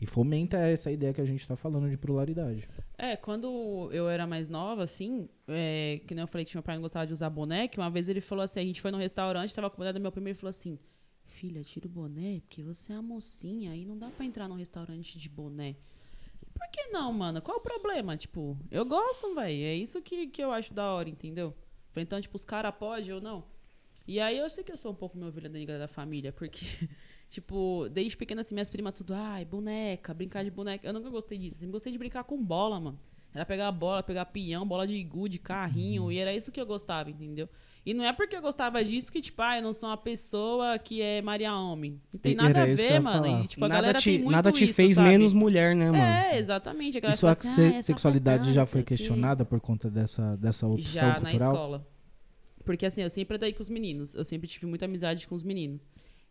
E fomenta essa ideia que a gente tá falando de pluralidade. É, quando eu era mais nova, assim, é, que nem eu falei que meu pai não gostava de usar boné, que uma vez ele falou assim, a gente foi num restaurante, tava com o boné do meu primo ele falou assim, filha, tira o boné, porque você é a mocinha, aí não dá pra entrar num restaurante de boné. Por que não, mano? Qual o problema? Tipo, eu gosto, velho. É isso que, que eu acho da hora, entendeu? Então, tipo, os caras podem ou não? E aí eu sei que eu sou um pouco minha ovelha negra da família, porque, tipo, desde pequena assim, minhas primas tudo, ai, boneca, brincar de boneca. Eu nunca gostei disso. Eu sempre gostei de brincar com bola, mano. Era pegar bola, pegar peão, bola de gude, carrinho, e era isso que eu gostava, entendeu? E não é porque eu gostava disso que, tipo, ah, eu não sou uma pessoa que é Maria Homem. Não tem nada a ver, mano. E, tipo, a nada galera te, tem muito nada te isso, fez sabe? menos mulher, né, mano? É, exatamente. A galera E sua assim, ah, é sexualidade já foi questionada por conta dessa, dessa opção Já na cultural? escola. Porque assim, eu sempre andei com os meninos. Eu sempre tive muita amizade com os meninos.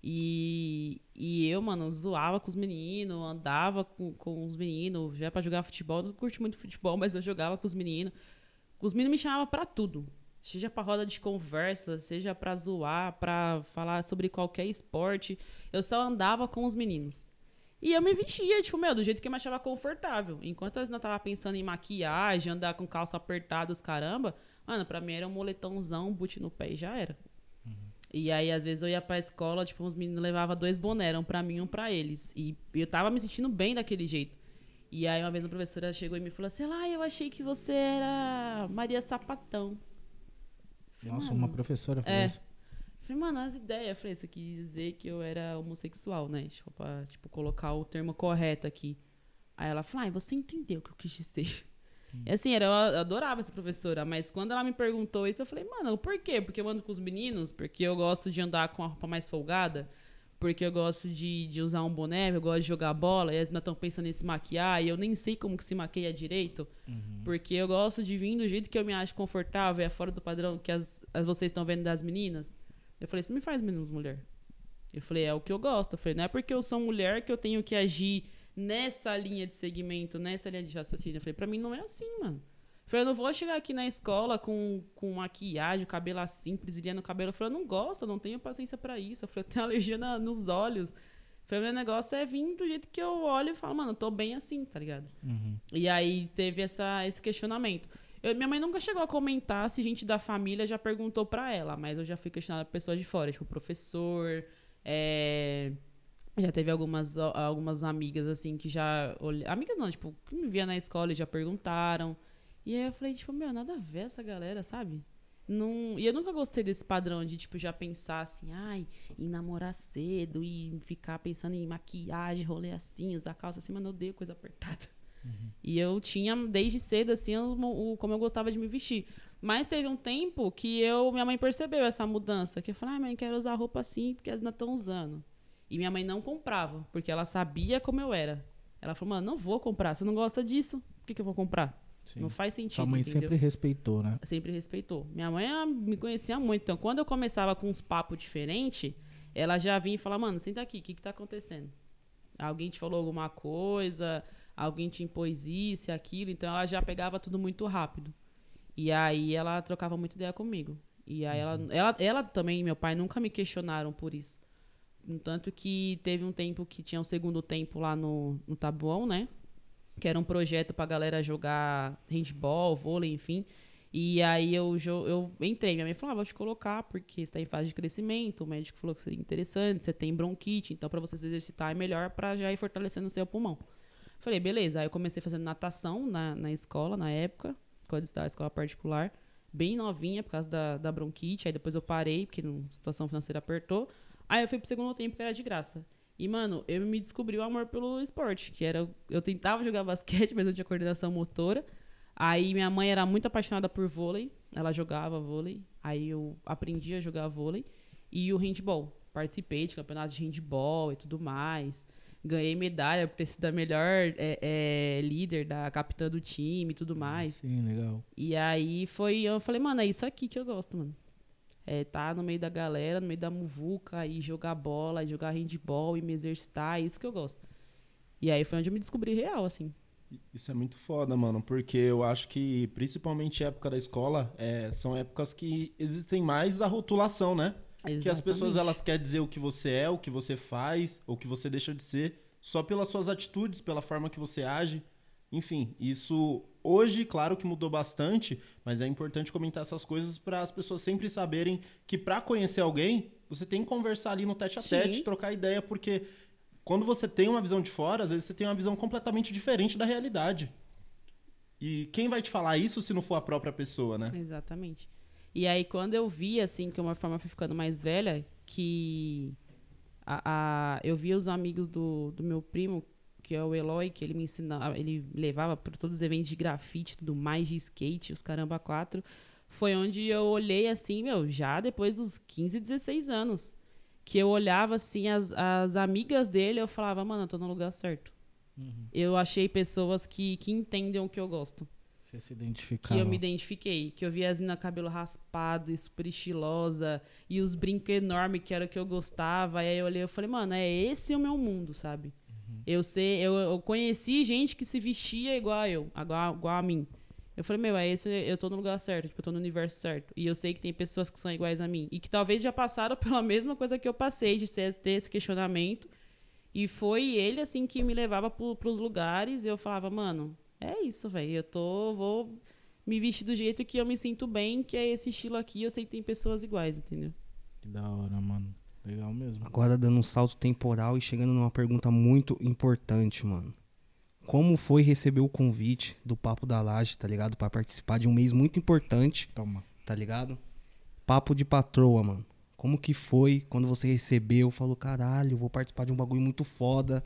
E, e eu, mano, zoava com os meninos, andava com, com os meninos, já pra jogar futebol. Não curti muito futebol, <laughs> mas eu jogava com os meninos. Os meninos me chamavam pra tudo. Seja pra roda de conversa, seja pra zoar, pra falar sobre qualquer esporte. Eu só andava com os meninos. E eu me vestia, tipo, meu, do jeito que eu me achava confortável. Enquanto eu ainda tava pensando em maquiagem, andar com calça apertada, os caramba, mano, pra mim era um moletãozão, um boot no pé e já era. E aí, às vezes, eu ia pra escola, tipo, os meninos levavam dois bonés, um pra mim e um pra eles. E eu tava me sentindo bem daquele jeito. E aí, uma vez, uma professora chegou e me falou assim, lá, eu achei que você era Maria Sapatão. Falei, Nossa, "Mano, uma professora falou é. isso. Falei, mano, as ideias. Eu Falei, você quis dizer que eu era homossexual, né? Tipo, pra, tipo, colocar o termo correto aqui. Aí ela falou, ah, você entendeu o que eu quis dizer. E assim, era, eu adorava essa professora, mas quando ela me perguntou isso, eu falei, mano, por quê? Porque eu ando com os meninos, porque eu gosto de andar com a roupa mais folgada, porque eu gosto de, de usar um boné, eu gosto de jogar bola, e eles ainda estão pensando em se maquiar, e eu nem sei como que se maqueia direito, porque eu gosto de vir do jeito que eu me acho confortável, é fora do padrão que as, as vocês estão vendo das meninas. Eu falei, isso não me faz menos mulher. Eu falei, é o que eu gosto. Eu falei, não é porque eu sou mulher que eu tenho que agir nessa linha de segmento, nessa linha de raciocínio. Eu falei, pra mim não é assim, mano. Eu falei, eu não vou chegar aqui na escola com, com maquiagem, cabelo assim, presilhando o cabelo. Eu falei, eu não gosto, não tenho paciência pra isso. Eu falei, eu tenho alergia na- nos olhos. Eu falei, meu negócio é vir do jeito que eu olho e falo, mano, eu tô bem assim, tá ligado? E aí teve essa, esse questionamento. Eu- minha mãe nunca chegou a comentar se gente da família já perguntou pra ela, mas eu já fui questionada por pessoas de fora, tipo professor, é, já teve algumas, algumas amigas assim que já olh- amigas não, tipo, que me via na escola e já perguntaram. E aí eu falei, tipo, meu, nada a ver essa galera, sabe? Não, e eu nunca gostei desse padrão de, tipo, já pensar assim, ai, em namorar cedo e ficar pensando em maquiagem, rolê assim, usar calça assim, mano, eu odeio coisa apertada. E eu tinha, desde cedo, assim, o, o- como eu gostava de me vestir. Mas teve um tempo que eu, minha mãe percebeu essa mudança. Que eu falei, ai, mãe, quero usar roupa assim, porque elas ainda estão usando. E minha mãe não comprava, porque ela sabia como eu era. Ela falou, mano, não vou comprar. Você não gosta disso, por que, que eu vou comprar? Sim. Não faz sentido. Sua mãe entendeu? sempre respeitou, né? sempre respeitou. Minha mãe me conhecia muito. Então, quando eu começava com uns papos diferentes, ela já vinha e falava, mano, senta aqui, o que, que tá acontecendo? Alguém te falou alguma coisa, alguém te impôs isso e aquilo, então ela já pegava tudo muito rápido. E aí ela trocava muita ideia comigo. E aí ela, ela, ela também meu pai nunca me questionaram por isso. Tanto que teve um tempo que tinha um segundo tempo lá no, no Tabuão, né? Que era um projeto pra galera jogar handball, vôlei, enfim. E aí eu, eu entrei, minha mãe falou, ah, vou te colocar, porque você tá em fase de crescimento, o médico falou que seria interessante, você tem bronquite, então para você se exercitar é melhor para já ir fortalecendo o seu pulmão. Falei, beleza. Aí eu comecei fazendo natação na, na escola, na época, quando eu estudava escola particular, bem novinha por causa da, da bronquite, aí depois eu parei, porque a situação financeira apertou. Aí eu fui pro segundo tempo, que era de graça. E, mano, eu me descobri o amor pelo esporte, que era. Eu tentava jogar <laughs> basquete, mas eu tinha coordenação motora. Aí minha mãe era muito apaixonada por vôlei, ela jogava vôlei. Aí eu aprendi a jogar vôlei. E o handball. Participei de campeonatos de handball e tudo mais. Ganhei medalha por ter sido a melhor é, é, líder da capitã do time e tudo mais. Sim, legal. E aí foi, eu falei, mano, é isso aqui que eu gosto, mano. É tá no meio da galera, no meio da muvuca, e jogar bola, e jogar handball, e me exercitar, é isso que eu gosto. E aí foi onde eu me descobri real, assim. Isso é muito foda, mano, porque eu acho que, principalmente época da escola, é, são épocas que existem mais a rotulação, né? Que as pessoas Exatamente. elas querem dizer o que você é, o que você faz, ou o que você deixa de ser, só pelas suas atitudes, pela forma que você age. Enfim, isso hoje, claro que mudou bastante, mas é importante comentar essas coisas para as pessoas sempre saberem que para conhecer alguém, você tem que conversar ali no tete a tete, Sim. trocar ideia, porque quando você tem uma visão de fora, às vezes você tem uma visão completamente diferente da realidade. E quem vai te falar isso se não for a própria pessoa, né? Exatamente. E aí, quando eu vi, assim, que uma forma foi ficando mais velha, que a, a- eu via os amigos do, do meu primo, que é o Eloy, que ele me ensinava, ele levava para todos os eventos de grafite e tudo mais, de skate, os caramba quatro. Foi onde eu olhei assim, meu, já depois dos 15, 16 anos. Que eu olhava assim, as, as amigas dele, eu falava, mano, eu tô no lugar certo. Eu achei pessoas que, que entendem o que eu gosto Você se que identificava. eu me identifiquei. Que eu vi as meninas cabelo raspado e super estilosa. E os brincos enormes, que era o que eu gostava. E aí eu olhei e falei, mano, é esse o meu mundo, sabe? Eu sei, eu, eu conheci gente que se vestia igual a eu, igual, igual a mim. Eu falei, meu, é esse, eu tô no lugar certo, tipo, eu tô no universo certo. E eu sei que tem pessoas que são iguais a mim. E que talvez já passaram <laughs> pela mesma coisa que eu passei, de ser, ter esse questionamento. E foi ele, assim, que me levava pro, pros lugares. E eu falava, mano, é isso, velho. Eu tô, vou me vestir do jeito que eu me sinto bem, que é esse estilo aqui. Eu sei que tem pessoas iguais, entendeu? Que da hora, mano. Legal mesmo. Agora dando um salto temporal e chegando numa pergunta muito importante, mano. Como foi receber o convite do Papo da Laje, tá ligado? Pra participar de um mês muito importante, Toma. tá ligado? Papo de patroa, mano. Como que foi quando você recebeu? Falou, caralho, vou participar de um bagulho muito foda,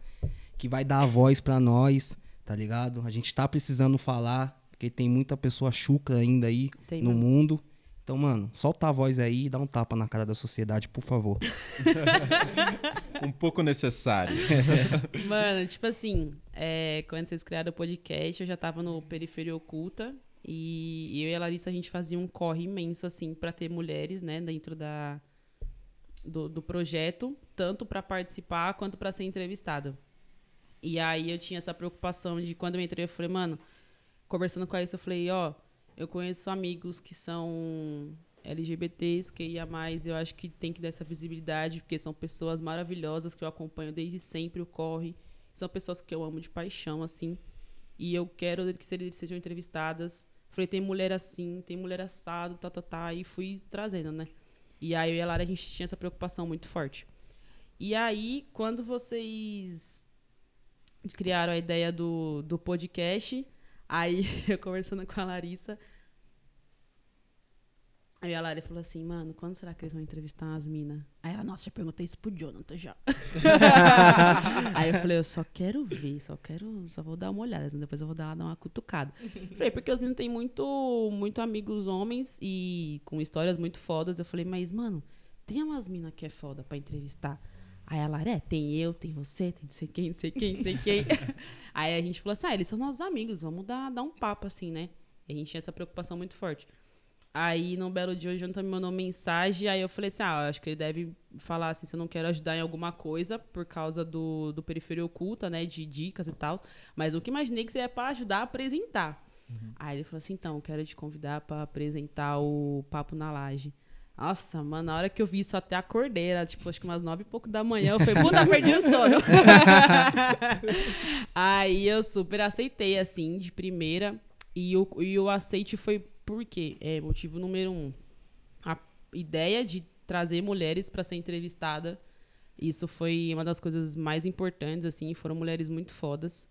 que vai dar a voz pra nós, tá ligado? A gente tá precisando falar, porque tem muita pessoa chucra ainda aí Tem no mesmo. mundo. Então, mano, solta a voz aí e dá um tapa na cara da sociedade, por favor. <laughs> Um pouco necessário. <laughs> Mano, tipo assim, é, quando vocês criaram o podcast, eu já tava no Periferia Oculta. E eu e a Larissa, a gente fazia um corre imenso, assim, pra ter mulheres, né, dentro da, do, do projeto, tanto pra participar quanto pra ser entrevistada. E aí eu tinha essa preocupação de quando eu entrei, eu falei, mano, conversando com a Larissa, eu falei, ó, eu conheço amigos que são LGBTs, que ia mais, eu acho que tem que dar essa visibilidade, porque são pessoas maravilhosas que eu acompanho desde sempre o corre. São pessoas que eu amo de paixão, assim. E eu quero que eles sejam entrevistadas. Falei, tem mulher assim, tem mulher assado, tá, tá, tá. E fui trazendo, né? E aí eu e a Lara, a gente tinha essa preocupação muito forte. E aí, quando vocês criaram a ideia do, do podcast, aí <laughs> eu conversando com a Larissa, aí a Lara falou assim, mano, quando será que eles vão entrevistar as minas? Aí ela, nossa, eu perguntei isso pro Jonathan já. <laughs> aí eu falei, eu só quero ver, só quero, só vou dar uma olhada, assim, depois eu vou dar, dar uma cutucada. falei, porque os meninos têm muito, muito amigos homens e com histórias muito fodas. Eu falei, mas, mano, tem umas minas que é foda pra entrevistar. Aí a Lara, é, tem eu, tem você, tem não sei quem, não sei quem, não sei quem. <laughs> Aí a gente falou assim, ah, eles são nossos amigos, vamos dar, dar um papo assim, né? E a gente tinha essa preocupação muito forte. Aí, num belo dia, o Jonathan me mandou mensagem, aí eu falei assim, ah, acho que ele deve falar assim, se eu não quero ajudar em alguma coisa, por causa do, do Periferia Oculta, né, de dicas e tal, mas nunca imaginei que seria pra ajudar a apresentar. Aí ele falou assim, então, eu quero te convidar pra apresentar o Papo na Laje. Nossa, mano, na hora que eu vi isso, até acordei, era tipo, acho que umas nove e pouco da manhã, eu falei, puta, perdi o sono. <laughs> Aí eu super aceitei, assim, de primeira, e o, e o aceite foi por quê? É, motivo número um, a ideia de trazer mulheres para ser entrevistada, isso foi uma das coisas mais importantes, assim, foram mulheres muito fodas.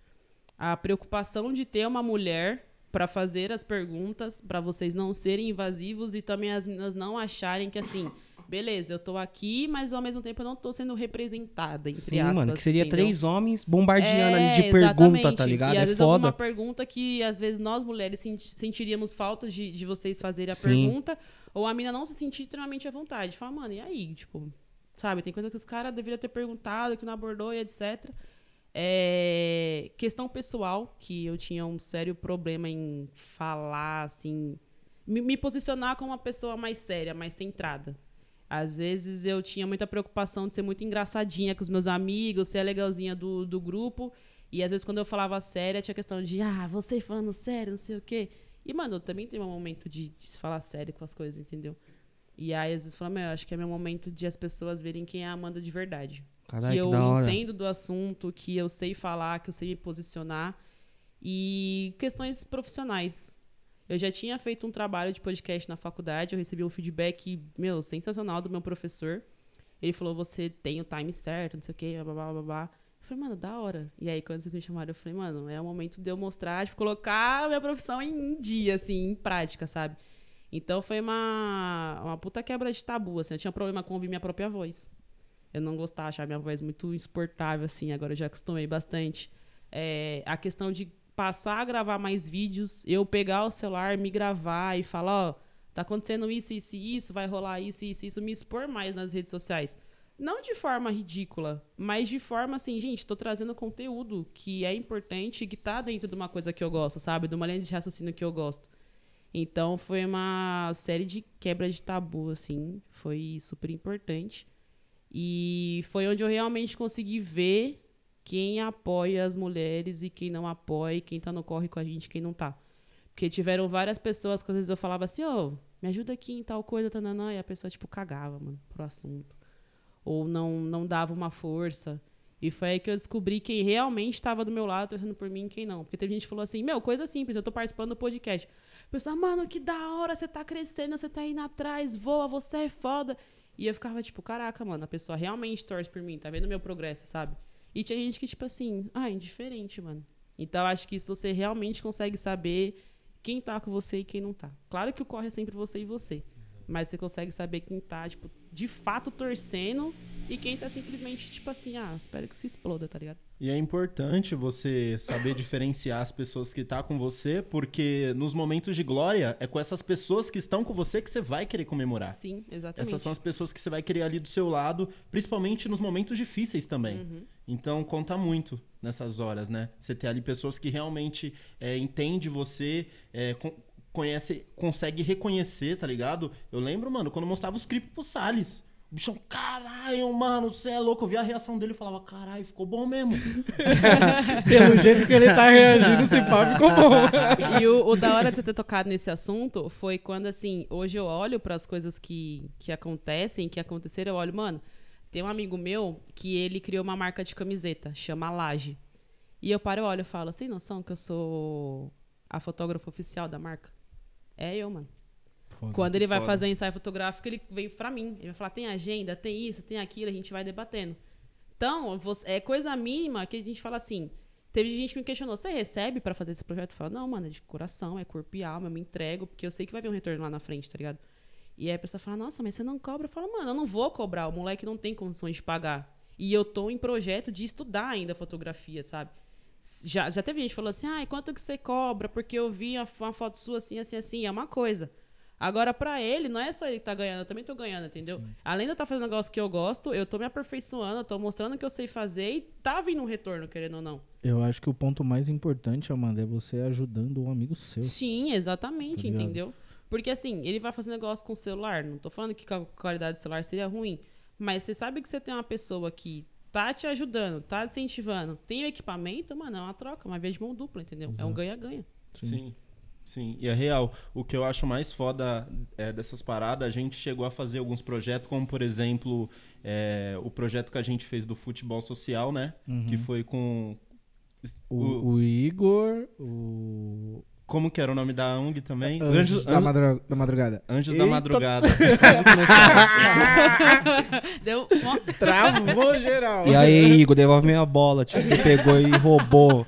A preocupação de ter uma mulher para fazer as perguntas, para vocês não serem invasivos e também as meninas não acharem que assim, beleza, eu tô aqui, mas ao mesmo tempo eu não tô sendo representada, entre Sim, aspas. mano, que seria entendeu? três homens bombardeando É, ali de pergunta, exatamente. tá ligado? E às é vezes foda. alguma pergunta que às vezes nós mulheres senti- sentiríamos falta de, de vocês fazerem a Sim. pergunta, ou a mina não se sentir extremamente à vontade. Fala, mano, e aí? Tipo, sabe, tem coisa que os caras deveriam ter perguntado, que não abordou e etc. É, questão pessoal, que eu tinha um sério problema em falar, assim, me, me posicionar como uma pessoa mais séria, mais centrada. Às vezes eu tinha muita preocupação de ser muito engraçadinha com os meus amigos, ser a legalzinha do, do grupo. E às vezes quando eu falava séria, tinha questão de, ah, você falando sério, não sei o quê. E, mano, eu também tenho um momento de, de se falar sério com as coisas, entendeu? E aí às vezes eu falo, meu, eu acho que é meu momento de as pessoas verem quem é a Amanda de verdade. Caralho, que que eu hora. entendo do assunto, que eu sei falar, que eu sei me posicionar. E questões profissionais. Eu já tinha feito um trabalho de podcast na faculdade, eu recebi um feedback, meu, sensacional do meu professor. Ele falou, você tem o time certo, não sei o quê, blá, blá, blá, blá. Eu falei, mano, da hora. E aí, quando vocês me chamaram, eu falei, mano, é o momento de eu mostrar, de colocar a minha profissão em dia, assim, em prática, sabe? Então foi uma, uma puta quebra de tabu, assim. Eu tinha problema com ouvir minha própria voz. Eu não gostava, achava minha voz muito insuportável, assim. Agora eu já acostumei bastante. É, a questão de passar a gravar mais vídeos, eu pegar o celular, me gravar e falar, ó, tá acontecendo isso, isso e isso, vai rolar isso, isso, isso, me expor mais nas redes sociais. Não de forma ridícula, mas de forma assim, gente, tô trazendo conteúdo que é importante e que tá dentro de uma coisa que eu gosto, sabe? De uma linha de raciocínio que eu gosto. Então foi uma série de quebra de tabu, assim, foi super importante. E foi onde eu realmente consegui ver quem apoia as mulheres e quem não apoia, quem tá no corre com a gente quem não tá. Porque tiveram várias pessoas que às vezes eu falava assim, ô, me ajuda aqui em tal coisa, tananã, e a pessoa, tipo, cagava, mano, pro assunto. Ou não, não dava uma força. E foi aí que eu descobri quem realmente estava do meu lado, torcendo por mim e quem não. Porque teve gente que falou assim, meu, coisa simples, eu tô participando do podcast. A pessoa, mano, que da hora, você tá crescendo, você tá indo atrás, voa, você é foda. E eu ficava tipo, caraca, mano, a pessoa realmente torce por mim, tá vendo meu progresso, sabe? E tinha gente que, tipo assim, ah, indiferente, mano. Então acho que isso você realmente consegue saber quem tá com você e quem não tá. Claro que o corre é sempre você e você. Mas você consegue saber quem tá, tipo, de fato torcendo e quem tá simplesmente, tipo assim, ah, espero que se exploda, tá ligado? E é importante você saber diferenciar as pessoas que tá com você, porque nos momentos de glória é com essas pessoas que estão com você que você vai querer comemorar. Sim, exatamente. Essas são as pessoas que você vai querer ali do seu lado, principalmente nos momentos difíceis também. Uhum. Então conta muito nessas horas, né? Você ter ali pessoas que realmente é, entende você, é, con- conhece, consegue reconhecer, tá ligado? Eu lembro, mano, quando eu mostrava os clipes pro Salles. O bichão, caralho, mano, você é louco. Eu via a reação dele e falava, caralho, ficou bom mesmo. <laughs> Pelo jeito que ele tá reagindo, esse papo ficou bom. <laughs> E o, o da hora de você ter tocado nesse assunto foi quando, assim, hoje eu olho para as coisas que, que acontecem, que aconteceram, eu olho, mano, tem um amigo meu que ele criou uma marca de camiseta, chama Laje. E eu paro e olho e falo, sem noção que eu sou a fotógrafa oficial da marca? É eu, mano. Quando ele vai foda. fazer ensaio fotográfico, ele vem pra mim. Ele vai falar, tem agenda, tem isso, tem aquilo, a gente vai debatendo. Então, você- é coisa mínima que a gente fala assim. Teve gente que me questionou, você recebe pra fazer esse projeto? Eu falo, não, mano, é de coração, é corpo e alma, eu me entrego, porque eu sei que vai vir um retorno lá na frente, tá ligado? E aí a pessoa fala, nossa, mas você não cobra? Eu falo, mano, eu não vou cobrar, o moleque não tem condições de pagar. E eu tô em projeto de estudar ainda fotografia, sabe? Já, já teve gente que falou assim, ah, quanto que você cobra? Porque eu vi uma, uma foto sua assim, assim, assim, é uma coisa. Agora, pra ele, não é só ele que tá ganhando, eu também tô ganhando, entendeu? Além de eu estar fazendo um negócio que eu gosto, eu tô me aperfeiçoando, eu tô mostrando o que eu sei fazer e tá vindo um retorno, querendo ou não. Eu acho que o ponto mais importante, Amanda, é você ajudando um amigo seu. Sim, exatamente, Tá entendeu? Porque assim, ele vai fazer negócio com o celular, não tô falando que a qualidade do celular seria ruim, mas você sabe que você tem uma pessoa que tá te ajudando, tá te incentivando, tem o equipamento, mano, é uma troca, uma vez de mão dupla, entendeu? É um Exato. ganha-ganha. Sim. Sim, e é real. O que eu acho mais foda é, dessas paradas, a gente chegou a fazer alguns projetos, como por exemplo, é, o projeto que a gente fez do futebol social, né? Que foi com. O, o Igor, o. Como que era o nome da ONG também? Anjos, da, Anjos- madru- da Madrugada. Anjos da Eita, Madrugada. Não <laughs> sai. <laughs> Deu uma... Travou geral. E aí, Igor, devolve minha bola, tio. Você pegou e roubou.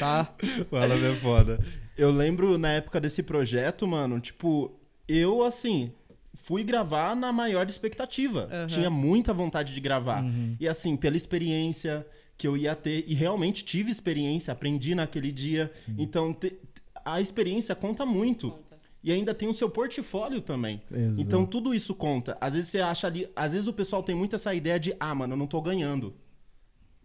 Tá? <laughs> Fala, é foda. Eu lembro na época desse projeto, mano, tipo, eu assim. Fui gravar na maior expectativa. Aham. Tinha muita vontade de gravar. E assim, pela experiência que eu ia ter, e realmente tive experiência, aprendi naquele dia. Então, te- a experiência conta muito. Conta. E ainda tem o seu portfólio também. Exato. Então tudo isso conta. Às vezes você acha ali. Às vezes o pessoal tem muito essa ideia de, ah, mano, eu não tô ganhando.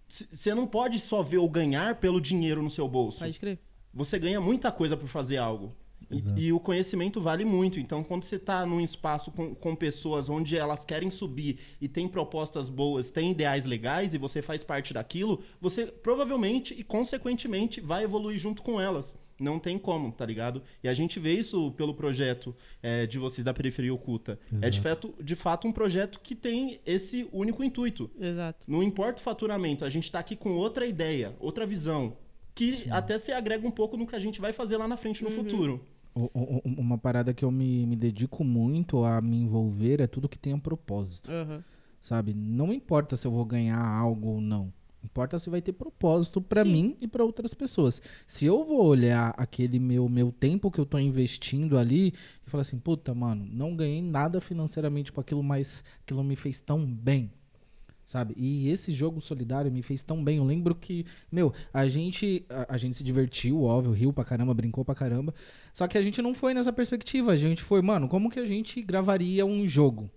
Você não pode só ver o ganhar pelo dinheiro no seu bolso. Pode crer. Você ganha muita coisa por fazer algo. E-. E, o conhecimento vale muito. Então, quando você está num espaço com, com pessoas onde elas querem subir e tem propostas boas, tem ideais legais e você faz parte daquilo, você provavelmente e consequentemente vai evoluir junto com elas. Não tem como, tá ligado? E a gente vê isso pelo projeto é, de vocês da Periferia Oculta. É de fato, de fato um projeto que tem esse único intuito. Exato. Não importa o faturamento, a gente tá aqui com outra ideia, outra visão. Que até se agrega um pouco no que a gente vai fazer lá na frente no futuro. O- o- o- Uma parada que eu me, me dedico muito a me envolver é tudo que tenha propósito, Aham. sabe? Não importa se eu vou ganhar algo ou não. Importa se vai ter propósito pra Sim. mim e pra outras pessoas. Se eu vou olhar aquele meu, meu tempo que eu tô investindo ali e falar assim, puta, mano, não ganhei nada financeiramente com aquilo, mas aquilo me fez tão bem. Sabe? E esse jogo solidário me fez tão bem. Eu lembro que, meu, a gente, a, a gente se divertiu, óbvio, riu pra caramba, brincou pra caramba. Só que a gente não foi nessa perspectiva. A gente foi, mano, como que a gente gravaria um jogo?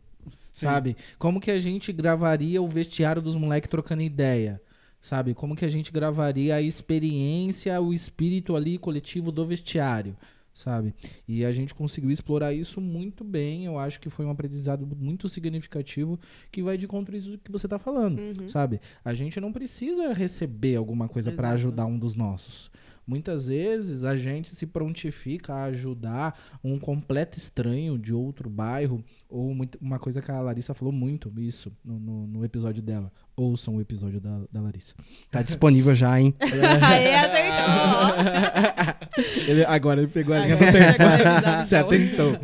Sabe? Como que a gente gravaria o vestiário dos moleques trocando ideia? Sabe? Como que a gente gravaria a experiência, o espírito ali coletivo do vestiário? Sabe? E a gente conseguiu explorar isso muito bem. Eu acho que foi um aprendizado muito significativo que vai de contra isso que você tá falando, sabe? A gente não precisa receber alguma coisa Exato. ajudar um dos nossos. Muitas vezes a gente se prontifica a ajudar um completo estranho de outro bairro, ou muito- uma coisa que a Larissa falou muito, isso, no, no- no episódio dela. Ouçam o episódio da, da Larissa. Tá disponível já, hein? <laughs> Aí acertou. <laughs> Ele- agora ele pegou a linha do tempo. <laughs> Se atentou.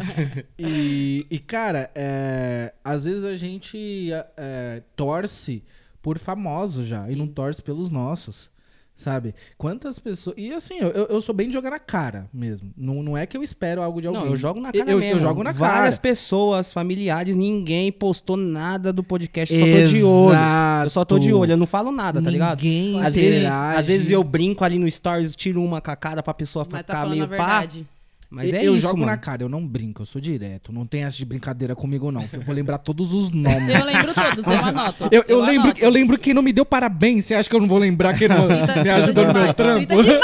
E, e, cara, é, às vezes a gente é, torce por famosos já e não torce pelos nossos. Sabe? Quantas pessoas. E assim, eu, eu sou bem de jogar na cara mesmo. Não, não é que eu espero algo de alguém. Não, eu jogo na cara eu, mesmo. Eu jogo na Várias cara. pessoas, familiares, ninguém postou nada do podcast. Eu só tô de olho. Eu só tô de olho, eu não falo nada, tá ligado? Ninguém Às vezes, às vezes eu brinco ali no stories, tiro uma com a cara pra pessoa Mas ficar tá meio pá. Mas é eu isso, jogo mano. na cara, eu não brinco, eu sou direto. Não tem essa de brincadeira comigo, não. Eu vou lembrar todos os <laughs> nomes. Eu lembro todos, eu anoto. Eu, eu lembro, anoto. eu lembro quem não me deu parabéns. Você acha que eu não vou lembrar quem não 30 me ajudou no meu trampo? 30 de maio.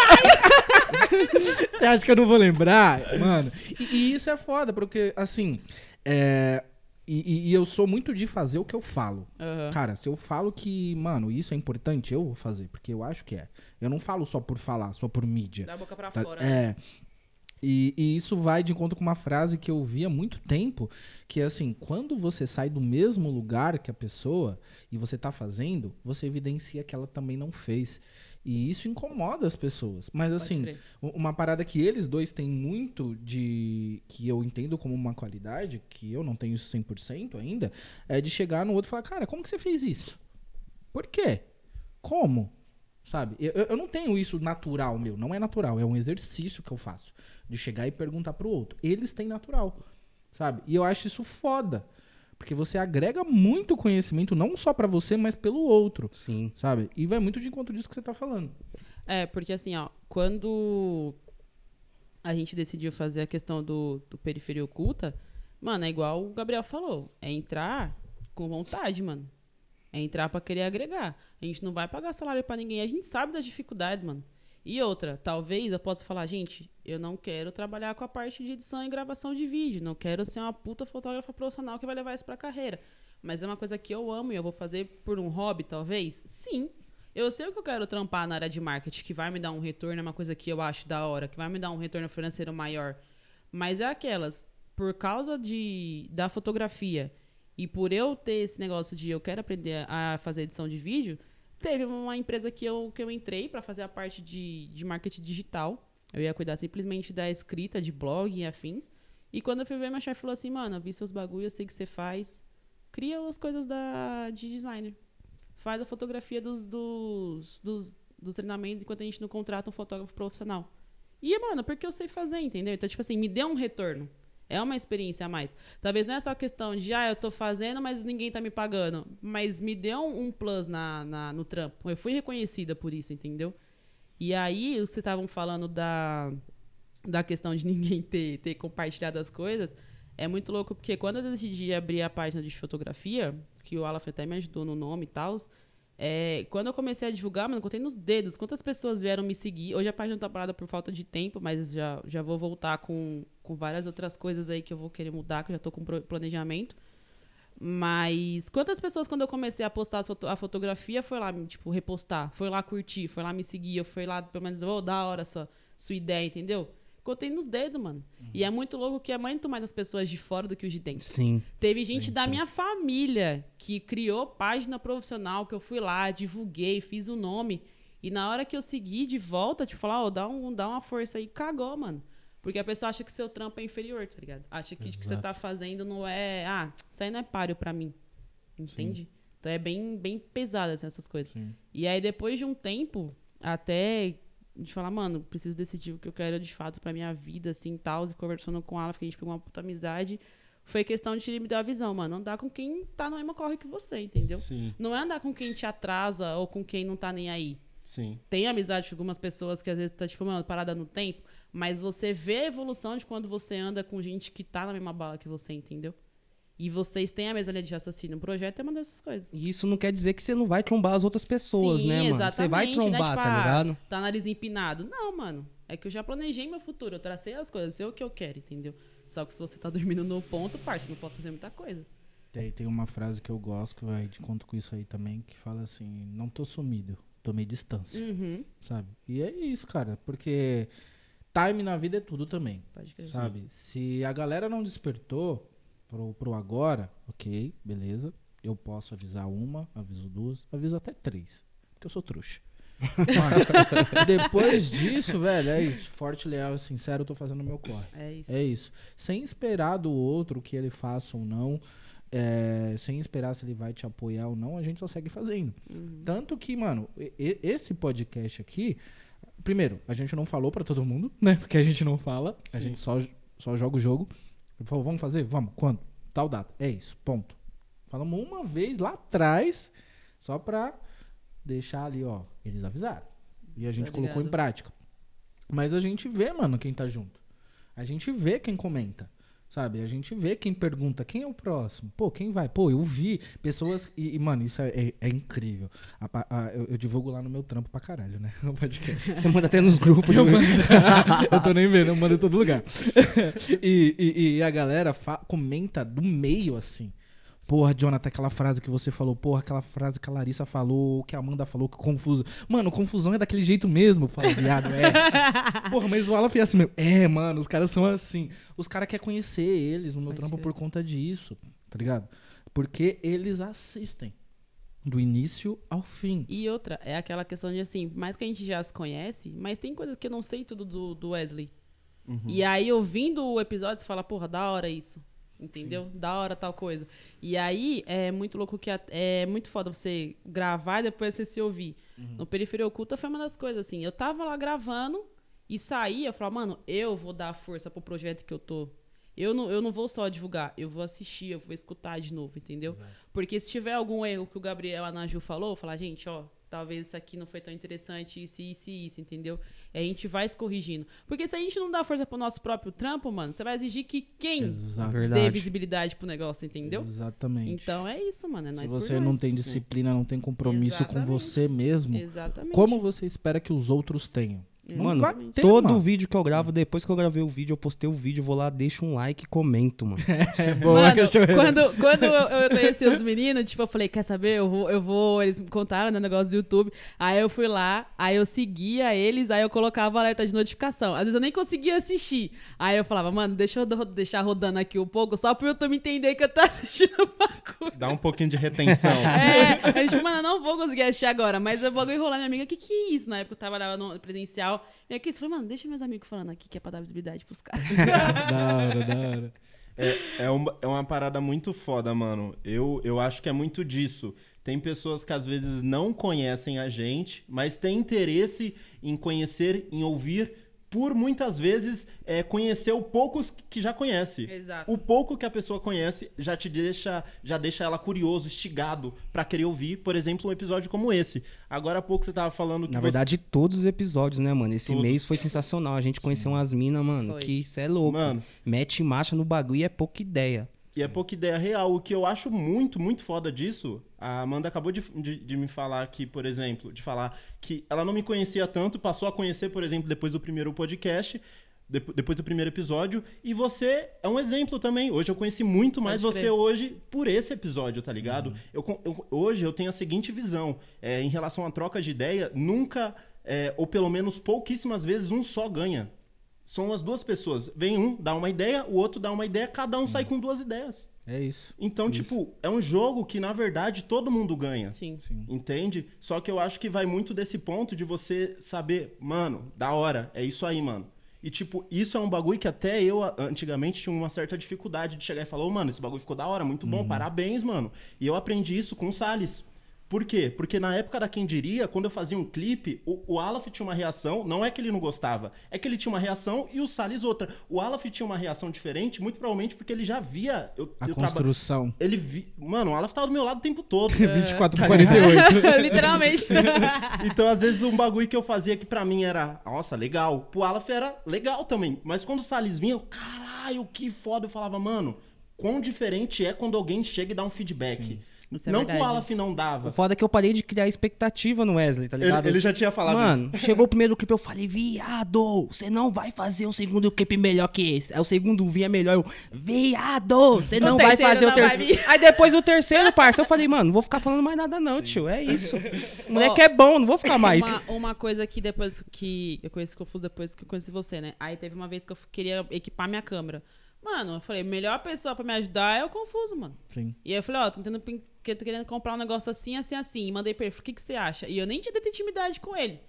Você acha que eu não vou lembrar? Mano, e, e isso é foda, porque, assim, é, e, e- eu sou muito de fazer o que eu falo. Aham. Cara, se eu falo que, mano, isso é importante, eu vou fazer, porque eu acho que é. Eu não falo só por falar, só por mídia. Da boca pra Tá- fora. né? E, e isso vai de encontro com uma frase que eu vi há muito tempo, que é assim, quando você sai do mesmo lugar que a pessoa e você tá fazendo, você evidencia que ela também não fez. E isso incomoda as pessoas. Mas Pode assim, crer. uma parada que eles dois têm muito de. que eu entendo como uma qualidade, que eu não tenho isso 100% ainda, é de chegar no outro e falar: Cara, como que você fez isso? Por quê? Como? Sabe? Eu- eu não tenho isso natural, meu. Não é natural. É um exercício que eu faço. De chegar e perguntar pro outro. Eles têm natural. Sabe? E eu acho isso foda. Porque você agrega muito conhecimento, não só pra você, mas pelo outro. Sim. Sabe? E vai muito de encontro disso que você tá falando. É, porque assim, ó, quando a gente decidiu fazer a questão do, do periferia oculta, mano, é igual o Gabriel falou. É entrar com vontade, mano. É entrar pra querer agregar. A gente não vai pagar salário pra ninguém. A gente sabe das dificuldades, mano. E outra, talvez eu possa falar, gente, eu não quero trabalhar com a parte de edição e gravação de vídeo. Não quero ser uma puta fotógrafa profissional que vai levar isso pra carreira. Mas é uma coisa que eu amo e eu vou fazer por um hobby, talvez? Sim. Eu sei o que eu quero trampar na área de marketing, que vai me dar um retorno, é uma coisa que eu acho da hora, que vai me dar um retorno financeiro maior. Mas é aquelas, por causa de, da fotografia e por eu ter esse negócio de eu quero aprender a fazer edição de vídeo, teve uma empresa que eu, que eu entrei para fazer a parte de, de marketing digital. Eu ia cuidar simplesmente da escrita de blog e afins. E quando eu fui ver, minha chefe falou assim, mano, vi seus bagulhos, eu sei que você faz. Cria as coisas da, de designer faz a fotografia dos, dos, dos, dos treinamentos enquanto a gente não contrata um fotógrafo profissional. E, mano, porque eu sei fazer, entendeu? Então, tipo assim, me deu um retorno. É uma experiência a mais. Talvez não é só questão de, ah, eu tô fazendo, mas ninguém tá me pagando. Mas me deu um plus na, na, no trampo. Eu fui reconhecida por isso, entendeu? E aí, vocês estavam falando da, da questão de <laughs> ninguém ter, ter compartilhado as coisas, é muito louco, porque quando eu decidi abrir a página de fotografia, que o Alaf até me ajudou no nome e tal, é, quando eu comecei a divulgar, mano, contei nos dedos quantas pessoas vieram me seguir. Hoje a página tá parada por falta de tempo, mas já, já vou voltar com, com várias outras coisas aí que eu vou querer mudar, que eu já tô com planejamento. Mas quantas pessoas, quando eu comecei a postar as foto- a fotografia, foi lá, tipo, repostar, foi lá curtir, foi lá me seguir, eu fui lá, pelo menos, oh, da hora só. sua ideia, entendeu? Contei nos dedos, mano. E é muito louco que é muito mais das pessoas de fora do que os de dentro. Sim. Teve gente da minha família que criou página profissional, que eu fui lá, divulguei, fiz o nome. E na hora que eu segui de volta, tipo, falar, ó, dá, um, dá uma força aí, cagou, mano. Porque a pessoa acha que seu trampo é inferior, tá ligado? Acha que o que você tá fazendo não é. Ah, isso aí não é páreo pra mim. Entende? Então é bem, bem pesado assim, essas coisas. Sim. E aí, depois de um tempo, até de falar, mano, preciso decidir o que eu quero de fato pra minha vida, assim, tal, e conversando com ela, porque a gente pegou uma puta amizade. Foi questão de ele me dar a visão, mano. Andar com quem tá no mesmo corre que você, entendeu? Sim, Não é andar com quem te atrasa ou com quem não tá nem aí. sim. Tem amizade com algumas pessoas que às vezes tá, tipo, mano, parada no tempo, mas você vê a evolução de quando você anda com gente que tá na mesma bala que você, entendeu? E vocês têm a mesma linha de raciocínio. O projeto é uma dessas coisas. E isso não quer dizer que você não vai trombar as outras pessoas, Sim, né, mano? Você vai exatamente, né? trombar, Tipo, tá ah, ligado? Tá nariz empinado. Não, mano. É que eu já planejei meu futuro. Eu tracei as coisas. Sei o que eu quero, entendeu? Só que se você tá <laughs> dormindo no ponto, parte, não posso fazer muita coisa. Tem, tem uma frase que eu gosto, que vai de conta com isso aí também, que fala assim, não tô sumido, tomei distância, Uhum. sabe? E é isso, cara, porque time na vida é tudo também, Pode crer. sabe? Se a galera não despertou pro, pro agora, ok, beleza, eu posso avisar uma, aviso duas, aviso até três, porque eu sou trouxa. <laughs> Mano, depois disso, velho, é isso. Forte, leal e sincero, eu tô fazendo o meu corre. É isso. É isso. Sem esperar do outro que ele faça ou não, é, sem esperar se ele vai te apoiar ou não, a gente só segue fazendo. Uhum. Tanto que, mano, esse podcast aqui, primeiro, a gente não falou pra todo mundo, né? Porque a gente não fala, a Sim. gente só, só joga o jogo. Ele falou, vamos fazer? Vamos. Quando? Tal data. É isso, ponto. Falamos uma vez lá atrás, só pra deixar ali, ó, eles avisaram. E a gente colocou em prática. Mas a gente vê, mano, quem tá junto. A gente vê quem comenta. Sabe? A gente vê quem pergunta quem é o próximo. Pô, quem vai? Pô, eu vi pessoas. E, e, mano, isso é, é- é incrível. A a- eu, eu divulgo lá no meu trampo pra caralho, né? <laughs> Podcast. Você manda até nos grupos. Eu, né? mando, <laughs> eu tô nem vendo, eu mando em todo lugar. <laughs> E, e- e a galera comenta do meio assim. Porra, Jonathan, aquela frase que você falou, porra, aquela frase que a Larissa falou, que a Amanda falou, que confuso. Mano, confusão é daquele jeito mesmo. Eu falo, viado, é. <laughs> Porra, mas o Alan fez assim mesmo. É, mano, os caras são assim. Os caras querem conhecer eles no meu Pode trampo crer. por conta disso, tá ligado? Porque eles assistem. Do início ao fim. E outra, é aquela questão de assim, mais que a gente já se conhece, mas tem coisas que eu não sei tudo do, do Wesley. Uhum. E aí, ouvindo o episódio, você fala, porra, da hora isso. Entendeu? Da hora tal coisa. E aí, é muito louco que é muito foda você gravar e depois você se ouvir. No Periferia Oculta foi uma das coisas, assim. Eu tava lá gravando e saía, eu falava, mano, eu vou dar força pro projeto que eu tô. Eu não, eu não vou só divulgar, eu vou assistir, eu vou escutar de novo, entendeu? Porque se tiver algum erro que o Gabriel Anaju falou, falar, gente, ó, talvez isso aqui não foi tão interessante, isso, isso e isso, entendeu? E a gente vai se corrigindo. Porque se a gente não dá força pro nosso próprio trampo, mano, você vai exigir que quem Exato. dê Verdade. visibilidade pro negócio, entendeu? Exatamente. Então é isso, mano. É Se você por não tem disciplina, não tem compromisso com Exatamente. você mesmo, Exatamente. como você espera que os outros tenham? Mano, ter, Todo mano. vídeo que eu gravo, depois que eu gravei o vídeo, eu postei o vídeo, vou lá, deixo um like e comento, mano. <laughs> É boa, Mano, cachorro. quando, quando eu, eu conheci os meninos, tipo, eu falei, quer saber? Eu vou, eu vou. Eles me contaram né, negócio do YouTube. Aí eu fui lá, aí eu seguia eles, aí eu colocava alerta de notificação. Às vezes eu nem conseguia assistir. Aí eu falava, mano, deixa eu deixar rodando aqui um pouco, só pro YouTube entender que eu tô <laughs> assistindo o bagulho. Dá um pouquinho de retenção. <laughs> É, a gente, mano, eu não vou conseguir assistir agora, mas eu vou enrolar minha amiga, o que que é isso? Na época eu trabalhava no presencial. E aqui, eu falei, mano, deixa meus amigos falando aqui que é pra dar visibilidade pros caras. <laughs> da hora, da hora. É, é, uma, é uma parada muito foda, mano. Eu, eu acho que é muito disso. Tem pessoas que às vezes não conhecem a gente, mas têm interesse em conhecer, em ouvir, por muitas vezes é, conhecer o pouco que já conhece. Exato. O pouco que a pessoa conhece já te deixa, já deixa ela curioso, instigado pra querer ouvir, por exemplo, um episódio como esse. Agora há pouco você tava falando que Na você- verdade, todos os episódios, né, mano? Esse Todos. mês foi sensacional. A gente conheceu umas minas, mano, Foi. que isso é louco. Mano. Mete marcha no bagulho e é pouca ideia. E é pouca ideia real. O que eu acho muito, muito foda disso, a Amanda acabou de, de, de me falar aqui, por exemplo, de falar que ela não me conhecia tanto, passou a conhecer, por exemplo, depois do primeiro podcast, depo- depois do primeiro episódio, e você é um exemplo também. Hoje eu conheci muito mais Pode você crer. hoje por esse episódio, tá ligado? Uhum. Eu, eu- hoje eu tenho a seguinte visão, é, em relação à troca de ideia, nunca é, ou pelo menos pouquíssimas vezes um só ganha. São as duas pessoas. Vem um, dá uma ideia, o outro dá uma ideia, cada um sai com duas ideias. É isso. Então, Isso. tipo, é um jogo que, na verdade, todo mundo ganha. Sim. Sim. Entende? Só que eu acho que vai muito desse ponto de você saber, mano, da hora, é isso aí, mano. E, tipo, isso é um bagulho que até eu, antigamente, tinha uma certa dificuldade de chegar e falar, ô, mano, esse bagulho ficou da hora, muito bom, parabéns, mano. E eu aprendi isso com o Salles. Por quê? Porque na época da Quem Diria, quando eu fazia um clipe, o, o Alaf tinha uma reação, não é que ele não gostava, é que ele tinha uma reação e o Salles outra. O Alaf tinha uma reação diferente, muito provavelmente porque ele já via... Eu, A eu traba- construção. Ele vi... Mano, o Alaf tava do meu lado o tempo todo. 24 por 48. Literalmente. <laughs> Então, às vezes, um bagulho que eu fazia que pra mim era, nossa, legal. Pro Aleph era legal também. Mas quando o Salles vinha, eu, caralho, que foda. Eu falava, mano, quão diferente é quando alguém chega e dá um feedback. Isso é não verdade. que o Aleph não O dava. foda é que eu parei de criar expectativa no Wesley, tá Ele, ligado? ele já tinha falado Mano, isso. chegou o primeiro clipe, eu falei, viado, você não vai fazer um segundo clipe melhor que esse. Aí o segundo vinha melhor, eu, viado, você não vai fazer o não vai terceiro. Aí depois o terceiro, parça, eu falei, mano, não vou ficar falando mais nada não, tio, é isso. O <laughs> moleque Ó, é bom, não vou ficar mais. Uma, uma coisa que depois que eu conheci Confuso depois que eu conheci você, né? Aí teve uma vez que eu queria equipar minha câmera. Mano, eu falei, melhor pessoa pra me ajudar é o Confuso, mano. Sim. E aí eu falei, ó, tô tentando que eu tô querendo comprar um negócio assim, assim, assim. E mandei pra ele, falei, o que, que você acha? E eu nem tinha tanta intimidade com ele.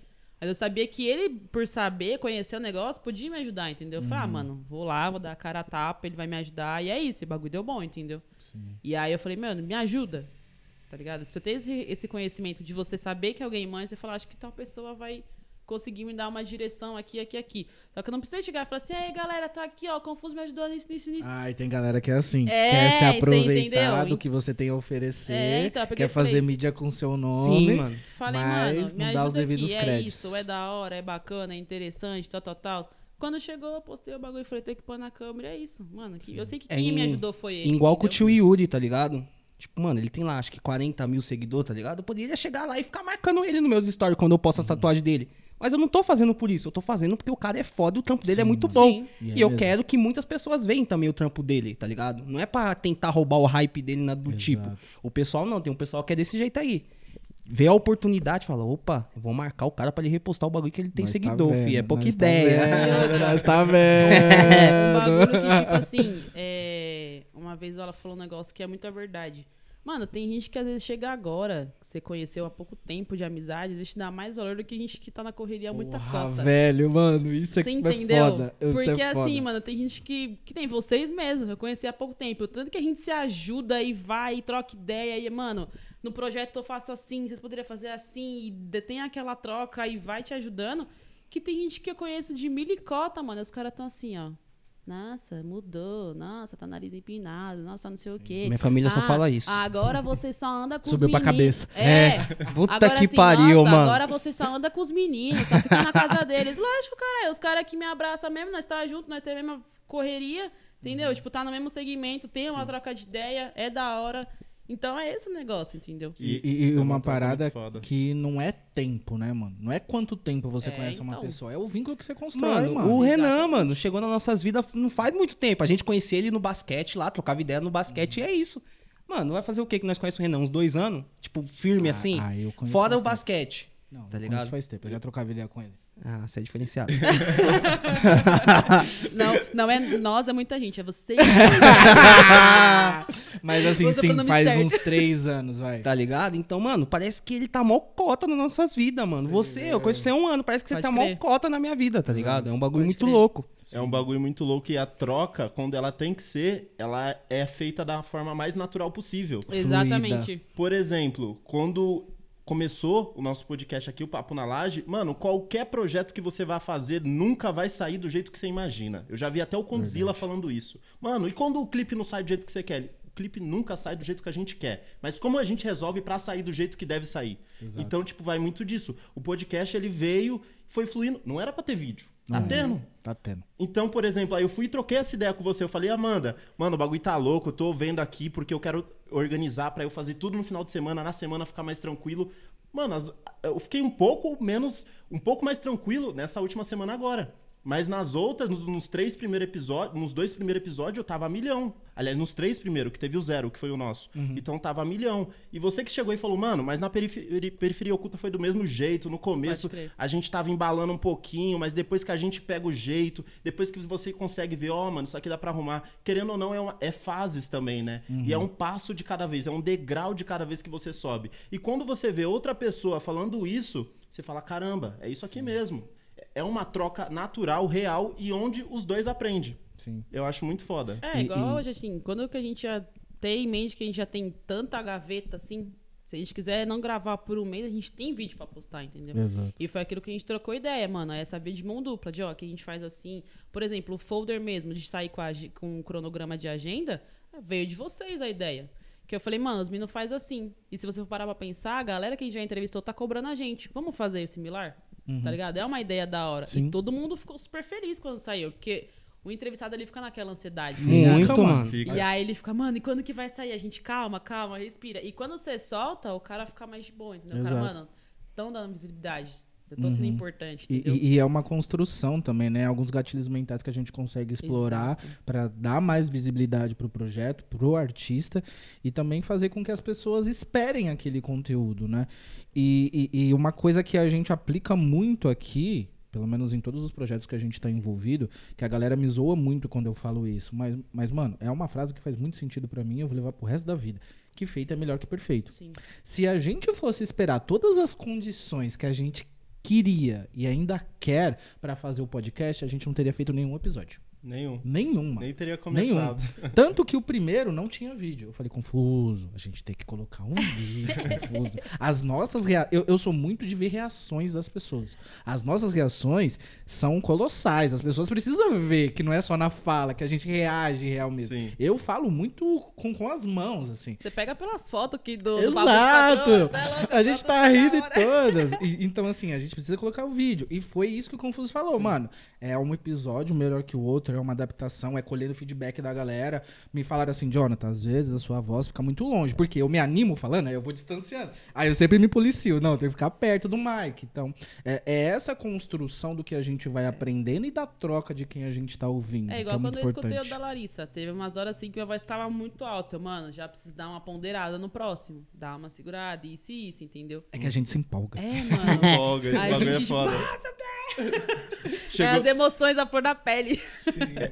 Mas eu sabia que ele, por saber, conhecer o negócio, podia me ajudar, entendeu? Eu falei, ah, mano, vou lá, vou dar a cara a tapa, ele vai me ajudar. E é isso, o bagulho deu bom, entendeu? E aí eu falei, mano, me ajuda. Tá ligado? Se eu ter esse, esse conhecimento de você saber que alguém manja, você falar, acho que tal pessoa vai conseguir me dar uma direção aqui, aqui, aqui. Só que eu não preciso chegar e falar assim, ei, galera, tô aqui, ó, Confuso me ajudou nisso, nisso, nisso. Ah, e tem galera que é assim. É, quer se aproveitar do que você tem a oferecer. É, então, porque quer eu falei- fazer mídia com seu nome. Sim, mano. Falei, Mas mano, me não dá os ajuda devidos aqui, é créditos. isso, é da hora, é bacana, é interessante, tal, tal, tal. Quando chegou, eu postei o bagulho e falei, tem que pôr na câmera, é isso. Mano, que, eu sei que É quem me ajudou foi ele. Igual com o tio Yuri, tá ligado? Tipo, mano, ele tem lá, acho que 40 mil seguidores, tá ligado? Eu poderia chegar lá e ficar marcando ele nos meus stories quando eu posto as tatuagens dele. Mas eu não tô fazendo por isso, eu tô fazendo porque o cara é foda e o trampo dele é muito bom. Sim. E é E eu mesmo. quero que muitas pessoas vejam também o trampo dele, tá ligado? Não é pra tentar roubar o hype dele na- do Exato. tipo. O pessoal não, tem um pessoal que é desse jeito aí. Vê a oportunidade e fala, opa, eu vou marcar o cara pra ele repostar o bagulho que ele tem Nós tá seguidor, vendo, fi. É pouca nós tá ideia. vendo, <laughs> nós tá <laughs> Um bagulho vendo. que, tipo assim, é... uma vez ela falou um negócio que é muita verdade. Mano, tem gente que às vezes chega agora, que você conheceu há pouco tempo de amizade, às vezes te dá mais valor do que gente que tá na correria há muita Porra, cota. velho, mano, isso é, Você é entendeu? foda. Isso Porque é foda. assim, mano, tem gente que. Que nem vocês mesmos, eu conheci há pouco tempo. Tanto que a gente se ajuda e vai e troca ideia. E, mano, no projeto eu faço assim, vocês poderiam fazer assim, e tem aquela troca e vai te ajudando. Que tem gente que eu conheço de milicota, mano. Os caras tão assim, ó. Nossa, mudou. Nossa, tá nariz empinado. Nossa, não sei o quê. Minha família só Ah, fala isso. Agora você só anda com Subiu os pra meninos. cabeça. É. Puta Agora, que assim, pariu, nossa, mano. Agora você só anda com os meninos, só fica na casa deles. Lógico, cara, os caras que me abraçam mesmo, nós tá junto, nós temos a mesma correria, entendeu? Tipo, tá no mesmo segmento, tem uma troca de ideia, é da hora. Então é esse o negócio, entendeu? E, e- e é uma parada que não é tempo, né, mano? Não é quanto tempo você É, conhece uma então. pessoa, é o vínculo que você constrói, Mano, mano. o Renan, Exatamente. mano, chegou nas nossas vidas não faz muito tempo. A gente conhecia ele no basquete lá, trocava ideia no basquete e é isso. Mano, vai fazer o que que nós conhecemos o Renan? Uns dois anos? Tipo, firme Ah, assim? ah, eu conheço Fora o basquete. Não, tá não ligado? faz tempo, eu já trocava ideia com ele. Ah, você é diferenciado. <laughs> Não, não é nós, é muita gente, é você. <laughs> Mas assim, sim, faz certo. uns três anos, vai. tá ligado? Então, mano, parece que ele tá mó cota nas nossas vidas, mano. Você, eu conheço você há um ano, parece que você Pode tá mó crer. cota na minha vida, tá ligado? É um bagulho Pode muito crer. louco. É um bagulho muito louco e a troca, quando ela tem que ser, ela é feita da forma mais natural possível. Exatamente. Por exemplo, quando começou o nosso podcast aqui, o Papo na Laje, mano, qualquer projeto que você vá fazer nunca vai sair do jeito que você imagina. Eu já vi até o Condzilla falando isso. Mano, e quando o clipe não sai do jeito que você quer? O clipe nunca sai do jeito que a gente quer. Mas como a gente resolve pra sair do jeito que deve sair? Então, tipo, vai muito disso. O podcast, ele veio, foi fluindo. Não era pra ter vídeo. Tá tendo. Tá tendo. Então, por exemplo, aí eu fui e troquei essa ideia com você. Eu falei, Amanda, mano, o bagulho tá louco, eu tô vendo aqui porque eu quero organizar pra eu fazer tudo no final de semana, na semana ficar mais tranquilo. Mano, eu fiquei um pouco menos, um pouco mais tranquilo nessa última semana agora. Mas nas outras, nos, nos três primeiros episódios, nos dois primeiros episódios, eu tava a milhão. Aliás, nos três primeiros, que teve o zero, que foi o nosso. Então tava a milhão. E você que chegou e falou, mano, mas na periferia, periferia oculta foi do mesmo jeito. No começo, a gente tava embalando um pouquinho, mas depois que a gente pega o jeito, depois que você consegue ver, ó, mano, isso aqui dá pra arrumar. Querendo ou não, é, uma- é fases também, né? E é um passo de cada vez, é um degrau de cada vez que você sobe. E quando você vê outra pessoa falando isso, você fala, caramba, é isso aqui mesmo. É uma troca natural, real e onde os dois aprendem. Sim. Eu acho muito foda. É, E- igual e- hoje, assim, quando que a gente já tem em mente que a gente já tem tanta gaveta, assim, se a gente quiser não gravar por um mês, a gente tem vídeo pra postar, entendeu? Exato. E foi aquilo que a gente trocou ideia, mano. É essa via de mão dupla, de ó, que a gente faz assim. Por exemplo, o folder mesmo, de sair com, a com um cronograma de agenda, veio de vocês a ideia. Que eu falei, mano, os meninos faz assim. E se você for parar pra pensar, a galera que a gente já entrevistou tá cobrando a gente. Vamos fazer similar? Tá ligado? É uma ideia da hora. Sim. E todo mundo ficou super feliz quando saiu. Porque o entrevistado ali fica naquela ansiedade. Muito, Calma. mano. E aí ele fica, mano, e quando que vai sair? A gente, calma, calma, respira. E quando você solta, o cara fica mais de boa, entendeu? O cara, mano, tão dando visibilidade. Eu tô sendo importante, E, entendeu? e- e é uma construção também, né? Alguns gatilhos mentais que a gente consegue explorar para dar mais visibilidade pro projeto, pro artista e também fazer com que as pessoas esperem aquele conteúdo, né? E, e- e uma coisa que a gente aplica muito aqui, pelo menos em todos os projetos que a gente tá envolvido, que a galera me zoa muito quando eu falo isso, mas, mas mano, é uma frase que faz muito sentido para mim, eu vou levar pro resto da vida. Que feito é melhor que perfeito. Sim. Se a gente fosse esperar todas as condições que a gente queria e ainda quer pra fazer o podcast, a gente não teria feito nenhum episódio. Nenhum. Nenhuma. Nem teria Nenhum. começado. Tanto que o primeiro não tinha vídeo. Eu falei, confuso. A gente tem que colocar um vídeo <laughs> confuso. As nossas reações. Eu, eu sou muito de ver reações das pessoas. As nossas reações são colossais. As pessoas precisam ver que não é só na fala, que a gente reage real mesmo. Sim. Eu falo muito com, com as mãos, assim. Você pega pelas fotos aqui do, do Exato! Patrão, tá a gente tá rindo em hora. todas. E- <laughs> então, assim, a gente precisa colocar o vídeo. E foi isso que o Confuso falou, mano. É um episódio melhor que o outro, é uma adaptação, é colhendo o feedback da galera. Me falaram assim, Jonathan, às vezes a sua voz fica muito longe. Porque eu me animo falando, aí eu vou distanciando. Aí eu sempre me policio. Não, eu tenho que ficar perto do mic. Então, é, é essa construção do que a gente vai aprendendo e da troca de quem a gente tá ouvindo. É igual é muito quando eu escutei o importante. da Larissa. Teve umas horas assim que minha voz tava muito alta. Eu, mano, já preciso dar uma ponderada no próximo. Dar uma segurada, isso e isso, entendeu? É que a gente se empolga. É, mano. Folga, esse bagulho é foda. Chegou- as emoções a pôr na pele.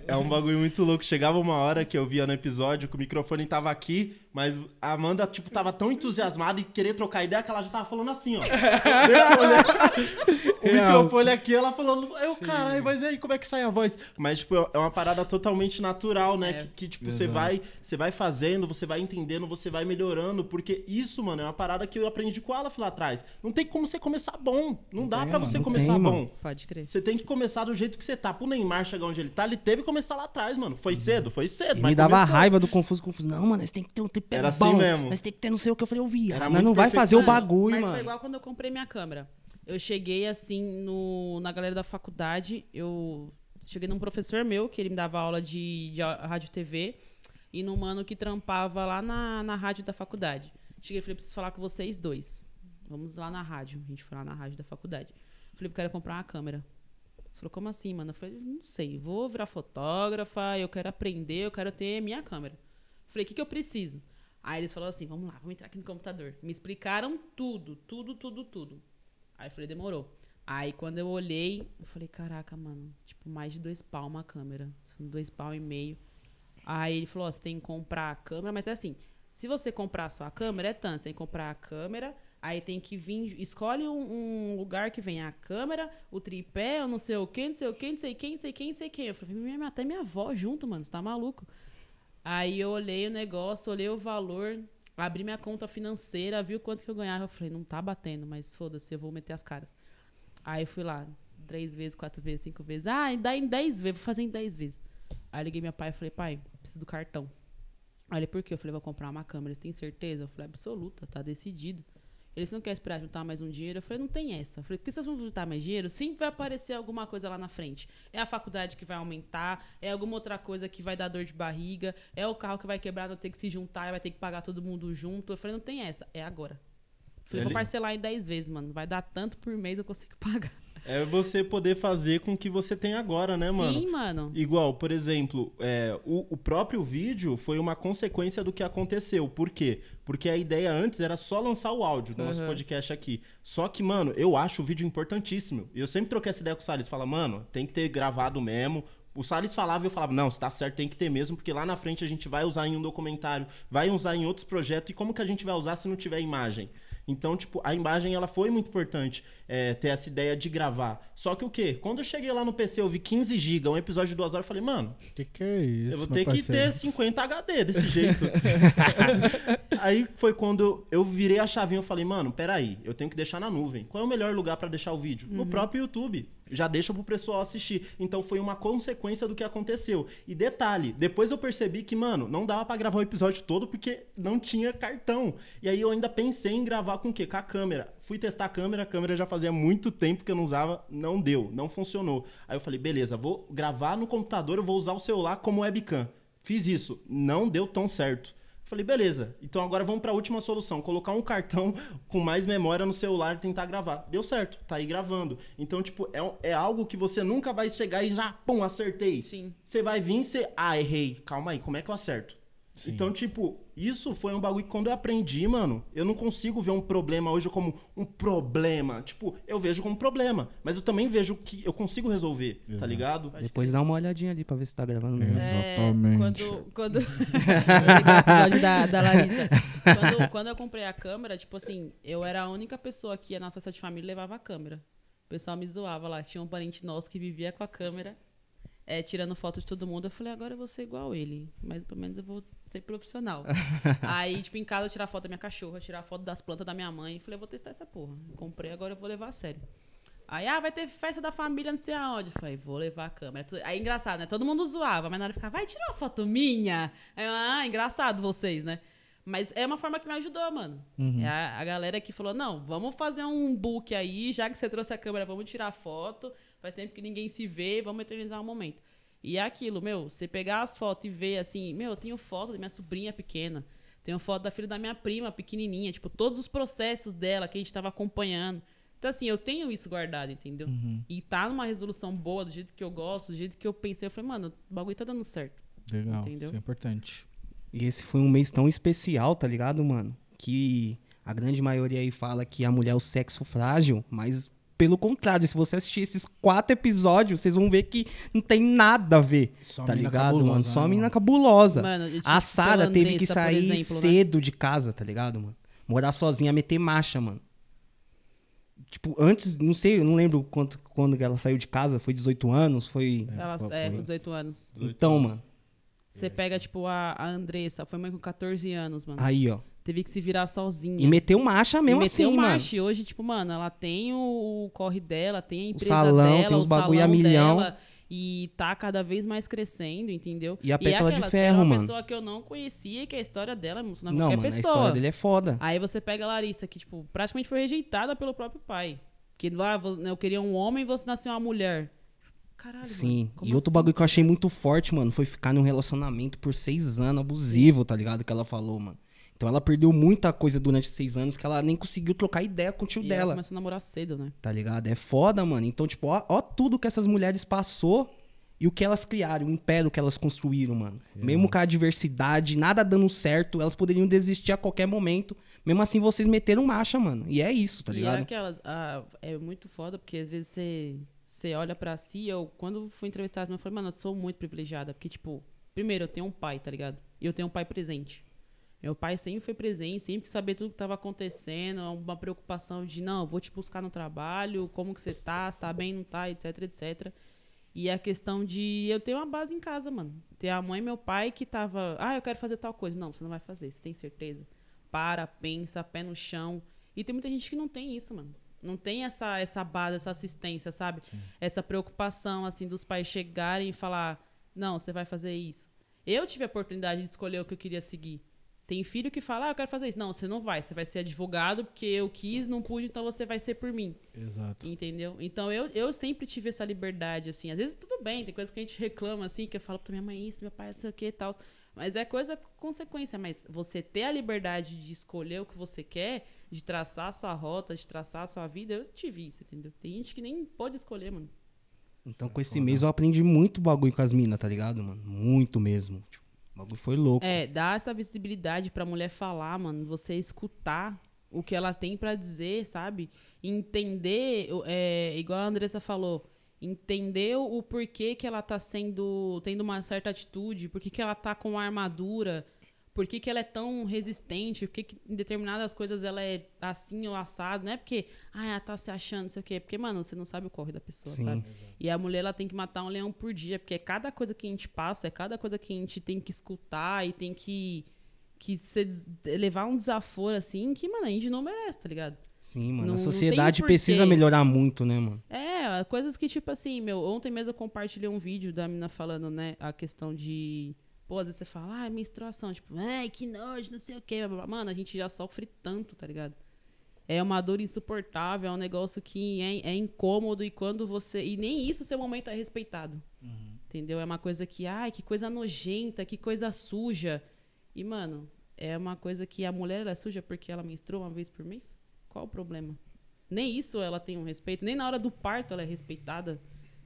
É um bagulho muito louco. Chegava uma hora que eu via no episódio que o microfone tava aqui, mas a Amanda, tipo, tava tão entusiasmada em querer trocar ideia que ela já tava falando assim, ó. O microfone aqui, ela falando, eu, caralho, mas e aí, como é que sai a voz? Mas, tipo, é uma parada totalmente natural, né? É. Que, que, tipo, você vai, você vai fazendo, você vai entendendo, você vai melhorando, porque isso, mano, é uma parada que eu aprendi com ela lá atrás. Não tem como você começar bom. Não, dá tem, pra mano, você não começar tem, bom. Pode crer. Você tem que começar do jeito que você tá. Pro Neymar chegar onde ele tá, ele teve que começar lá atrás, mano. Foi cedo? Foi cedo. E mas me dava começou. raiva do confuso, confuso. Não, mano, nós tem que ter um tripé Era assim bom. mesmo. Nós tem que ter não sei o que. Eu falei, eu vi. Nós muito não vai fazer o bagulho, Mas mano. foi igual quando eu comprei minha câmera. Eu cheguei assim no, na galera da faculdade, eu cheguei num professor meu, que ele me dava aula de, de rádio TV, e num mano que trampava lá na, na rádio da faculdade. Cheguei e falei, preciso falar com vocês dois. Vamos lá na rádio. A gente foi lá na rádio da faculdade. Falei, eu quero comprar uma câmera. Você falou, como assim, mano? Eu falei, não sei, vou virar fotógrafa, eu quero aprender, eu quero ter minha câmera. Falei, o que, que eu preciso? Aí eles falaram assim, vamos lá, vamos entrar aqui no computador. Me explicaram tudo, tudo, tudo, tudo. Aí eu falei, demorou. Aí quando eu olhei, eu falei, caraca, mano, tipo, mais de dois pau uma câmera. Dois pau e meio. Aí ele falou, ó, você tem que comprar a câmera, mas é assim, se você comprar só a câmera, é tanto. Você tem que comprar a câmera, aí tem que vir, escolhe um, um lugar que venha a câmera, o tripé, eu não sei o que, não sei o que, não sei quem, não sei quem, não sei quem. Eu falei, até minha avó junto, mano, você tá maluco? Aí eu olhei o negócio, olhei o valor, abri minha conta financeira, vi o quanto que eu ganhava. Eu falei, não tá batendo, mas foda-se, eu vou meter as caras. Aí fui lá, três vezes, quatro vezes, cinco vezes. Ah, dá em dez vezes, vou fazer em dez vezes. Aí liguei meu pai e falei, pai, preciso do cartão. Aí ele, por quê? Eu falei, vou comprar uma câmera. Tem certeza? Eu falei, absoluta, tá decidido. Ele, você não quer esperar juntar mais um dinheiro? Eu falei, não tem essa. Eu falei, porque se eu juntar mais dinheiro, sempre vai aparecer alguma coisa lá na frente. É a faculdade que vai aumentar, é alguma outra coisa que vai dar dor de barriga, é o carro que vai quebrar, vai ter que se juntar, vai ter que pagar todo mundo junto. Eu falei, não tem essa, é agora. Eu falei, vou parcelar em 10 vezes, mano. Vai dar tanto por mês, eu consigo <laughs> pagar. É você poder fazer com o que você tem agora, né, mano? Sim, mano. Igual, por exemplo, é, o, o próprio vídeo foi uma consequência do que aconteceu. Por quê? Porque a ideia antes era só lançar o áudio do nosso Uhum. podcast aqui. Só que, mano, eu acho o vídeo importantíssimo. E eu sempre troquei essa ideia com o Salles. Fala, mano, tem que ter gravado mesmo. O Salles falava e eu falava, não, se tá certo, tem que ter mesmo, porque lá na frente a gente vai usar em um documentário, vai usar em outros projetos, e como que a gente vai usar se não tiver imagem? Então, tipo, a imagem ela foi muito importante é, ter essa ideia de gravar. Só que o quê? Quando eu cheguei lá no PC, eu vi 15 GB, um episódio de duas horas, eu falei, mano, Que que é isso? eu vou ter que parceiro? ter 50 HD desse jeito. <laughs> aí foi quando eu virei a chavinha e falei, mano, peraí, eu tenho que deixar na nuvem. Qual é o melhor lugar pra deixar o vídeo? No próprio YouTube. Já deixa pro pessoal assistir. Então foi uma consequência do que aconteceu. E detalhe, depois eu percebi que, mano, não dava pra gravar o episódio todo porque não tinha cartão. E aí eu ainda pensei em gravar com o quê? Com a câmera. Fui testar a câmera, a câmera já fazia muito tempo que eu não usava, não deu, não funcionou. Aí eu falei, beleza, vou gravar no computador, eu vou usar o celular como webcam. Fiz isso, não deu tão certo. Falei, beleza, então agora vamos para a última solução: colocar um cartão <laughs> com mais memória no celular e tentar gravar. Deu certo, tá aí gravando. Então, tipo, é, é algo que você nunca vai chegar e já, pum, acertei. Sim. Você vai vir e você, ah, errei. Calma aí, como é que eu acerto? Sim. Então, tipo, isso foi um bagulho que quando eu aprendi, mano, eu não consigo ver um problema hoje como um problema. Tipo, eu vejo como problema, mas eu também vejo que eu consigo resolver, tá Exato. ligado? Depois dá uma olhadinha ali pra ver se tá gravando mesmo. É. Exatamente. quando. quando... <laughs> O episódio da, da Larissa. Quando, quando eu comprei a câmera, tipo assim, eu era a única pessoa que ia na festa de família e levava a câmera. O pessoal me zoava lá. Tinha um parente nosso que vivia com a câmera, é, tirando foto de todo mundo. Eu falei, agora eu vou ser igual ele. Mas pelo menos eu vou ser profissional. <laughs> Aí, tipo, em casa eu tirar foto da minha cachorra, tirar foto das plantas da minha mãe. Falei, vou testar essa porra. Comprei, agora eu vou levar a sério. Aí, ah, vai ter festa da família, não sei aonde. Eu Falei, vou levar a câmera. Aí, engraçado, né? Todo mundo zoava, mas na hora ficava, vai tirar uma foto minha? Aí, ah, engraçado vocês, né? Mas é uma forma que me ajudou, mano. É a, a galera que falou, não, vamos fazer um book aí, já que você trouxe a câmera, vamos tirar foto. Faz tempo que ninguém se vê, vamos eternizar um momento. E é aquilo, meu, você pegar as fotos e ver assim, meu, eu tenho foto da minha sobrinha pequena, tenho foto da filha da minha prima pequenininha, tipo, todos os processos dela que a gente tava acompanhando. Então, assim, eu tenho isso guardado, entendeu? E tá numa resolução boa, do jeito que eu gosto, do jeito que eu pensei. Eu falei, mano, o bagulho tá dando certo. Legal, Entendeu? isso é importante. E esse foi um mês tão especial, tá ligado, mano? Que a grande maioria aí fala que a mulher é o sexo frágil, mas pelo contrário, se você assistir esses quatro episódios, vocês vão ver que não tem nada a ver, Só tá ligado, cabulosa, mano? Só né, menina cabulosa. Mano, eu, tipo, a Sara teve que Andressa, sair exemplo, né? cedo de casa, tá ligado, mano? Morar sozinha, meter marcha, mano. Tipo, antes, não sei, eu não lembro quanto, quando que ela saiu de casa, foi 18 anos, foi... Ela, foi- é, foi- com 18 anos. 18 Então, mano, Você pega, tipo, a, a Andressa, foi mãe com 14 anos, mano. aí, ó. Teve que se virar sozinha. E meteu marcha mesmo e meteu assim, mano. marcha. E hoje, tipo, mano, ela tem o, o corre dela, tem a empresa salão, dela, tem os o bagulho a milhão. dela, e tá cada vez mais crescendo, entendeu? E a é pétala de ferro, uma mano. pessoa que eu não conhecia, que a história dela emociona Não, qualquer mano, a pessoa. história dele é foda. Aí você pega a Larissa, que, tipo, praticamente foi rejeitada pelo próprio pai. Que lá, vo- eu queria um homem e você nasceu uma mulher. Caralho, Sim. mano, E outro assim? bagulho que eu achei muito forte, mano, foi ficar num relacionamento por seis anos abusivo, tá ligado? Que ela falou, mano. Então ela perdeu muita coisa durante seis anos que ela nem conseguiu trocar ideia com o tio E ela dela, começou a namorar cedo, né? tá ligado? É foda, mano. Então, tipo, ó, ó tudo que essas mulheres passou e o que elas criaram, o império que elas construíram, mano. Mesmo com a adversidade, nada dando certo, elas poderiam desistir a qualquer momento. Mesmo assim, vocês meteram marcha, mano. E é isso, tá e é ligado? aquelas. ah, é muito foda, porque às vezes você, você olha pra si. Eu, quando fui entrevistada, eu falei, mano, eu sou muito privilegiada. Porque, tipo, primeiro, eu tenho um pai, tá ligado? E eu tenho um pai presente. Meu pai sempre foi presente, sempre sabia tudo que tava acontecendo, uma preocupação de, não, vou te buscar no trabalho, como que você tá, se tá bem, não tá, etc, etc. E a questão de eu ter uma base em casa, mano. Ter a mãe e meu pai que tava, ah, eu quero fazer tal coisa. Não, você não vai fazer, você tem certeza. Para, pensa, pé no chão. E tem muita gente que não tem isso, mano. Não tem essa, essa base, essa assistência, sabe? Essa preocupação, assim, dos pais chegarem e falar, não, você vai fazer isso. Eu tive a oportunidade de escolher o que eu queria seguir. Tem filho que fala, ah, eu quero fazer isso. Não, você não vai. Você vai ser advogado porque eu quis, não pude, então você vai ser por mim. Exato. Entendeu? Então eu, eu sempre tive essa liberdade, assim. Às vezes tudo bem, tem coisas que a gente reclama, assim, que eu falo pra minha mãe isso, meu pai não sei o que e tal. Mas é coisa consequência. Mas você ter a liberdade de escolher o que você quer, de traçar a sua rota, de traçar a sua vida, eu tive isso, entendeu? Tem gente que nem pode escolher, mano. Então, com esse mês eu aprendi muito bagulho com as minas, tá ligado, mano? Muito mesmo. Tipo, bagulho foi louco. É, dar essa visibilidade pra mulher falar, mano, você escutar o que ela tem pra dizer, sabe? Entender, é, igual a Andressa falou, entender o porquê que ela tá sendo, tendo uma certa atitude, por que ela tá com armadura, por que, que ela é tão resistente, por que, que em determinadas coisas ela é assim ou assado. Não é porque, ah, ela tá se achando, não sei o quê. Porque, mano, você não sabe o corre da pessoa, Sim. sabe? E a mulher, ela tem que matar um leão por dia, porque é cada coisa que a gente passa, é cada coisa que a gente tem que escutar e tem que, que ser, levar um desaforo, assim, que, mano, a gente não merece, tá ligado? Sim, mano. Não- a sociedade precisa melhorar muito, né, mano? É, coisas que, tipo assim, meu, ontem mesmo eu compartilhei um vídeo da menina falando, né, a questão de. Pô, às vezes você fala, ah, menstruação, tipo, ai, que nojo, não sei o quê. Mano, a gente já sofre tanto, tá ligado? É uma dor insuportável, é um negócio que é, é incômodo e quando você. E nem isso seu momento é respeitado. Entendeu? É uma coisa que, ai, que coisa nojenta, que coisa suja. E, mano, é uma coisa que a mulher é suja porque ela menstrua uma vez por mês? Qual o problema? Nem isso ela tem um respeito, nem na hora do parto ela é respeitada,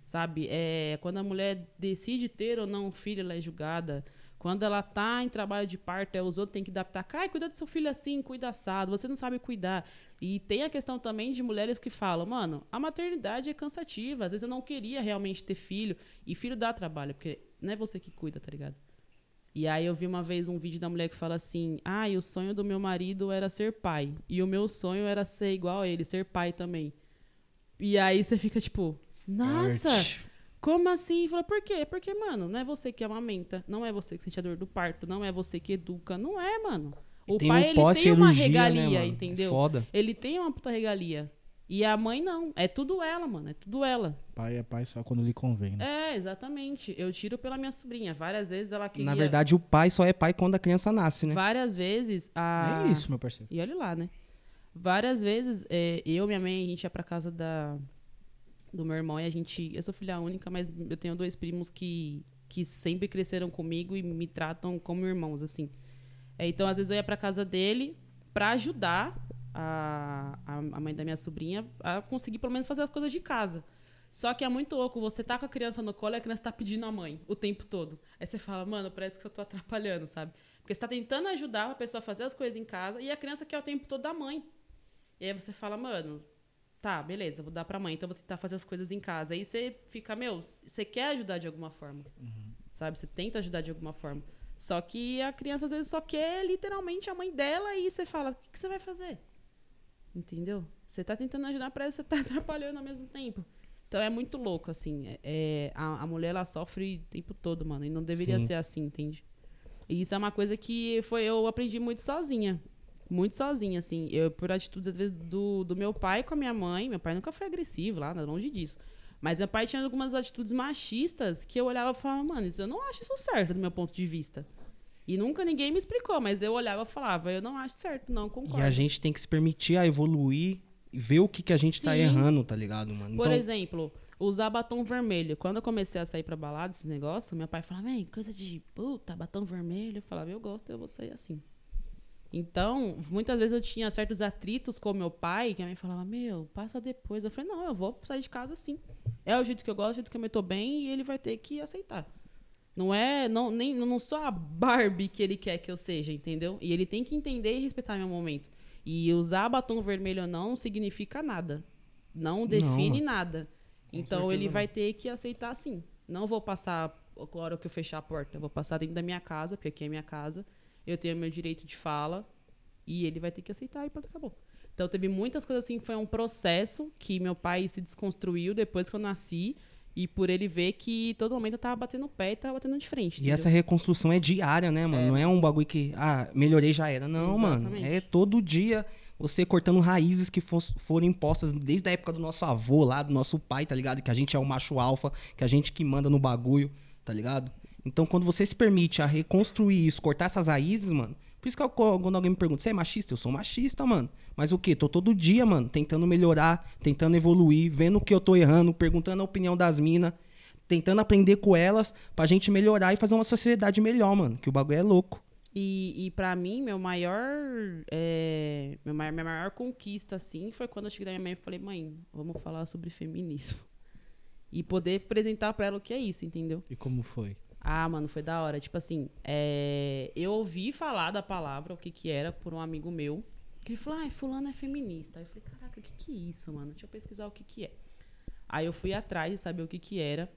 sabe? É, quando a mulher decide ter ou não um filho, ela é julgada. Quando ela tá em trabalho de parto, é, os outros têm que adaptar. Ai, cuida do seu filho assim, cuida assado, você não sabe cuidar. E tem a questão também de mulheres que falam, mano, a maternidade é cansativa, às vezes eu não queria realmente ter filho, e filho dá trabalho, porque não é você que cuida, tá ligado? E aí eu vi uma vez um vídeo da mulher que fala assim: "Ah, o sonho do meu marido era ser pai, e o meu sonho era ser igual a ele, ser pai também". E aí você fica tipo: "Nossa, Arte. como assim?" Fala: "Por quê? Porque, mano, não é você que amamenta, não é você que sente a dor do parto, não é você que educa, não é, mano. O tem pai um ele tem uma pós-cirurgia, regalia, né, entendeu? Foda. Ele tem uma puta regalia. E a mãe não, é tudo ela, mano, é tudo ela. Pai é pai só quando lhe convém, né? É, exatamente. Eu tiro pela minha sobrinha. Várias vezes ela queria Na verdade, o pai só é pai quando a criança nasce, né? Várias vezes a. É isso, meu parceiro. E olha lá, né? Várias vezes é, eu e minha mãe, a gente ia pra casa da, do meu irmão e a gente. Eu sou filha única, mas eu tenho dois primos que, que sempre cresceram comigo e me tratam como irmãos, assim. É, então, às vezes eu ia pra casa dele pra ajudar a, a, a mãe da minha sobrinha a conseguir pelo menos fazer as coisas de casa. Só que é muito louco, você tá com a criança no colo e a criança tá pedindo a mãe o tempo todo. Aí você fala, mano, parece que eu tô atrapalhando, sabe? Porque você tá tentando ajudar a pessoa a fazer as coisas em casa e a criança quer o tempo todo da mãe. E aí você fala, mano, tá, beleza, vou dar pra mãe, então vou tentar fazer as coisas em casa. Aí você fica, meu, você quer ajudar de alguma forma. Sabe? Você tenta ajudar de alguma forma. Só que a criança às vezes só quer literalmente a mãe dela e você fala, o que, que você vai fazer? Entendeu? Você tá tentando ajudar, que você tá <laughs> atrapalhando ao mesmo tempo. Então é muito louco, assim. É, é, a, a mulher, ela sofre o tempo todo, mano. E não deveria Sim. ser assim, entende? E isso é uma coisa que foi, eu aprendi muito sozinha. Muito sozinha, assim. Eu, por atitudes, às vezes, do, do meu pai com a minha mãe. Meu pai nunca foi agressivo lá, longe disso. Mas meu pai tinha algumas atitudes machistas que eu olhava e falava, mano, isso, eu não acho isso certo do meu ponto de vista. E nunca ninguém me explicou, mas eu olhava e falava, eu não acho certo, não concordo. E a gente tem que se permitir a evoluir e ver o que, que a gente tá Sim. errando, tá ligado, mano? Por Então, exemplo, usar batom vermelho. Quando eu comecei a sair pra balada, esse negócio, meu pai falava, vem, coisa de puta, batom vermelho. Eu falava, eu gosto, eu vou sair assim. Então, muitas vezes eu tinha certos atritos com meu pai, que a mãe falava, meu, passa depois. Eu falei, não, eu vou sair de casa assim. É o jeito que eu gosto, é o jeito que eu me tô bem, e ele vai ter que aceitar. Não é, não, nem, não sou a Barbie que ele quer que eu seja, entendeu? E ele tem que entender e respeitar meu momento. E usar batom vermelho ou não significa nada. Não Não, define mano. nada. Então ele não. vai ter que aceitar sim. Não vou passar a hora que eu fechar a porta. Eu vou passar dentro da minha casa, porque aqui é minha casa. Eu tenho meu direito de fala. E ele vai ter que aceitar e pronto, acabou. Então teve muitas coisas assim, foi um processo que meu pai se desconstruiu depois que eu nasci. E por ele ver que todo momento eu tava batendo o pé e tava batendo de frente. E entendeu? essa reconstrução é diária, né, mano? Não é um bagulho que, ah, melhorei já era. Não, mano. Exatamente. É todo dia você cortando raízes que fos- foram impostas desde a época do nosso avô lá, do nosso pai, tá ligado? Que a gente é o macho alfa, que a gente que manda no bagulho, tá ligado? Então, quando você se permite a reconstruir isso, cortar essas raízes, mano. Por isso que eu- quando alguém me pergunta, você é machista? Eu sou machista, mano. Mas o quê? Tô todo dia, mano, tentando melhorar, tentando evoluir, vendo o que eu tô errando, perguntando a opinião das minas, tentando aprender com elas pra gente melhorar e fazer uma sociedade melhor, mano. Que o bagulho é louco. E, e para mim, meu maior, é, meu maior, minha maior conquista, assim, foi quando eu cheguei na minha mãe e falei, mãe, vamos falar sobre feminismo. E poder apresentar pra ela o que é isso, entendeu? E como foi? Ah, mano, foi da hora. Tipo assim, é, eu ouvi falar da palavra, o que que era, por um amigo meu. Que ele falou, ah, fulano é feminista. Aí eu falei, caraca, o que que é isso, mano? Deixa eu pesquisar o que que é. Aí eu fui atrás de saber o que que era.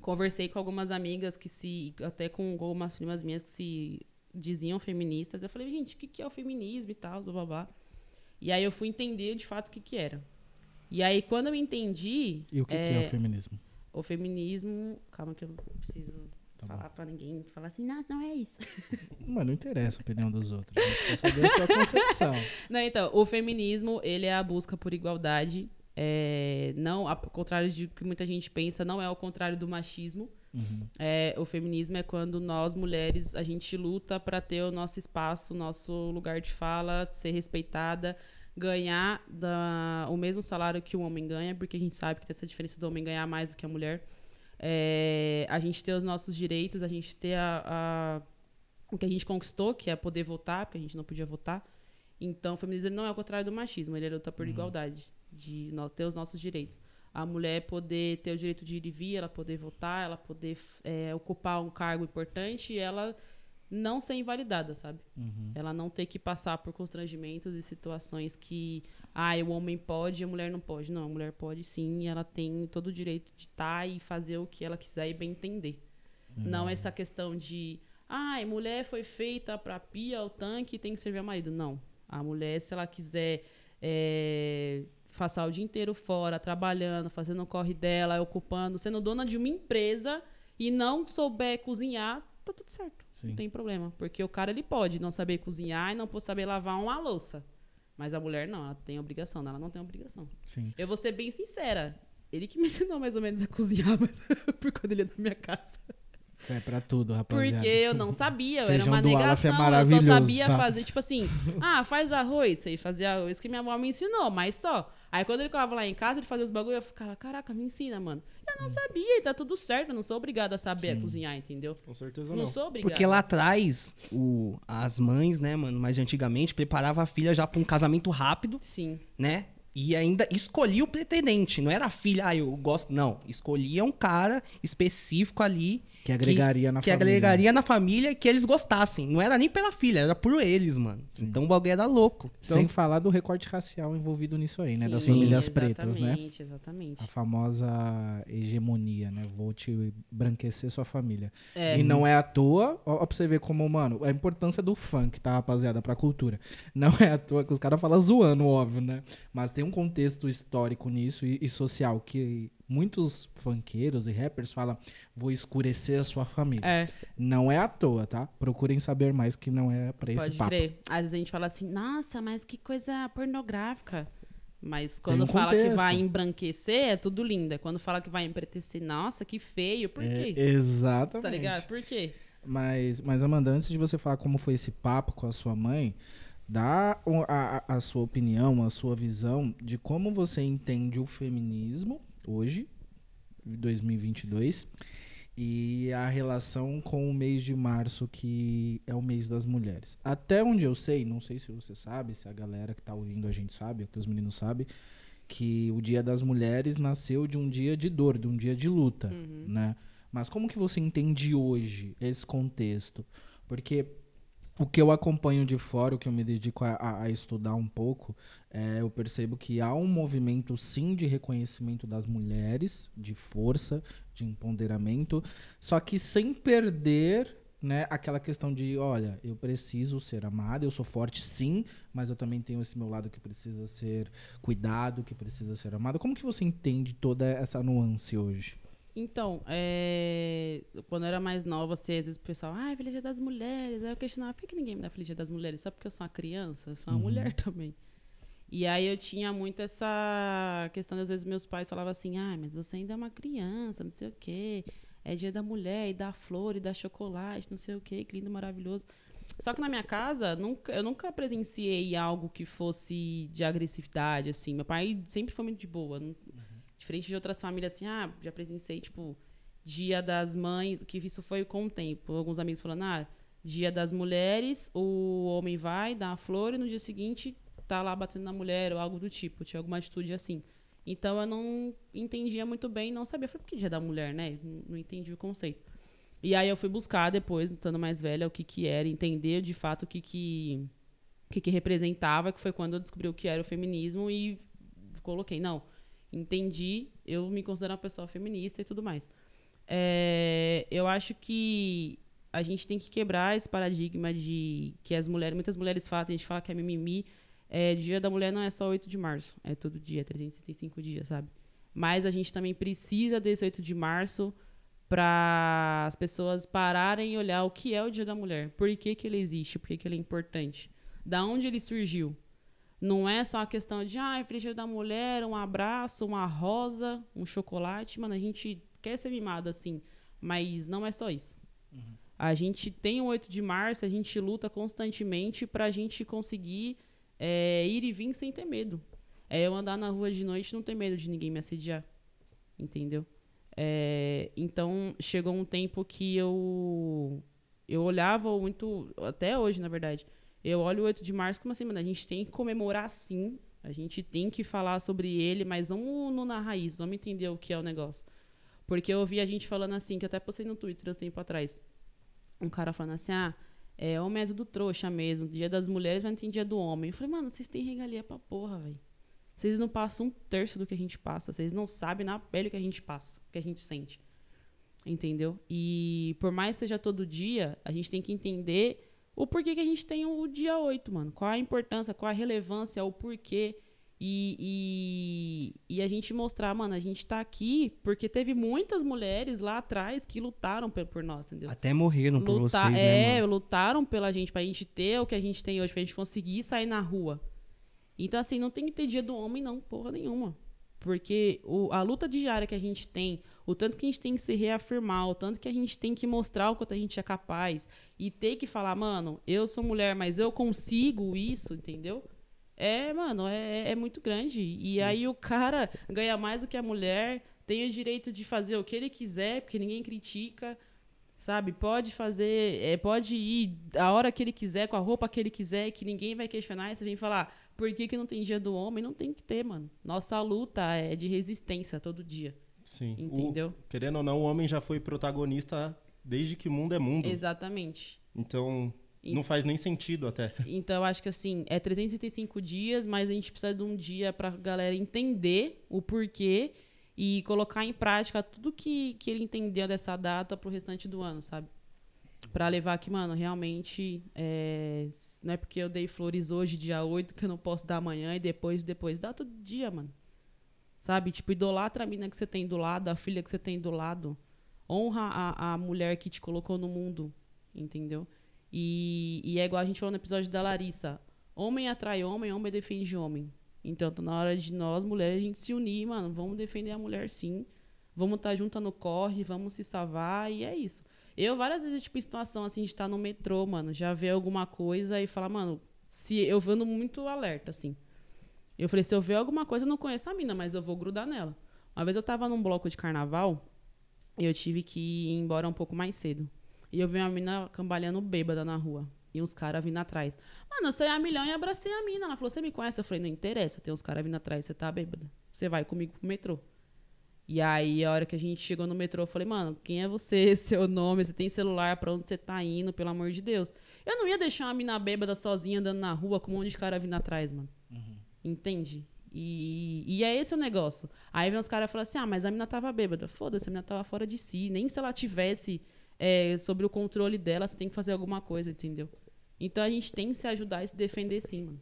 Conversei com algumas amigas que se... Até com algumas primas minhas que se diziam feministas. Eu falei, gente, o que que é o feminismo e tal, blá, blá, blá. E aí eu fui entender, de fato, o que que era. E aí, quando eu entendi... E o que, que é o feminismo? O feminismo... Calma que eu preciso Tá bom. falar pra ninguém falar assim, não, não é isso. <laughs> Mano, não interessa a opinião dos outros. A gente quer saber a sua concepção. <laughs> Não, então, o feminismo, ele é a busca por igualdade. É, não, ao contrário de que muita gente pensa, não é ao contrário do machismo. Uhum. É, o feminismo é quando nós, mulheres, a gente luta para ter o nosso espaço, o nosso lugar de fala, ser respeitada, ganhar da, o mesmo salário que o homem ganha, porque a gente sabe que tem essa diferença do homem ganhar mais do que a mulher. É, a gente ter os nossos direitos, a gente ter a, a- o que a gente conquistou, que é poder votar, porque a gente não podia votar. Então, o feminismo não é o contrário do machismo, ele é luta por igualdade, de ter os nossos direitos. A mulher poder ter o direito de ir e vir, ela poder votar, ela poder é, ocupar um cargo importante e ela não ser invalidada, sabe? Uhum. Ela não ter que passar por constrangimentos e situações que, ah, o homem pode e a mulher não pode. Não, a mulher pode sim ela tem todo o direito de estar e fazer o que ela quiser e bem entender. Não essa questão de, ah, mulher foi feita para pia, o tanque e tem que servir ao marido. Não. A mulher, se ela quiser é, passar o dia inteiro fora, trabalhando, fazendo o corre dela, ocupando, sendo dona de uma empresa e não souber cozinhar, tá tudo certo. Sim. Não tem problema. Porque o cara ele pode não saber cozinhar e não pode saber lavar uma louça. Mas a mulher não, ela tem obrigação, ela não tem obrigação. Sim. Eu vou ser bem sincera. Ele que me <laughs> ensinou mais ou menos a cozinhar, mas <laughs> por quando ele é da minha casa. É pra tudo, rapaziada. Porque eu não sabia, eu era uma é negação. eu só sabia tá? fazer, tipo assim, ah, faz arroz. Sei fazer arroz que minha avó me ensinou, mas só. Aí quando ele colava lá em casa, ele fazia os bagulho, eu ficava, caraca, me ensina, mano. Eu Hum. não sabia, e tá tudo certo, eu não sou obrigada a saber a cozinhar, entendeu? Com certeza Não, não. sou obrigada. Porque lá atrás, o, as mães, né, mano, mais de antigamente, preparavam a filha já pra um casamento rápido, Sim. né? E ainda escolhia o pretendente. Não era a filha, ah, eu gosto. Não. Escolhia um cara específico ali. Que agregaria na que família. agregaria na família que eles gostassem. Não era nem pela filha, era por eles, mano. Então o bagulho era louco. Então, Sem falar do recorte racial envolvido nisso aí, né? Das Sim, famílias pretas, né? Exatamente, exatamente. A famosa hegemonia, né? Vou te branquecer sua família. É. E não é à toa, ó, ó pra você ver como, mano, a importância do funk, tá, rapaziada, pra cultura. Não é à toa que os caras falam zoando, óbvio, né? Mas tem um contexto histórico nisso e, e social que muitos funkeiros e rappers falam, vou escurecer a sua família. É, Não é à toa, tá? Procurem saber mais que não é pra esse pode papo. crer. Às vezes a gente fala assim, nossa, mas que coisa pornográfica. Mas quando um fala que contexto. vai embranquecer, é tudo lindo. É Quando fala que vai empretecer, nossa, que feio. Por É, quê? exatamente. Tá ligado? Por quê? Mas, mas Amanda, antes de você falar como foi esse papo com a sua mãe, dá a- a sua opinião, a sua visão de como você entende o feminismo hoje, em 2022, e a relação com o mês de março, que é o mês das mulheres. Até onde eu sei, não sei se você sabe, se a galera que tá ouvindo a gente sabe, ou que os meninos sabem, que o Dia das Mulheres nasceu de um dia de dor, de um dia de luta, né? Mas como que você entende hoje esse contexto? Porque o que eu acompanho de fora, o que eu me dedico a, a- estudar um pouco, é, eu percebo que há um movimento sim de reconhecimento das mulheres, de força, de empoderamento, só que sem perder né, aquela questão de, olha, eu preciso ser amada, eu sou forte sim, mas eu também tenho esse meu lado que precisa ser cuidado, que precisa ser amado. Como que você entende toda essa nuance hoje? Então, é, quando eu era mais nova, assim, às vezes o pessoal, ah, Feliz Dia das Mulheres. Aí eu questionava, por que ninguém me dá Feliz Dia das Mulheres? Só porque eu sou uma criança? Eu sou uma mulher <laughs> também. E aí eu tinha muito essa questão, às vezes meus pais falavam assim, ah, mas você ainda é uma criança, não sei o quê. É dia da mulher, e dá flor, e dá chocolate, não sei o quê, que lindo, maravilhoso. Só que na minha casa, nunca, eu nunca presenciei algo que fosse de agressividade, assim. Meu pai sempre foi muito de boa. não- Diferente de outras famílias, assim, ah, já presenciei, tipo, dia das mães, que isso foi com o tempo. Alguns amigos falando, ah, Dia das mulheres, o homem vai, dá a flor e no dia seguinte tá lá batendo na mulher ou algo do tipo. Tinha alguma atitude assim. Então eu não entendia muito bem, não sabia. Eu falei, por que dia da mulher, né? Não, entendi o conceito. E aí eu fui buscar depois, estando mais velha, o que que era, entender de fato o que que, que, que representava, que foi quando eu descobri o que era o feminismo e coloquei, não, entendi, eu me considero uma pessoa feminista e tudo mais. É, eu acho que a gente tem que quebrar esse paradigma de que as mulheres, muitas mulheres falam, a gente fala que é mimimi, é, Dia da Mulher não é só 8 de março, é todo dia, 365 dias, sabe? Mas a gente também precisa desse 8 de março para as pessoas pararem e olhar o que é o Dia da Mulher, por que, que ele existe, por que, que ele é importante, da onde ele surgiu. Não é só a questão de, ah, feliz Dia da Mulher, um abraço, uma rosa, um chocolate. Mano, a gente quer ser mimado assim, mas não é só isso. Uhum. A gente tem o 8 de março, a gente luta constantemente para a gente conseguir é, ir e vir sem ter medo. É eu andar na rua de noite não ter medo de ninguém me assediar. Entendeu? É, então chegou um tempo que eu eu olhava muito, até hoje na verdade, eu olho o 8 de março como assim, mano, a gente tem que comemorar sim, a gente tem que falar sobre ele, mas vamos no, na raiz, vamos entender o que é o negócio. Porque eu ouvi a gente falando assim, que eu até postei no Twitter um tempo atrás, um cara falando assim, ah, é o método trouxa mesmo. Dia das mulheres, mas não tem dia do homem. Eu falei, mano, vocês têm regalia pra porra, velho. Vocês não passam um terço do que a gente passa. Vocês não sabem na pele o que a gente passa, o que a gente sente. Entendeu? E por mais que seja todo dia, a gente tem que entender o porquê que a gente tem o dia 8, mano. Qual a importância, qual a relevância, o porquê. E, e, e, a gente mostrar, mano, a gente tá aqui porque teve muitas mulheres lá atrás que lutaram por, por nós, entendeu? Até morreram por Lutar, vocês, é, né, mano? lutaram pela gente, pra gente ter o que a gente tem hoje, pra gente conseguir sair na rua. Então, assim, não tem que ter dia do homem, não, porra nenhuma. Porque o, a luta diária que a gente tem, o tanto que a gente tem que se reafirmar, o tanto que a gente tem que mostrar o quanto a gente é capaz e ter que falar, mano, eu sou mulher, mas eu consigo isso, entendeu? É, mano, é, é muito grande. E Sim. aí o cara ganha mais do que a mulher, tem o direito de fazer o que ele quiser, porque ninguém critica, sabe? Pode fazer, é, pode ir a hora que ele quiser, com a roupa que ele quiser, que ninguém vai questionar. E você vem falar, por que, que não tem dia do homem? Não tem que ter, mano. Nossa luta é de resistência todo dia. Sim. Entendeu? O, querendo ou não, o homem já foi protagonista desde que mundo é mundo. Exatamente. Então, não faz nem sentido até. <laughs> Então, eu acho que assim, é 365 dias, mas a gente precisa de um dia pra galera entender o porquê e colocar em prática tudo que, que ele entendeu dessa data pro restante do ano, sabe? Pra levar que, mano, realmente é, não é porque eu dei flores hoje, dia 8, que eu não posso dar amanhã e depois, depois. Dá todo dia, mano. Sabe? Tipo, idolatra a mina que você tem do lado, a filha que você tem do lado. Honra a, a mulher que te colocou no mundo, entendeu? E, e é igual a gente falou no episódio da Larissa. Homem atrai homem, homem defende homem. Então, tá na hora de nós, mulheres, a gente se unir, mano. Vamos defender a mulher, sim. Vamos estar tá juntas no corre, vamos se salvar, e é isso. Eu, várias vezes, tipo, em situação assim, de estar no metrô, mano, já ver alguma coisa e falar, mano, se eu ando muito alerta, assim. Eu falei, se eu ver alguma coisa, eu não conheço a mina, mas eu vou grudar nela. Uma vez eu tava num bloco de carnaval e eu tive que ir embora um pouco mais cedo. E eu vi uma mina cambalhando bêbada na rua. E uns caras vindo atrás. Mano, eu saí a milhão e abracei a mina. Ela falou: Você me conhece? Eu falei: Não interessa, tem uns caras vindo atrás, você tá bêbada. Você vai comigo pro metrô. E aí, a hora que a gente chegou no metrô, eu falei: Mano, quem é você? <laughs> Seu nome? Você tem celular? Pra onde você tá indo? Pelo amor de Deus. Eu não ia deixar uma mina bêbada sozinha andando na rua com um monte de cara vindo atrás, mano. Uhum. Entende? E, e é esse o negócio. Aí vem os caras e falam assim: Ah, mas a mina tava bêbada. Foda-se, a mina tava fora de si. Nem se ela tivesse é, sobre o controle dela, você tem que fazer alguma coisa, entendeu? Então a gente tem que se ajudar e se defender sim, mano.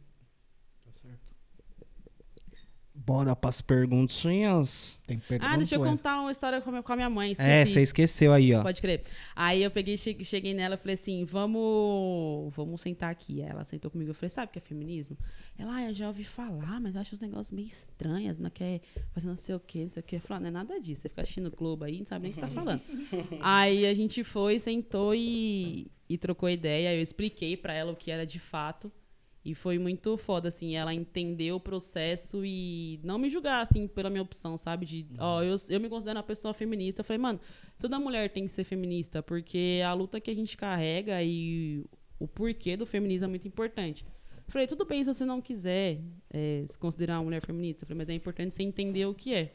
Bora pras perguntinhas. Tem pergunta, ah, deixa eu contar uma história com a minha mãe. Esqueci. É, você esqueceu aí, ó. Pode crer. Aí eu peguei, cheguei nela e falei assim: vamos, vamos sentar aqui. Ela sentou comigo. Eu falei: sabe o que é feminismo? Ela, ah, eu já ouvi falar, mas acho os negócios meio estranhos. Não quer fazer não sei o quê, não sei o quê. Eu falei: ah, não é nada disso. Você fica assistindo o Globo aí, não sabe nem o que tá falando. <laughs> aí a gente foi, sentou e, e trocou ideia. Eu expliquei para ela o que era de fato. E foi muito foda, assim, ela entender o processo e não me julgar, assim, pela minha opção, sabe? De, ó, eu, eu me considero uma pessoa feminista. Eu falei, mano, toda mulher tem que ser feminista, porque a luta que a gente carrega e o porquê do feminismo é muito importante. Eu falei, tudo bem se você não quiser é, se considerar uma mulher feminista. Eu falei, mas é importante você entender o que é.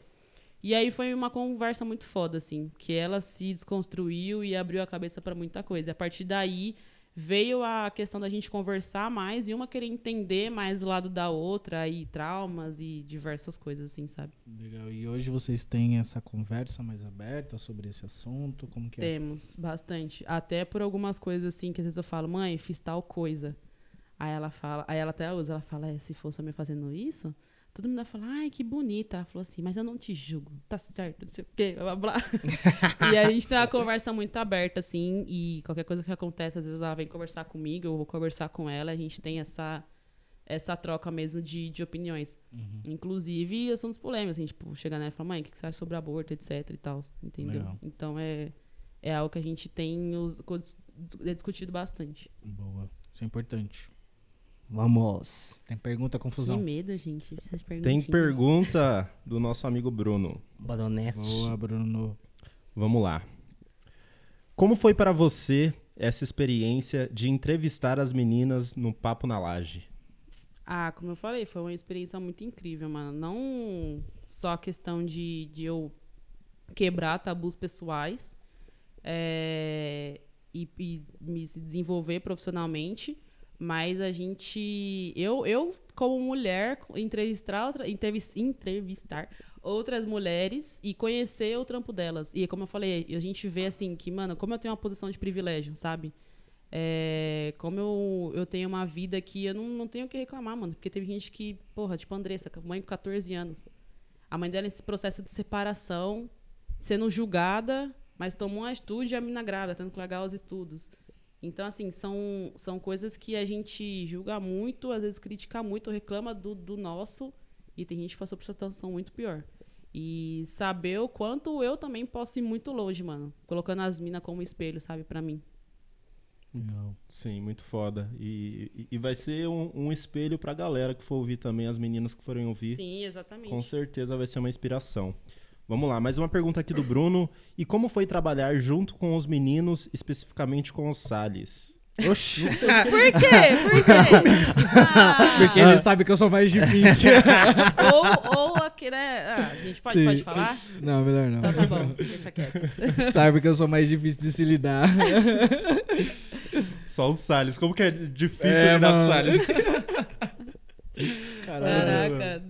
E aí foi uma conversa muito foda, assim, que ela se desconstruiu e abriu a cabeça para muita coisa. E a partir daí veio a questão da gente conversar mais e uma querer entender mais do lado da outra e traumas e diversas coisas assim, sabe? Legal. E hoje vocês têm essa conversa mais aberta sobre esse assunto? Como que é? Temos, bastante. Até por algumas coisas assim que às vezes eu falo, mãe, fiz tal coisa. Aí ela fala, aí ela até usa, ela fala, é, se fosse me fazendo isso, todo mundo vai falar, ai, que bonita. Ela falou assim, mas eu não te julgo, tá certo, não sei o quê, blá blá blá. <laughs> e a gente tem uma conversa muito aberta, assim, e qualquer coisa que acontece, às vezes ela vem conversar comigo, eu vou conversar com ela, a gente tem essa, essa troca mesmo de, de opiniões. Uhum. Inclusive assuntos polêmicos, assim, tipo, chegar nela e falar, mãe, o que que você acha sobre aborto, etc e tal, entendeu? Legal. Então é, é algo que a gente tem os- é discutido bastante. Boa. Isso é importante. Vamos. Tem pergunta, confusão? Que medo, gente. Essas Tem pergunta do nosso amigo Bruno. Baronete. Boa, Bruno. Vamos lá. Como foi para você essa experiência de entrevistar as meninas no Papo na Laje? Ah, como eu falei, foi uma experiência muito incrível, mano. Não só a questão de, de eu quebrar tabus pessoais é, e, e me se desenvolver profissionalmente, mas a gente. Eu, eu como mulher, entrevistar, entrevistar outras mulheres e conhecer o trampo delas. E como eu falei, a gente vê assim que, mano, como eu tenho uma posição de privilégio, sabe? É, como eu, eu tenho uma vida que eu não, não tenho o que reclamar, mano. Porque teve gente que, porra, tipo a Andressa, mãe com 14 anos. A mãe dela nesse processo de separação, sendo julgada, mas tomou uma atitude e a mina grávida, tendo que largar os estudos. Então, assim, são, são coisas que a gente julga muito, às vezes critica muito, reclama do, do nosso, e tem gente que passou por essa situação muito pior. E saber o quanto eu também posso ir muito longe, mano. Colocando as minas como espelho, sabe, pra mim. Legal. Sim, muito foda. E, e- e vai ser um, um espelho pra galera que for ouvir também, as meninas que forem ouvir. Sim, exatamente. Com certeza vai ser uma inspiração. Vamos lá, mais uma pergunta aqui do Bruno. E como foi trabalhar junto com os meninos, especificamente com os Salles? Oxi. Por quê? Por quê? <laughs> Ah, Porque ele sabe que eu sou mais difícil. <laughs> ou, ou aqui, né? Ah, a gente pode, Sim. pode falar? não, melhor não. Então tá bom, deixa quieto. <laughs> Sabe que eu sou mais difícil de se lidar. Só os Salles. Como que é difícil É, lidar com os Salles? Caraca.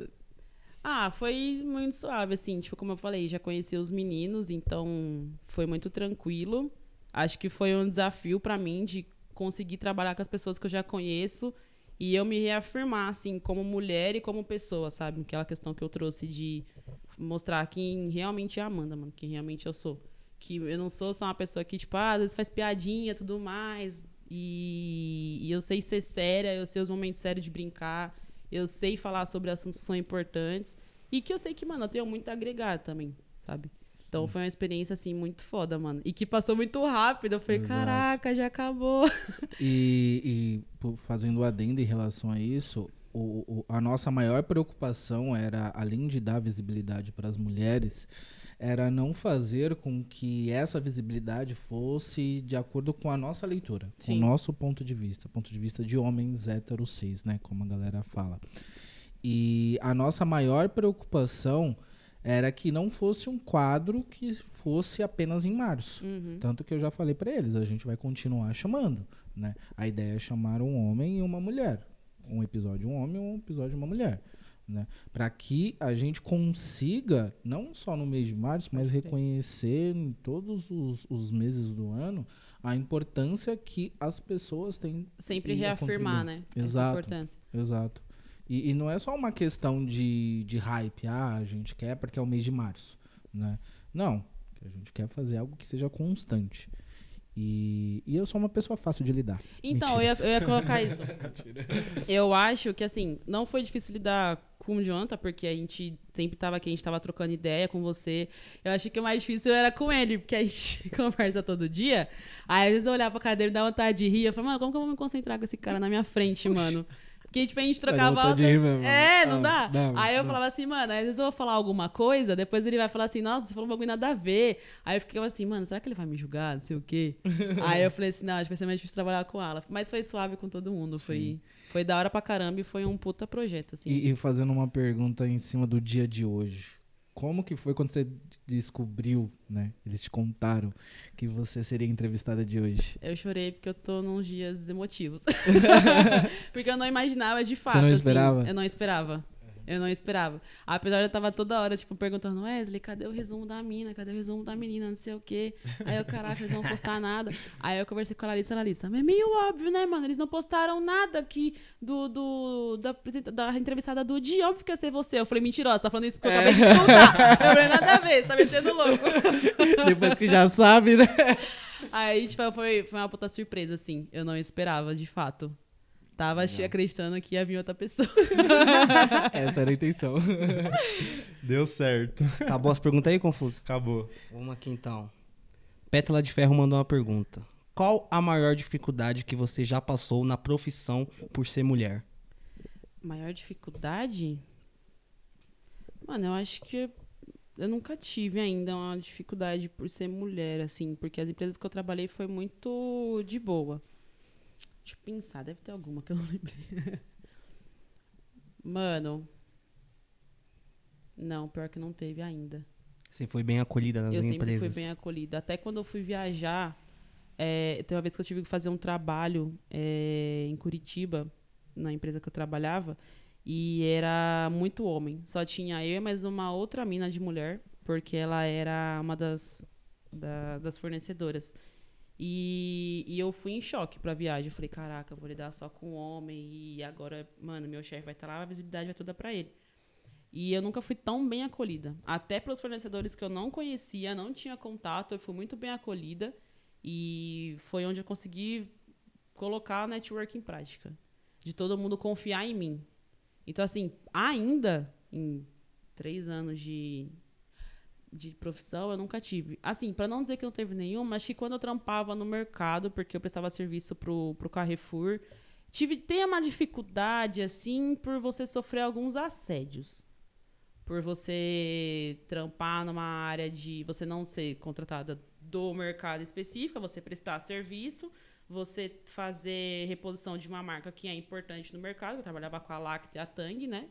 Ah, foi muito suave, assim. Tipo, como eu falei, já conheci os meninos, então foi muito tranquilo. Acho que foi um desafio pra mim de conseguir trabalhar com as pessoas que eu já conheço e eu me reafirmar, assim, como mulher e como pessoa, sabe? Aquela questão que eu trouxe de mostrar quem realmente é a Amanda, mano, quem realmente eu sou. Que eu não sou só uma pessoa que, tipo, ah, às vezes faz piadinha tudo mais. E, e eu sei ser séria, eu sei os momentos sérios de brincar, eu sei falar sobre assuntos que são importantes. E que eu sei que, mano, eu tenho muito a agregar também, sabe? Então foi uma experiência, assim, muito foda, mano. E que passou muito rápido. Eu falei, Exato. caraca, já acabou. <laughs> E, e, fazendo adendo em relação a isso, o, o- a nossa maior preocupação era, além de dar visibilidade para as mulheres, era não fazer com que essa visibilidade fosse de acordo com a nossa leitura, com Sim. o nosso ponto de vista, ponto de vista de homens héteros cis, né, como a galera fala. E a nossa maior preocupação era que não fosse um quadro que fosse apenas em março. Uhum. Tanto que eu já falei pra eles, a gente vai continuar chamando, né? A ideia é chamar um homem e uma mulher. Um episódio um homem um episódio uma mulher, né? Para que a gente consiga, não só no mês de março, mas reconhecer em todos os, os meses do ano a importância que as pessoas têm. Sempre reafirmar, né? Exato. importância. Exato. E, e não é só uma questão de, de hype, ah, a gente quer porque é o mês de março, né? Não, a gente quer fazer algo que seja constante. E, e eu sou uma pessoa fácil de lidar. Então, eu ia, eu ia colocar <laughs> isso. eu acho que, assim, não foi difícil lidar com o Jonathan, porque a gente sempre tava aqui, a gente tava trocando ideia com você. Eu achei que o mais difícil era com ele, porque a gente <laughs> conversa todo dia. Aí, às vezes, eu olhava pra cara dele e dava vontade de rir. Eu falava, mano, como que eu vou me concentrar com esse cara na minha frente, mano? Porque tipo, a gente trocava rir mesmo. É, não Ah, dá? dá, Aí eu dá. falava assim, mano, às vezes eu vou falar alguma coisa, depois ele vai falar assim, nossa, você falou um bagulho nada a ver. Aí eu ficava assim, mano, será que ele vai me julgar? Não sei o quê. <laughs> Aí eu falei assim, não, acho que vai ser mais difícil trabalhar com ela. Mas foi suave com todo mundo. Foi, foi da hora pra caramba e foi um puta projeto, assim. E, e fazendo uma pergunta em cima do dia de hoje. Como que foi quando você descobriu, né? Eles te contaram que você seria entrevistada de hoje. Eu chorei porque eu tô nos dias emotivos. <laughs> porque eu não imaginava de fato. não assim. esperava? eu não esperava. Eu não esperava. Apesar de eu tava toda hora, tipo, perguntando, Wesley, cadê o resumo da mina? Cadê o resumo da menina? Não sei o quê. Aí eu, caraca, eles não postaram nada. Aí eu conversei com a Larissa, a Larissa, mas é meio óbvio, né, mano? Eles não postaram nada aqui do, do, da, da entrevistada do dia. Óbvio que ia ser você. Eu falei, mentirosa, tá falando isso porque eu acabei de te contar. Eu falei, nada a ver, você tá metendo louco. <laughs> Depois que já sabe, né? Aí, tipo, foi, foi uma puta surpresa, assim. Eu não esperava, de fato. Tava achei- acreditando que ia vir outra pessoa. <laughs> Essa era a intenção. <laughs> Deu certo. Acabou as perguntas aí, Confuso? Acabou. Vamos aqui então. Pétala de Ferro mandou uma pergunta. Qual a maior dificuldade que você já passou na profissão por ser mulher? Maior dificuldade? Mano, eu acho que eu nunca tive ainda uma dificuldade por ser mulher, assim, porque as empresas que eu trabalhei foi muito de boa. Deixa eu pensar, deve ter alguma que eu não lembrei. <laughs> Mano. Não, pior que não teve ainda. Você foi bem acolhida nas eu sempre empresas? fui bem acolhida. Até quando eu fui viajar, é, tem uma vez que eu tive que fazer um trabalho é, em Curitiba, na empresa que eu trabalhava, e era muito homem. Só tinha eu e mais uma outra mina de mulher, porque ela era uma das, da- das fornecedoras. E, e eu fui em choque pra viagem. Eu falei, caraca, eu vou lidar só com homem. E agora, mano, meu chefe vai estar lá, a visibilidade vai toda pra ele. E eu nunca fui tão bem acolhida. Até pelos fornecedores que eu não conhecia, não tinha contato, eu fui muito bem acolhida. E foi onde eu consegui colocar a network em prática. De todo mundo confiar em mim. Então, assim, ainda em três anos de, de profissão, eu nunca tive. Assim, para não dizer que não teve nenhuma, acho que quando eu trampava no mercado, porque eu prestava serviço pro, pro Carrefour, tive, tem uma dificuldade, assim, por você sofrer alguns assédios. Por você trampar numa área de você não ser contratada do mercado específico, você prestar serviço, você fazer reposição de uma marca que é importante no mercado. Eu trabalhava com a Lacta e a Tang, né?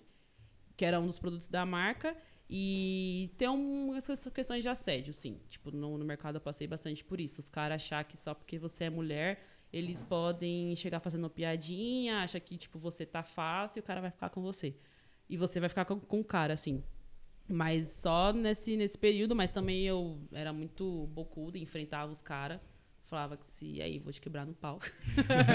Que era um dos produtos da marca. E tem um, essas questões de assédio, sim. Tipo, no, no mercado eu passei bastante por isso. Os caras achar que só porque você é mulher, eles podem chegar fazendo piadinha, acha que, tipo, você tá fácil e o cara vai ficar com você. E você vai ficar com, com o cara, assim. Mas só nesse, nesse período, mas também eu era muito bocuda, enfrentava os caras. Falava que se. Aí, vou te quebrar no pau.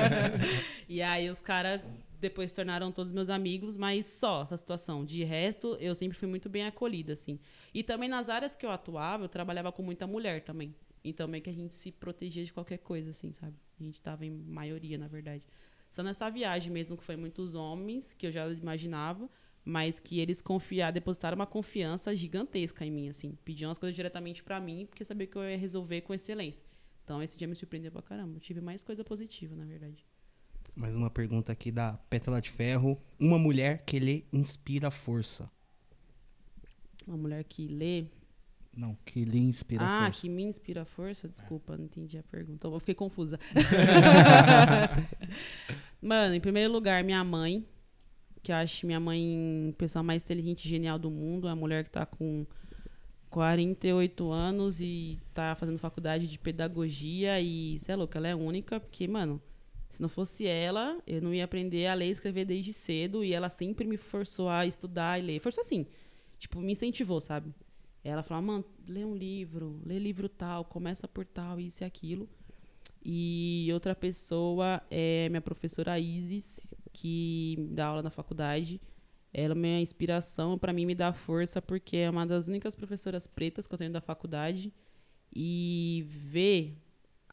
<laughs> e aí os caras depois se tornaram todos meus amigos, mas só essa situação. De resto, eu sempre fui muito bem acolhida, assim. E também nas áreas que eu atuava, eu trabalhava com muita mulher também. Então meio que a gente se protegia de qualquer coisa, assim, sabe? A gente tava em maioria, na verdade. Só nessa viagem mesmo, que foi muitos homens, que eu já imaginava, mas que eles confiaram, depositaram uma confiança gigantesca em mim, assim. Pediam as coisas diretamente pra mim, porque sabia que eu ia resolver com excelência. Então esse dia me surpreendeu pra caramba. Eu tive mais coisa positiva, na verdade. Mais uma pergunta aqui da Pétala de Ferro. Uma mulher que lhe inspira força. Uma mulher que lê. Não, que lhe inspira ah, força. que me inspira força? Desculpa, não entendi a pergunta. Eu fiquei confusa. <laughs> Mano, em primeiro lugar, minha mãe. Que eu acho minha mãe a pessoa mais inteligente e genial do mundo. É uma mulher que tá com 48 anos e tá fazendo faculdade de pedagogia. E, você é louca, ela é única, porque, mano, se não fosse ela, eu não ia aprender a ler e escrever desde cedo. E ela sempre me forçou a estudar e ler. Forçou assim. Tipo, me incentivou, sabe? Ela falava, mano, lê um livro, lê livro tal, começa por tal, isso e aquilo. E outra pessoa é minha professora Isis, que dá aula na faculdade. Ela é minha inspiração, para mim me dá força, porque é uma das únicas professoras pretas que eu tenho da faculdade. E ver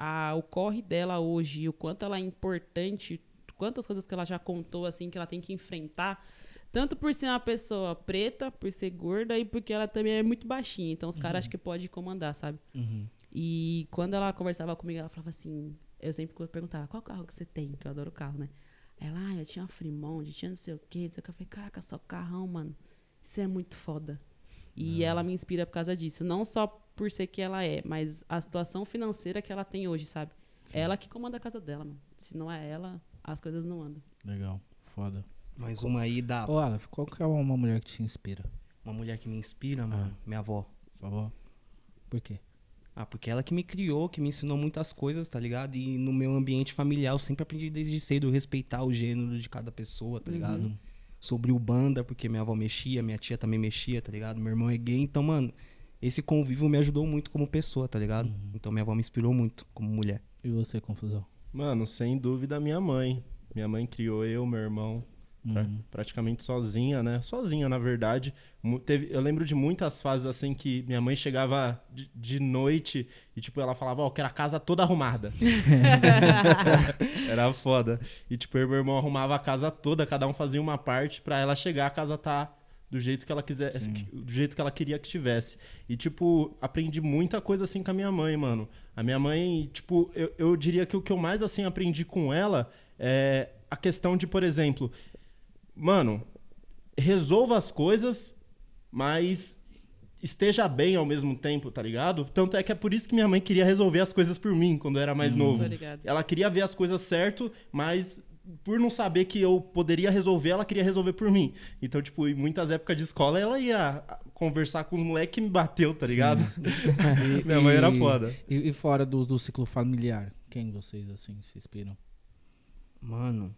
a, o corre dela hoje, o quanto ela é importante, quantas coisas que ela já contou, assim, que ela tem que enfrentar. Tanto por ser uma pessoa preta, por ser gorda e porque ela também é muito baixinha. Então os caras acham que pode comandar, sabe? Uhum. E quando ela conversava comigo, ela falava assim: eu sempre perguntava, qual carro que você tem? Que eu adoro carro, né? Ela, ah, eu tinha uma Fremont, tinha não sei o quê. Eu falei, caraca, só carrão, mano. Isso é muito foda. E ela me inspira por causa disso. Não só por ser que ela é, mas a situação financeira que ela tem hoje, sabe? Ela que comanda a casa dela, mano. Se não é ela, as coisas não andam. Legal, foda. Mais uma aí da Ô, Aleph, qual que é uma mulher que te inspira? uma mulher que me inspira, mano. Minha avó. Sua avó? Por quê? Ah, porque ela que me criou, que me ensinou muitas coisas, tá ligado? E no meu ambiente familiar eu sempre aprendi desde cedo respeitar o gênero de cada pessoa, tá ligado? Sobre o banda, porque minha avó mexia, minha tia também mexia, tá ligado? Meu irmão é gay, então, mano, esse convívio me ajudou muito como pessoa, tá ligado? Então minha avó me inspirou muito como mulher. E você, confusão? Mano, sem dúvida, minha mãe. Minha mãe criou eu, meu irmão, pra- Uhum. praticamente sozinha, né? Sozinha, na verdade. Teve- eu lembro de muitas fases assim que minha mãe chegava de, de noite e, tipo, ela falava, ó, eu quero a casa toda arrumada. <laughs> <laughs> Era foda. E, tipo, eu e meu irmão arrumava a casa toda, cada um fazia uma parte pra ela chegar, a casa tá do jeito que ela quisesse, do jeito que ela queria que tivesse. E, tipo, aprendi muita coisa assim com a minha mãe, mano. A minha mãe, tipo, eu, eu diria que o que eu mais, assim, aprendi com ela é a questão de, por exemplo, mano, resolva as coisas, mas esteja bem ao mesmo tempo, tá ligado? Tanto é que é por isso que minha mãe queria resolver as coisas por mim quando eu era mais novo. Tô ligado. Ela queria ver as coisas certo, mas por não saber que eu poderia resolver, ela queria resolver por mim. Então, tipo, em muitas épocas de escola, ela ia conversar com os moleques que me bateu, tá ligado? <laughs> <laughs> Minha mãe era foda. E, e fora do, do ciclo familiar, quem vocês, assim, se inspiram? Mano,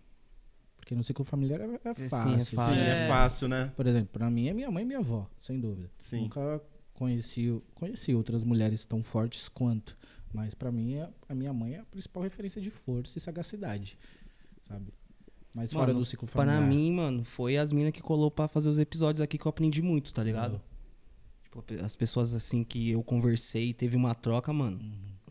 Porque no ciclo familiar é, é sim, é fácil. Sim, fácil. é fácil, né? Por exemplo, pra mim é minha mãe e minha avó, sem dúvida. Sim. Nunca conheci, conheci outras mulheres tão fortes quanto. Mas pra mim, a, a minha mãe é a principal referência de força e sagacidade, sabe? Mas fora Mano, do ciclo familiar. Para mim, mano, foi as minas que colou pra fazer os episódios aqui que eu aprendi muito, tá ligado? Uhum. Tipo, as pessoas assim que eu conversei teve uma troca, mano,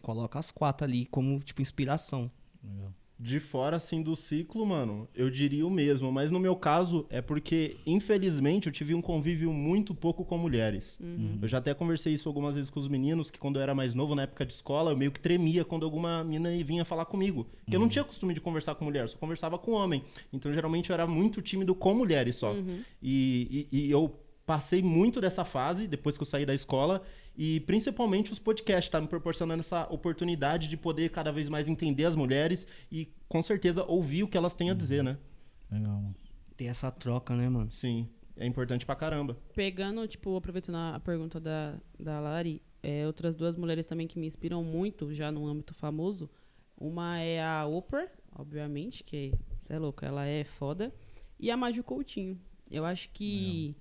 coloca as quatro ali como, tipo, inspiração. Legal. De fora, assim, do ciclo, mano, eu diria o mesmo. Mas no meu caso, é porque, infelizmente, eu tive um convívio muito pouco com mulheres. Eu já até conversei isso algumas vezes com os meninos, que quando eu era mais novo, na época de escola, eu meio que tremia quando alguma mina vinha falar comigo. Porque eu não tinha costume de conversar com mulher, eu só conversava com homem. Então, geralmente, eu era muito tímido com mulheres só. E, e- e eu passei muito dessa fase depois que eu saí da escola e principalmente os podcasts tá me proporcionando essa oportunidade de poder cada vez mais entender as mulheres e com certeza ouvir o que elas têm a dizer, né? Legal, mano. Ter essa troca, né, mano? Sim, é importante pra caramba. Pegando, tipo, aproveitando a a pergunta da, da Lari, é, outras duas mulheres também que me inspiram muito, já no âmbito famoso. Uma é a Oprah, obviamente, que você é louco, ela é foda. E a Maju Coutinho. Eu acho que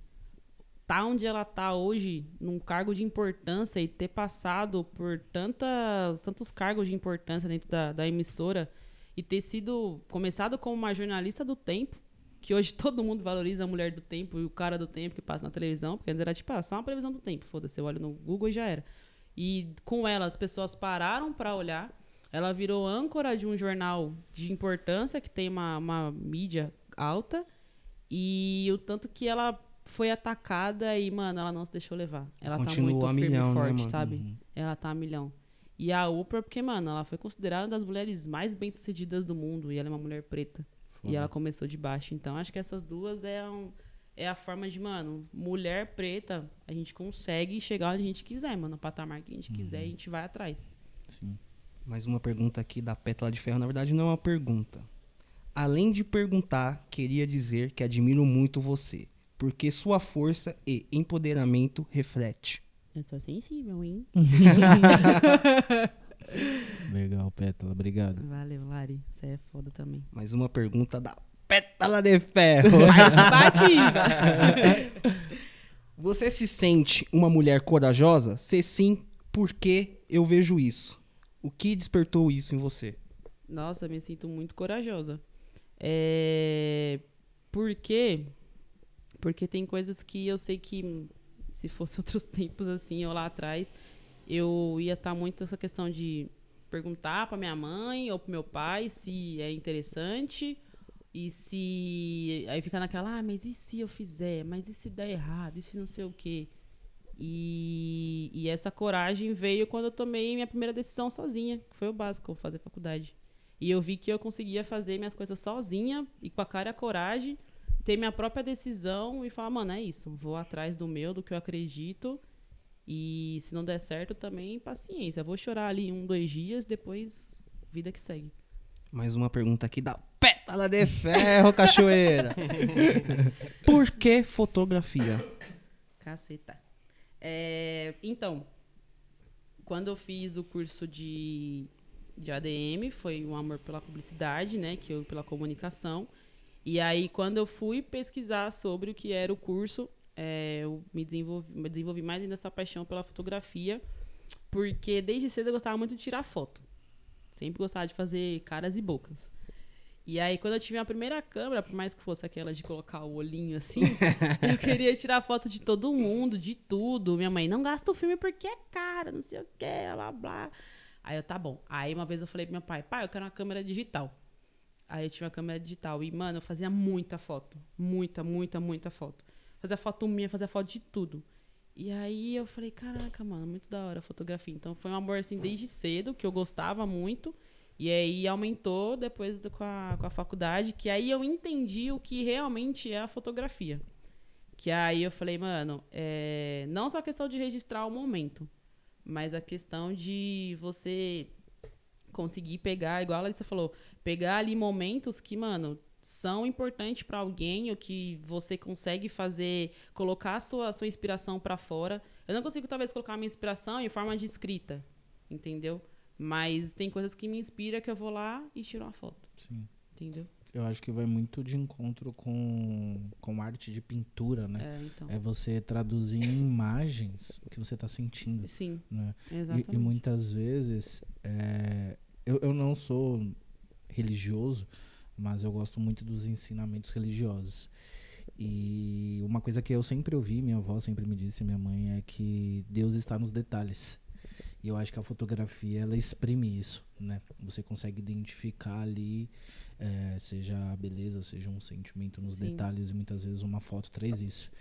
tá onde ela tá hoje, num cargo de importância e ter passado por tantas, tantos cargos de importância dentro da, da emissora e ter sido começado como uma jornalista do tempo, que hoje <laughs> todo mundo valoriza a mulher do tempo e o cara do tempo que passa na televisão, porque antes era tipo, ah, só uma previsão do tempo, foda-se, eu olho no Google e já era. E com ela as pessoas pararam para olhar, ela virou âncora de um jornal de importância que tem uma, uma mídia alta e o tanto que ela foi atacada e, mano, ela não se deixou levar. Ela tá Continua muito a firme milhão, e né, forte, mano? sabe? Ela tá a milhão. E a Oprah, porque, mano, ela foi considerada uma das mulheres mais bem-sucedidas do mundo. E ela é uma mulher preta. E ela começou de baixo. Então, acho que essas duas é, um- é a forma de, mano, mulher preta, a gente consegue chegar onde a gente quiser, mano. No patamar que a gente quiser, a gente vai atrás. Sim. Mais uma pergunta aqui da Pétala de Ferro. Na verdade, não é uma pergunta. Além de perguntar, queria dizer que admiro muito você, porque sua força e empoderamento reflete. Eu tô sensível, hein? <laughs> Legal, Pétala. Obrigado. Valeu, Lari. Você é foda também. Mais uma pergunta da Pétala de Ferro. <laughs> Participativa! <laughs> Você se sente uma mulher corajosa? Se sim, por que eu vejo isso? O que despertou isso em você? Nossa, me sinto muito corajosa. É... Por quê? Porque tem coisas que eu sei que se fosse <laughs> outros tempos assim, ou lá atrás, eu ia estar muito essa questão de perguntar para minha mãe ou pro meu pai se é interessante e se aí ficar naquela, ah, mas e se eu fizer? Mas e se der errado? E se não sei o quê? E, e essa coragem veio quando eu tomei minha primeira decisão sozinha, que foi o básico, fazer faculdade. E eu vi que eu conseguia fazer minhas coisas sozinha e com a cara e a coragem, ter minha própria decisão e falar, mano, é isso, vou atrás do meu, do que eu acredito. E se não der certo, também paciência. Vou chorar ali um, dois dias, depois vida que segue. Mais uma pergunta aqui da Pétala de Ferro, <laughs> Cachoeira. Por que fotografia? Caceta. É, então, quando eu fiz o curso de, de ADM, foi um amor pela publicidade, né? Que eu pela comunicação. E aí, quando eu fui pesquisar sobre o que era o curso, é, eu me desenvolvi, me desenvolvi mais ainda essa paixão pela fotografia, porque desde cedo eu gostava muito de tirar foto. Sempre gostava de fazer caras e bocas. E aí, quando eu tive a primeira câmera, por mais que fosse aquela de colocar o olhinho assim, <laughs> eu queria tirar foto de todo mundo, de tudo. Minha mãe, não gasta o filme porque é caro, não sei o que, blá blá. Aí eu, tá bom. Aí uma vez eu falei pro meu pai, pai, eu quero uma câmera digital. Aí eu tinha uma câmera digital. E, mano, eu fazia muita foto. Muita, muita, muita foto. Fazia foto minha, fazia foto de tudo. E aí eu falei, caraca, mano, muito da hora a fotografia. Então foi um amor assim desde cedo, que eu gostava muito. E aí aumentou depois do, com, a, com a faculdade, que aí eu entendi o que realmente é a fotografia. Que aí eu falei, mano, é, não só a questão de registrar o momento, mas a questão de você conseguir pegar, igual a Larissa falou, pegar ali momentos que, mano, são importantes para alguém, o que você consegue fazer, colocar a sua, a sua inspiração para fora. Eu não consigo, talvez, colocar a minha inspiração em forma de escrita, entendeu? Mas tem coisas que me inspiram que eu vou lá e tiro uma foto. Sim. Entendeu? Eu acho que vai muito de encontro com, com arte de pintura, né? É, então. É você traduzir em imagens o que você está sentindo. Sim, Né? exatamente. E, e muitas vezes, é, eu, eu não sou religioso, mas eu gosto muito dos ensinamentos religiosos. E uma coisa que eu sempre ouvi, minha avó sempre me disse, minha mãe, é que Deus está nos detalhes. E eu acho que a fotografia, ela exprime isso, né? Você consegue identificar ali, é, seja a beleza, seja um sentimento nos Sim. detalhes, e muitas vezes uma foto traz isso.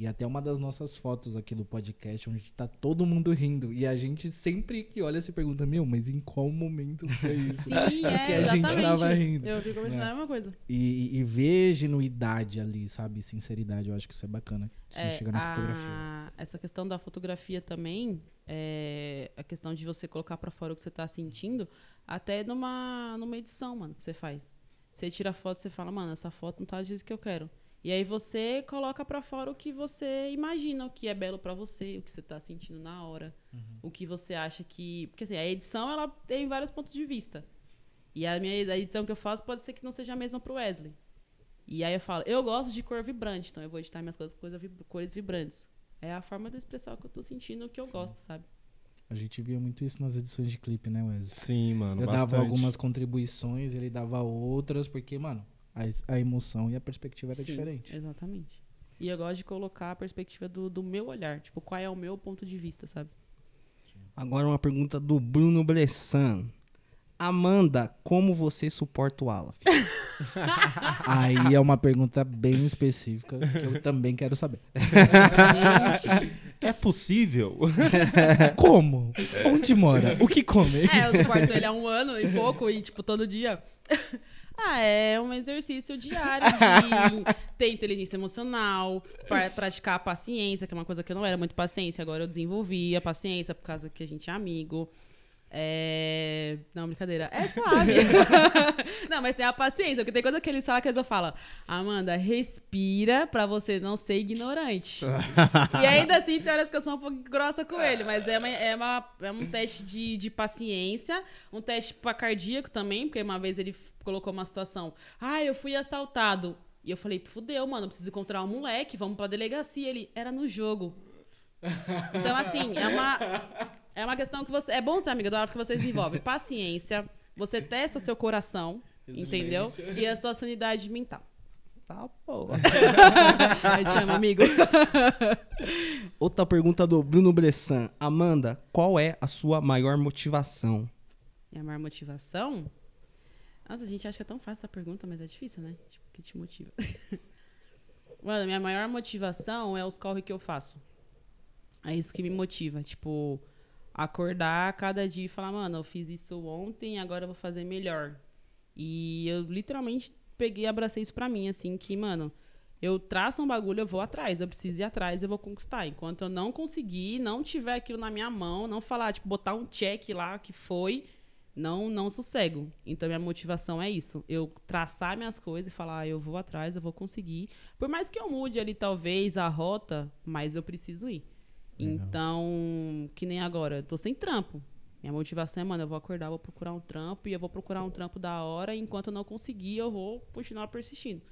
E até uma das nossas fotos aqui no podcast, onde tá todo mundo rindo. E a gente sempre que olha se pergunta, meu, mas em qual momento foi <laughs> isso? Sim, <laughs> é, que a gente tava rindo. Eu fico pensando É. a mesma coisa. E, e ver genuidade ali, sabe? Sinceridade, eu acho que isso é bacana. Você É, chega na a- fotografia. Essa questão da fotografia também, é, a questão de você colocar pra fora o que você tá sentindo, até numa, numa edição, mano, que você faz. Você tira a foto e você fala, mano, essa foto não tá do jeito que eu quero. E aí você coloca pra fora o que você imagina, o que é belo pra você, o que você tá sentindo na hora, o que você acha que. Porque assim, a edição ela tem vários pontos de vista. E a minha a edição que eu faço pode ser que não seja a mesma pro Wesley. E aí eu falo, eu gosto de cor vibrante, então eu vou editar minhas coisas com cores vibrantes. É a forma de expressar o que eu tô sentindo, o que eu gosto, sabe? A gente via muito isso nas edições de clipe, né, Wesley? Sim, mano, Eu bastante. dava algumas contribuições, ele dava outras, porque, mano, a, a emoção e a perspectiva era Sim, diferente. Exatamente. E eu gosto de colocar a perspectiva do, do meu olhar. Tipo, qual é o meu ponto de vista, sabe? Agora uma pergunta do Bruno Bressan. Amanda, como você suporta o Aleph? <laughs> Aí é uma pergunta bem específica que eu também quero saber. <laughs> É possível? <laughs> Como? Onde mora? O que come? É, eu suporto ele há um ano e pouco, e, tipo, todo dia. Ah, é um exercício diário de <laughs> ter inteligência emocional, pra- praticar a paciência, que é uma coisa que eu não era muito paciência, agora eu desenvolvi a paciência por causa que a gente é amigo. É... Não, brincadeira. É suave. <laughs> não, mas tem a paciência, porque tem coisa que eles falam que eles falo, Amanda, respira pra você não ser ignorante. e ainda assim, tem horas que eu sou um pouco grossa com ele, mas é, uma, é, uma- é um teste de, de paciência, um teste pra cardíaco também, porque uma vez ele colocou uma situação, ah, eu fui assaltado. E eu falei, fudeu, mano, preciso encontrar um moleque, vamos pra delegacia. Ele, era no jogo. Então, assim, é uma, é uma questão que você. É bom ter amiga do Olaf que você desenvolve <laughs> paciência, você testa seu coração, entendeu? E a sua sanidade mental. Tá bom. Eu te amo, amigo. <laughs> Outra pergunta do Bruno Bressan. Amanda, qual é a sua maior motivação? Minha maior motivação? Nossa, a gente acha que é tão fácil essa pergunta, mas é difícil, né? Tipo, o que te motiva? <laughs> Mano, minha maior motivação é os corre que eu faço. É isso que me motiva. Tipo, acordar cada dia e falar, mano, eu fiz isso ontem, agora eu vou fazer melhor. E eu literalmente peguei e abracei isso pra mim, assim, que, mano, eu traço um bagulho, eu vou atrás, eu preciso ir atrás, eu vou conquistar. Enquanto eu não conseguir, não tiver aquilo na minha mão, não falar, tipo, botar um check lá que foi, não não sossego. Então minha motivação é isso, eu traçar minhas coisas e falar, ah, eu vou atrás, eu vou conseguir. Por mais que eu mude ali talvez a rota, mas eu preciso ir. Legal. Então, que nem agora, eu tô sem trampo. Minha motivação é, mano, eu vou acordar, vou procurar um trampo e eu vou procurar um trampo da hora. E enquanto eu não conseguir, eu vou continuar persistindo.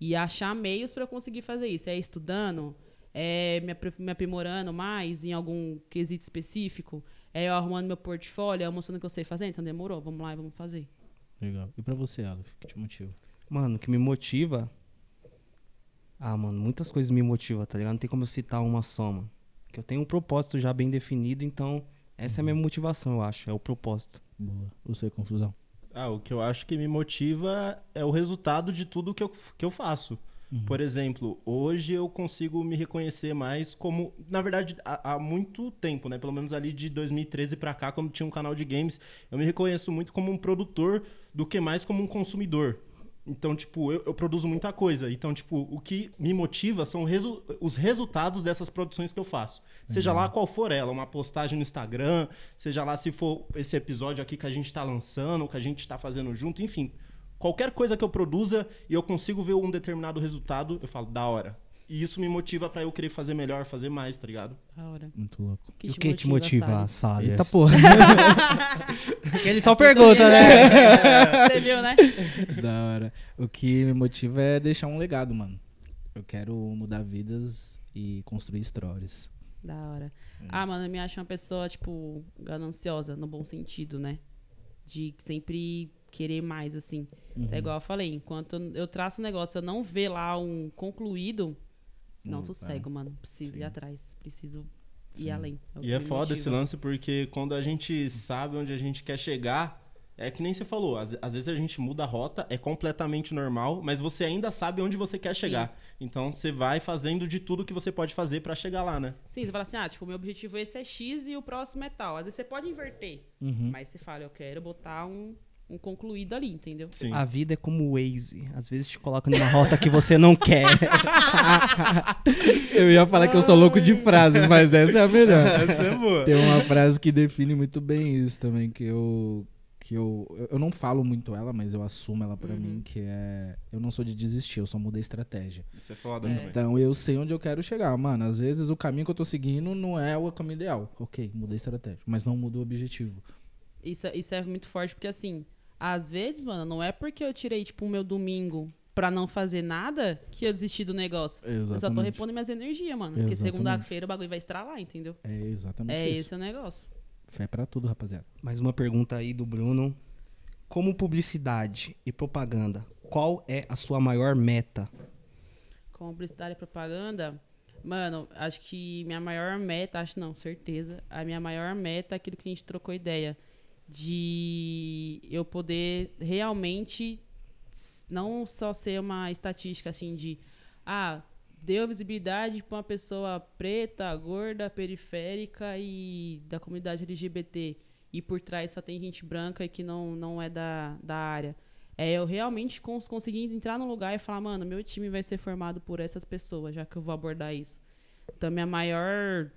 E achar meios para eu conseguir fazer isso. É estudando, é me apri- me aprimorando mais em algum quesito específico, é eu arrumando meu portfólio, é mostrando o que eu sei fazer. Então demorou, vamos lá e vamos fazer. Legal. E pra você, Aleph, que te motiva? Mano, o que me motiva. Ah, mano, muitas coisas me motivam, tá ligado? Não tem como eu citar uma só, mano. Que eu tenho um propósito já bem definido, então essa é a minha motivação, eu acho. É o propósito. Boa. Você, confusão. Ah, o que eu acho que me motiva é o resultado de tudo que eu, que eu faço. Por exemplo, hoje eu consigo me reconhecer mais como, na verdade, há, há muito tempo, né? Pelo menos ali de 2013 pra cá, quando tinha um canal de games, eu me reconheço muito como um produtor do que mais como um consumidor. Então, tipo, eu, eu produzo muita coisa. Então, tipo, o que me motiva são resu- os resultados dessas produções que eu faço. Seja lá qual for ela, uma postagem no Instagram, seja lá se for esse episódio aqui que a gente tá lançando, que a gente tá fazendo junto, enfim. Qualquer coisa que eu produza e eu consigo ver um determinado resultado, eu falo, da hora. E isso me motiva pra eu querer fazer melhor, fazer mais, tá ligado? Da hora. Muito louco. Que e o que te motiva? Salles? Eita <laughs> porra. Porque ele só pergunta, né? <laughs> Você viu, né? da hora. O que me motiva é deixar um legado, mano. Eu quero mudar vidas e construir stories. Da hora. Ah, mano, eu me acho uma pessoa, tipo, gananciosa, no bom sentido, né? De sempre querer mais, assim. É igual eu falei, enquanto eu traço um negócio, eu não ver lá um concluído, não Hum, sossego, mano. Preciso ir atrás. Preciso ir Sim. além. o E é foda esse motiva. lance porque quando a gente sabe onde a gente quer chegar, é que nem você falou, às, às vezes a gente muda a rota, é completamente normal, mas você ainda sabe onde você quer Sim. chegar. Então você vai fazendo de tudo que você pode fazer pra chegar lá, né? Sim, você fala assim, ah, tipo, meu objetivo esse é X e o próximo é tal. Às vezes você pode inverter, Uhum. mas você fala, eu quero botar um, um concluído ali, entendeu? Sim. A vida é como o Waze. Às vezes te coloca numa rota que você não quer. <laughs> Eu ia falar que eu sou louco de frases, mas essa é a melhor. <laughs> Essa é boa. Tem uma frase que define muito bem isso também, que eu. Que eu, eu- não falo muito ela, mas eu assumo ela pra Uhum. mim, que é. Eu não sou de desistir, eu só mudei estratégia. Isso é foda É. também. Então eu sei onde eu quero chegar. Mano, às vezes o caminho que eu tô seguindo não é o caminho ideal. Ok, mudei estratégia, mas não muda o objetivo. Isso, é- isso é muito forte, porque assim, às vezes, mano, não é porque eu tirei, tipo, o meu domingo pra não fazer nada que eu desisti do negócio. Eu só tô Exatamente. repondo minhas energias, mano. Porque Exatamente. segunda-feira o bagulho vai estralar, entendeu? É exatamente É isso. esse o negócio. Fé pra tudo, rapaziada. Mais uma pergunta aí do Bruno. Como publicidade e propaganda, qual é a sua maior meta? Com publicidade e propaganda, mano, acho que minha maior meta, acho não, certeza, a minha maior meta é aquilo que a gente trocou ideia. De eu poder realmente não só ser uma estatística assim de ah, deu visibilidade para uma pessoa preta, gorda, periférica e da comunidade LGBT e por trás só tem gente branca e que não, não é da, da área. É eu realmente cons conseguir entrar num lugar e falar, mano, meu time vai ser formado por essas pessoas, já que eu vou abordar isso. Então, minha maior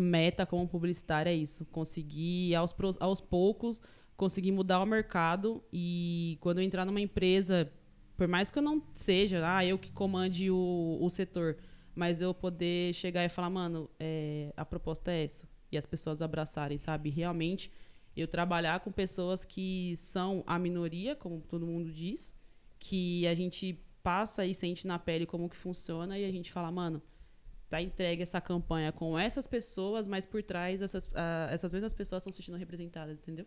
meta como publicitária é isso. Conseguir, aos, aos poucos, conseguir mudar o mercado e quando eu entrar numa empresa, por mais que eu não seja, ah, eu que comande o, o setor, mas eu poder chegar e falar, mano, é, a proposta é essa. E as pessoas abraçarem, sabe? Realmente, eu trabalhar com pessoas que são a minoria, como todo mundo diz, que a gente passa e sente na pele como que funciona e a gente fala, mano, tá entregue essa campanha com essas pessoas, mas por trás essas, essas mesmas pessoas estão se sentindo representadas, entendeu?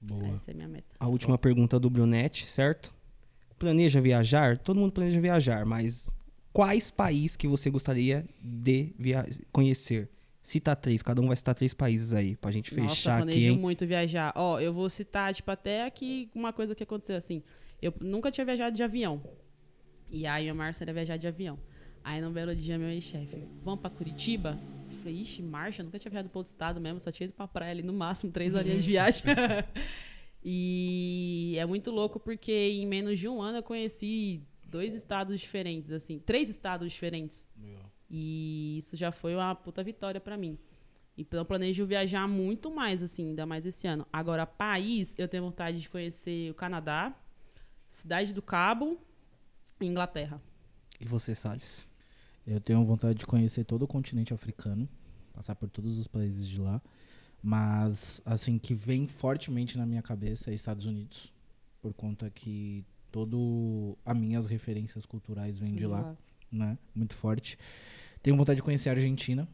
Boa. Essa é a minha meta. A última pergunta do Brunete, certo? Planeja viajar? Todo mundo planeja viajar, mas quais países que você gostaria de via- conhecer? Cita três, cada um vai citar três países aí, pra gente Nossa, fechar aqui, planejo hein? muito viajar. Ó, eu vou citar, tipo, até aqui uma coisa que aconteceu assim. Eu nunca tinha viajado de avião. E aí a Márcia era viajar de avião. Aí no belo dia, meu ex-chefe, vamos pra Curitiba? Eu falei, ixi, Márcia, eu nunca tinha viajado pro outro estado mesmo, só tinha ido pra praia ali no máximo, três horinhas de viagem. <laughs> E é muito louco porque em menos de um ano eu conheci dois estados diferentes, assim, três estados diferentes. E isso já foi uma puta vitória pra mim. Então eu planejo viajar muito mais, assim, ainda mais esse ano. Agora, país, eu tenho vontade de conhecer o Canadá, Cidade do Cabo e Inglaterra. E você, Salles? Eu tenho vontade de conhecer todo o continente africano, passar por todos os países de lá. Mas, assim, que vem fortemente na minha cabeça é Estados Unidos. Por conta que todo as minhas referências culturais vêm de lá, né? Muito forte. Tenho vontade de conhecer a Argentina,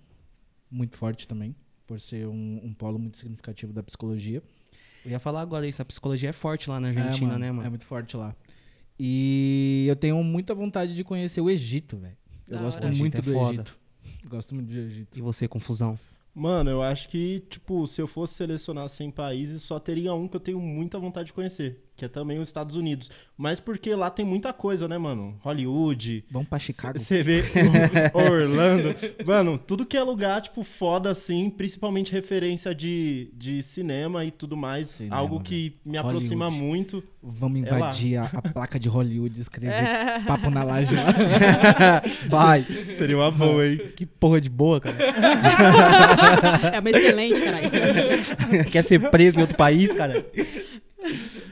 muito forte também, por ser um, um polo muito significativo da psicologia. Eu ia falar agora isso, a psicologia é forte lá na É, Argentina, né, mano? É muito forte lá. E eu tenho muita vontade de conhecer o Egito, velho. Eu Da gosto hora. Muito é do foda. Egito. Gosto muito do Egito. E você, confusão? Mano, eu acho que, tipo, se eu fosse selecionar 100 países, só teria um que eu tenho muita vontade de conhecer, que é também os Estados Unidos. Mas porque lá tem muita coisa, né, mano? Hollywood, Vamos pra Chicago. Você vê <laughs> Orlando. Mano, tudo que é lugar, tipo, foda assim, principalmente referência de, de cinema e tudo mais. Cinema, algo que me aproxima Hollywood. muito. Vamos É invadir a, a placa de Hollywood e escrever <laughs> papo na laje lá. <laughs> Vai! Seria uma boa, hein? que porra de boa, cara. É uma excelente, caralho. Quer ser preso em outro país, cara?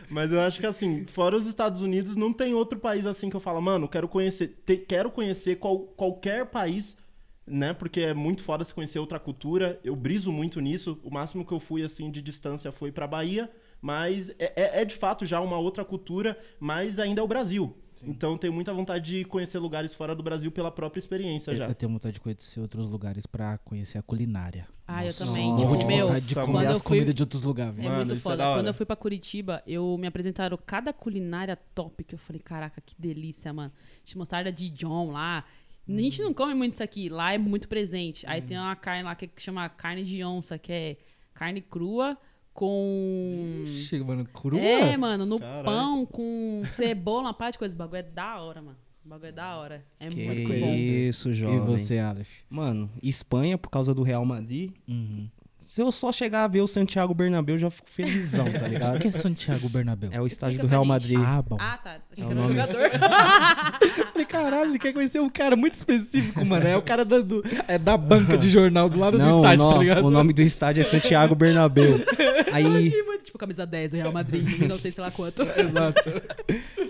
Mas eu acho que assim, fora os Estados Unidos, não tem outro país assim que eu falo, mano, quero conhecer, te- quero conhecer qual- qualquer país, né? Porque é muito foda se conhecer outra cultura. Eu briso muito nisso. O máximo que eu fui assim de distância foi pra Bahia, mas é, é- é de fato já uma outra cultura, mas ainda é o Brasil. Então eu tenho muita vontade de conhecer lugares fora do Brasil pela própria experiência Eu, já. eu tenho vontade de conhecer outros lugares pra conhecer a culinária. Ah, eu Nossa, também. Nossa. Tipo, meu, vontade de quando comer eu as fui- comidas de outros lugares. É. Mano, muito é foda. da hora. Quando eu fui pra Curitiba, eu me apresentaram cada culinária top que eu falei, caraca, que delícia, mano. De mostarda de John lá. A gente não come muito isso aqui, lá é muito presente. Aí tem uma carne lá que chama carne de onça, que é carne crua com. Chega, mano, crua? É, mano, no Caralho. pão, com cebola, uma parte de coisa. O bagulho é da hora, mano. O bagulho é da hora. É Que muito bom. isso, E jovem. você, Aleph? Mano, Espanha, por causa do Real Madrid. Uhum. Se eu só chegar a ver o Santiago Bernabéu, eu já fico felizão, tá <laughs> O ligado? que é Santiago Bernabéu? É o estádio do Real. Madrid. Ah, bom. Ah, tá. Achei É que o era um nome. jogador. <laughs> Falei, caralho, ele quer conhecer um cara muito específico, mano. É o cara da, do- é da banca de jornal do lado do Não, estádio, o, tá ligado? o nome do estádio é Santiago Bernabéu. <laughs> Aí, Achei muito, tipo, camisa 10 do Real Madrid, em 1900, sei lá quanto. Exato.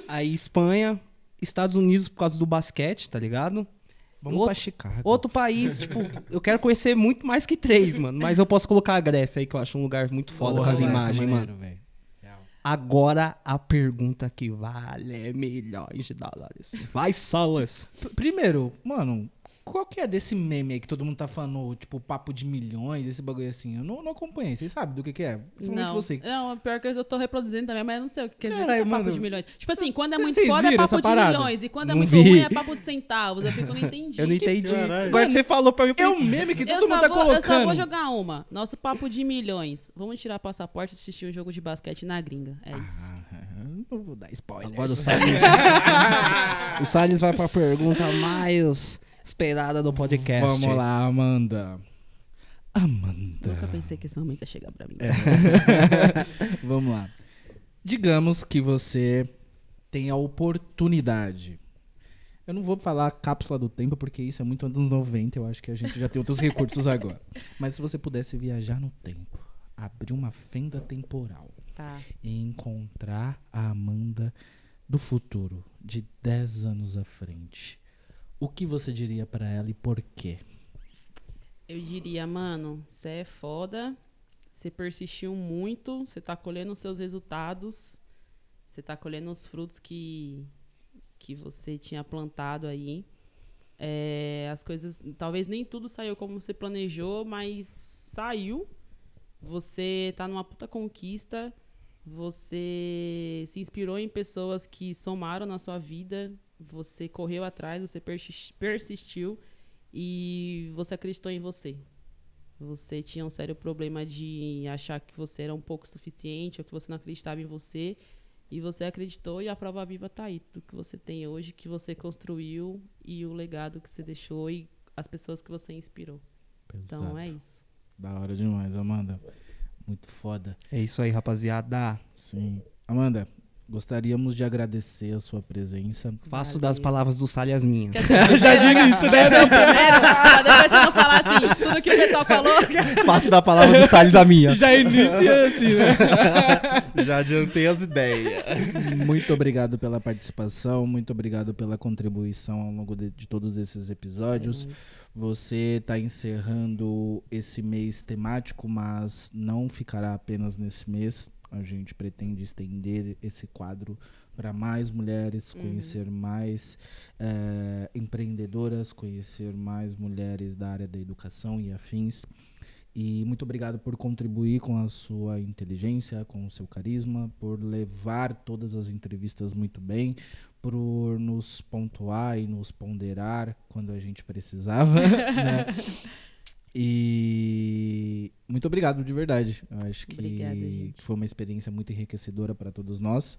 aí Espanha, Estados Unidos por causa do basquete, tá ligado? Vamos Outro- pra Chicago. Outro país, tipo, eu quero conhecer muito mais que três, mano. Mas eu posso colocar a Grécia aí, que eu acho um lugar muito foda Porra, com as vai, imagens, é mano. maneiro, velho. Real. Agora a pergunta que vale milhões de dólares. Vai, Salas. Primeiro, mano, qual que é desse meme aí que todo mundo tá falando, tipo, papo de milhões, esse bagulho assim? Eu não, não acompanhei, vocês sabem do que que é? Não, você. não, pior que eu tô reproduzindo também, mas eu não sei o que quer dizer Caralho, que é papo mano. de milhões. Tipo assim, quando é muito foda é papo de parada? milhões, e quando é Não muito vi. ruim é papo de centavos. Eu fico, não entendi. <laughs> Eu não entendi. Caralho. Agora que você falou pra mim, eu É um meme que Eu todo mundo tá vou, eu colocando. só vou jogar uma. Nosso papo de milhões. Vamos tirar passaporte e assistir um jogo de basquete na gringa. É isso. Ah, <laughs> não vou dar spoiler. Agora o <laughs> Salles. o Salles vai pra pergunta mais esperada do podcast. Vamos lá, Amanda. Amanda. Nunca pensei que esse momento ia chegar pra mim. <laughs> Vamos lá. Digamos que você tem a oportunidade. Eu não vou falar cápsula do tempo, porque isso é muito anos 90. Eu acho que a gente já tem outros recursos agora. Mas se você pudesse viajar no tempo, abrir uma fenda temporal Tá. e encontrar a Amanda do futuro, de 10 anos à frente, o que você diria pra ela e por quê? Eu diria, mano, você é foda, você persistiu muito, você tá colhendo os seus resultados, você tá colhendo os frutos que, que você tinha plantado aí. É, as coisas, talvez nem tudo saiu como você planejou, mas saiu. Você tá numa puta conquista, você se inspirou em pessoas que somaram na sua vida, você correu atrás, você persis- persistiu e você acreditou em você. Você tinha um sério problema de achar que você era um pouco suficiente ou que você não acreditava em você. E você acreditou e a prova viva tá aí. Tudo que você tem hoje, que você construiu e o legado que você deixou e as pessoas que você inspirou. Então é isso. Da hora demais, Amanda. Muito foda. É isso aí, rapaziada. Sim. Amanda, gostaríamos de agradecer a sua presença. Faço Valeu. das palavras do Salles as minhas. <laughs> Já de início, né? Primeiro, pra depois você não falar assim, tudo que o pessoal falou. Faço da palavra do Salles a minha. Já inicia assim, né? <laughs> Já adiantei as ideias. Muito obrigado pela participação, muito obrigado pela contribuição ao longo de, de todos esses episódios. Você está encerrando esse mês temático, mas não ficará apenas nesse mês. A gente pretende estender esse quadro para mais mulheres, conhecer mais eh, empreendedoras, conhecer mais mulheres da área da educação e afins. E muito obrigado por contribuir com a sua inteligência, com o seu carisma, por levar todas as entrevistas muito bem, por nos pontuar e nos ponderar quando a gente precisava. <laughs> né? <laughs> E muito obrigado de verdade. Eu acho que Obrigada, foi uma experiência muito enriquecedora para todos nós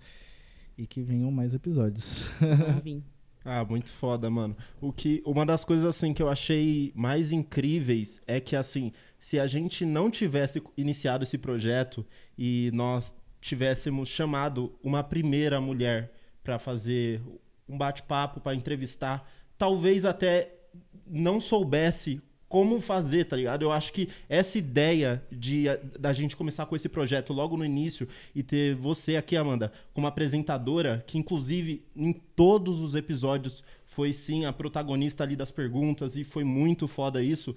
e que venham mais episódios. <laughs> Ah, muito foda, mano. O que, uma das coisas assim que eu achei mais incríveis é que assim, se a gente não tivesse iniciado esse projeto e nós tivéssemos chamado uma primeira mulher para fazer um bate-papo, para entrevistar, talvez até não soubesse como fazer, tá ligado? Eu acho que essa ideia de da gente começar com esse projeto logo no início e ter você aqui, Amanda, como apresentadora, que inclusive em todos os episódios foi sim a protagonista ali das perguntas e foi muito foda isso,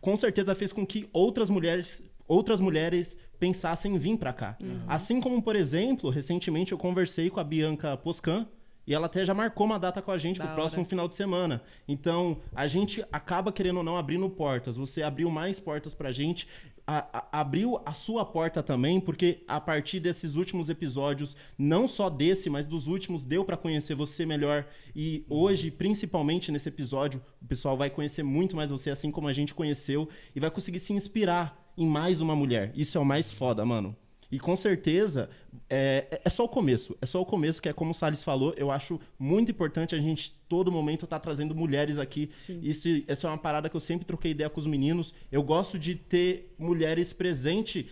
com certeza fez com que outras mulheres outras mulheres pensassem em vir pra cá. Assim como, por exemplo, recentemente eu conversei com a Bianca Poscan, e ela até já marcou uma data com a gente pro hora. próximo final de semana. Então, a gente acaba, querendo ou não, abrindo portas. Você abriu mais portas pra gente. a- a- abriu a sua porta também, porque a partir desses últimos episódios, não só desse, mas dos últimos, deu pra conhecer você melhor. E hoje, principalmente nesse episódio, o pessoal vai conhecer muito mais você, assim como a gente conheceu, e vai conseguir se inspirar em mais uma mulher. Isso é o mais foda, mano. E com certeza é, é só o começo. É só o começo, que é como o Salles falou. Eu acho muito importante a gente, todo momento, estar trazendo mulheres aqui. Isso, essa é uma parada que eu sempre troquei ideia com os meninos. Eu gosto de ter mulheres presentes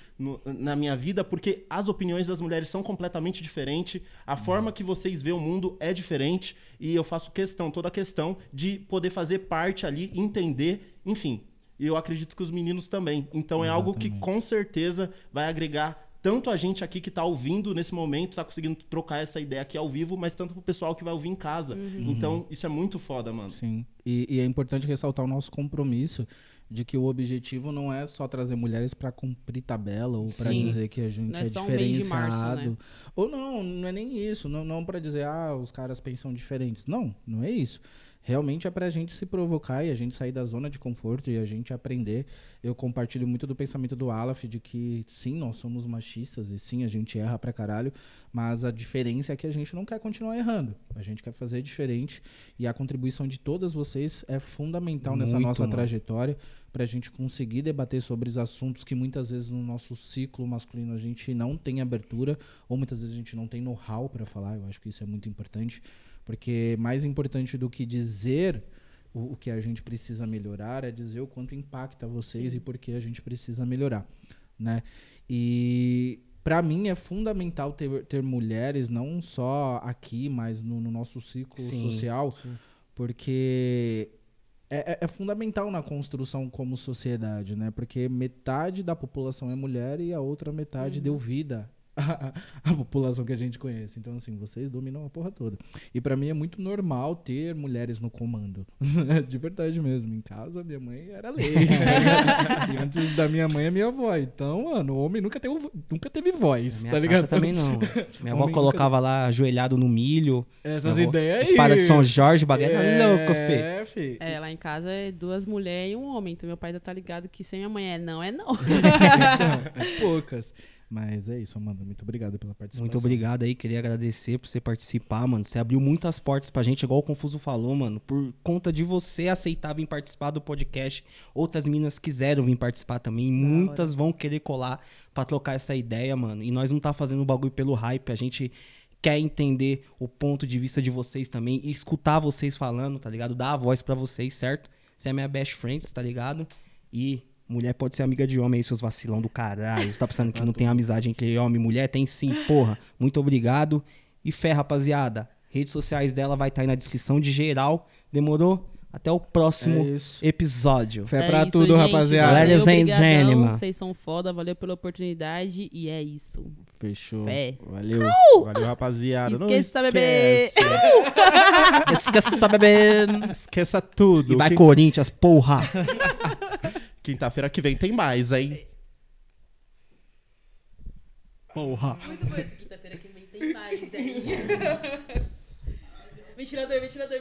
na minha vida, porque as opiniões das mulheres são completamente diferentes. A forma que vocês veem o mundo é diferente. E eu faço questão, toda a questão, de poder fazer parte ali, entender, enfim. E eu acredito que os meninos também. Então é algo que Exatamente. com certeza vai agregar tanto a gente aqui que tá ouvindo nesse momento, tá conseguindo trocar essa ideia aqui ao vivo, mas tanto pro pessoal que vai ouvir em casa. Então, isso é muito foda, mano. Sim. E, e é importante ressaltar o nosso compromisso de que o objetivo não é só trazer mulheres para cumprir tabela ou para dizer que a gente Não é, é só um março, diferenciado. né? Ou não, não é nem isso. Não, não para dizer, ah, os caras pensam diferentes. Não, não é isso. Realmente é pra gente se provocar e a gente sair da zona de conforto e a gente aprender. Eu compartilho muito do pensamento do Aleph de que sim, nós somos machistas e sim, a gente erra pra caralho, mas a diferença é que a gente não quer continuar errando. A gente quer fazer diferente e a contribuição de todas vocês é fundamental nessa Muito, nossa mano. trajetória pra gente conseguir debater sobre os assuntos que muitas vezes no nosso ciclo masculino a gente não tem abertura ou muitas vezes a gente não tem know-how pra falar. Eu acho que isso é muito importante. Porque mais importante do que dizer o, o que a gente precisa melhorar é dizer o quanto impacta vocês e por que a gente precisa melhorar, né? E para mim é fundamental ter, ter mulheres não só aqui, mas no, no nosso ciclo Sim, social, porque é, é- é fundamental na construção como sociedade, né? Porque metade da população é mulher e a outra metade deu vida <laughs> à, à população que a gente conhece. Então, assim, vocês dominam a porra toda. E pra mim é muito normal ter mulheres no comando. <laughs> De verdade mesmo. Em casa, minha mãe era lei. <laughs> e antes da minha mãe, é minha avó. Então, mano, o homem nunca teve, nunca teve voz, Minha tá casa ligado? também não. Minha avó colocava lá ajoelhado no milho. Essas ideias aí. Espada de São Jorge, bagulho é louco, fi. É. É, lá em casa é duas mulheres e um homem. Então meu pai já tá ligado que sem minha mãe é não, é não. É poucas. Mas é isso, Amanda. Muito obrigado pela participação. Muito obrigado aí, queria agradecer por você participar, mano. Você abriu muitas portas pra gente, igual o Confuso falou, mano. Por conta de você aceitar vir participar do podcast, outras meninas quiseram vir participar também. Muitas vão querer colar pra trocar essa ideia, mano. E nós não tá fazendo o bagulho pelo hype, a gente quer entender o ponto de vista de vocês também e escutar vocês falando, tá ligado? Dar a voz pra vocês, certo? Você é minha best friend, tá ligado? E Mulher pode ser amiga de homem aí, seus vacilão do caralho. Você tá pensando que não tem amizade entre homem e mulher? Tem sim, porra. Muito obrigado. E fé, rapaziada. Redes sociais dela vai estar aí na descrição de geral. Demorou? Até o próximo É isso. episódio. Fé É pra isso, tudo, gente. rapaziada. Valeu, obrigadão. Vocês são foda, valeu pela oportunidade e é isso. Fechou. Fé. Valeu. Valeu, rapaziada. Não Esqueça, bebê. esquece. <laughs> Esqueça, bebê. Esqueça tudo. E vai Quin- Corinthians, porra. <laughs> Quinta-feira que vem tem mais, hein? Porra. Muito bom esse quinta-feira que vem tem mais aí. <laughs> ventilador, ventilador, ventilador.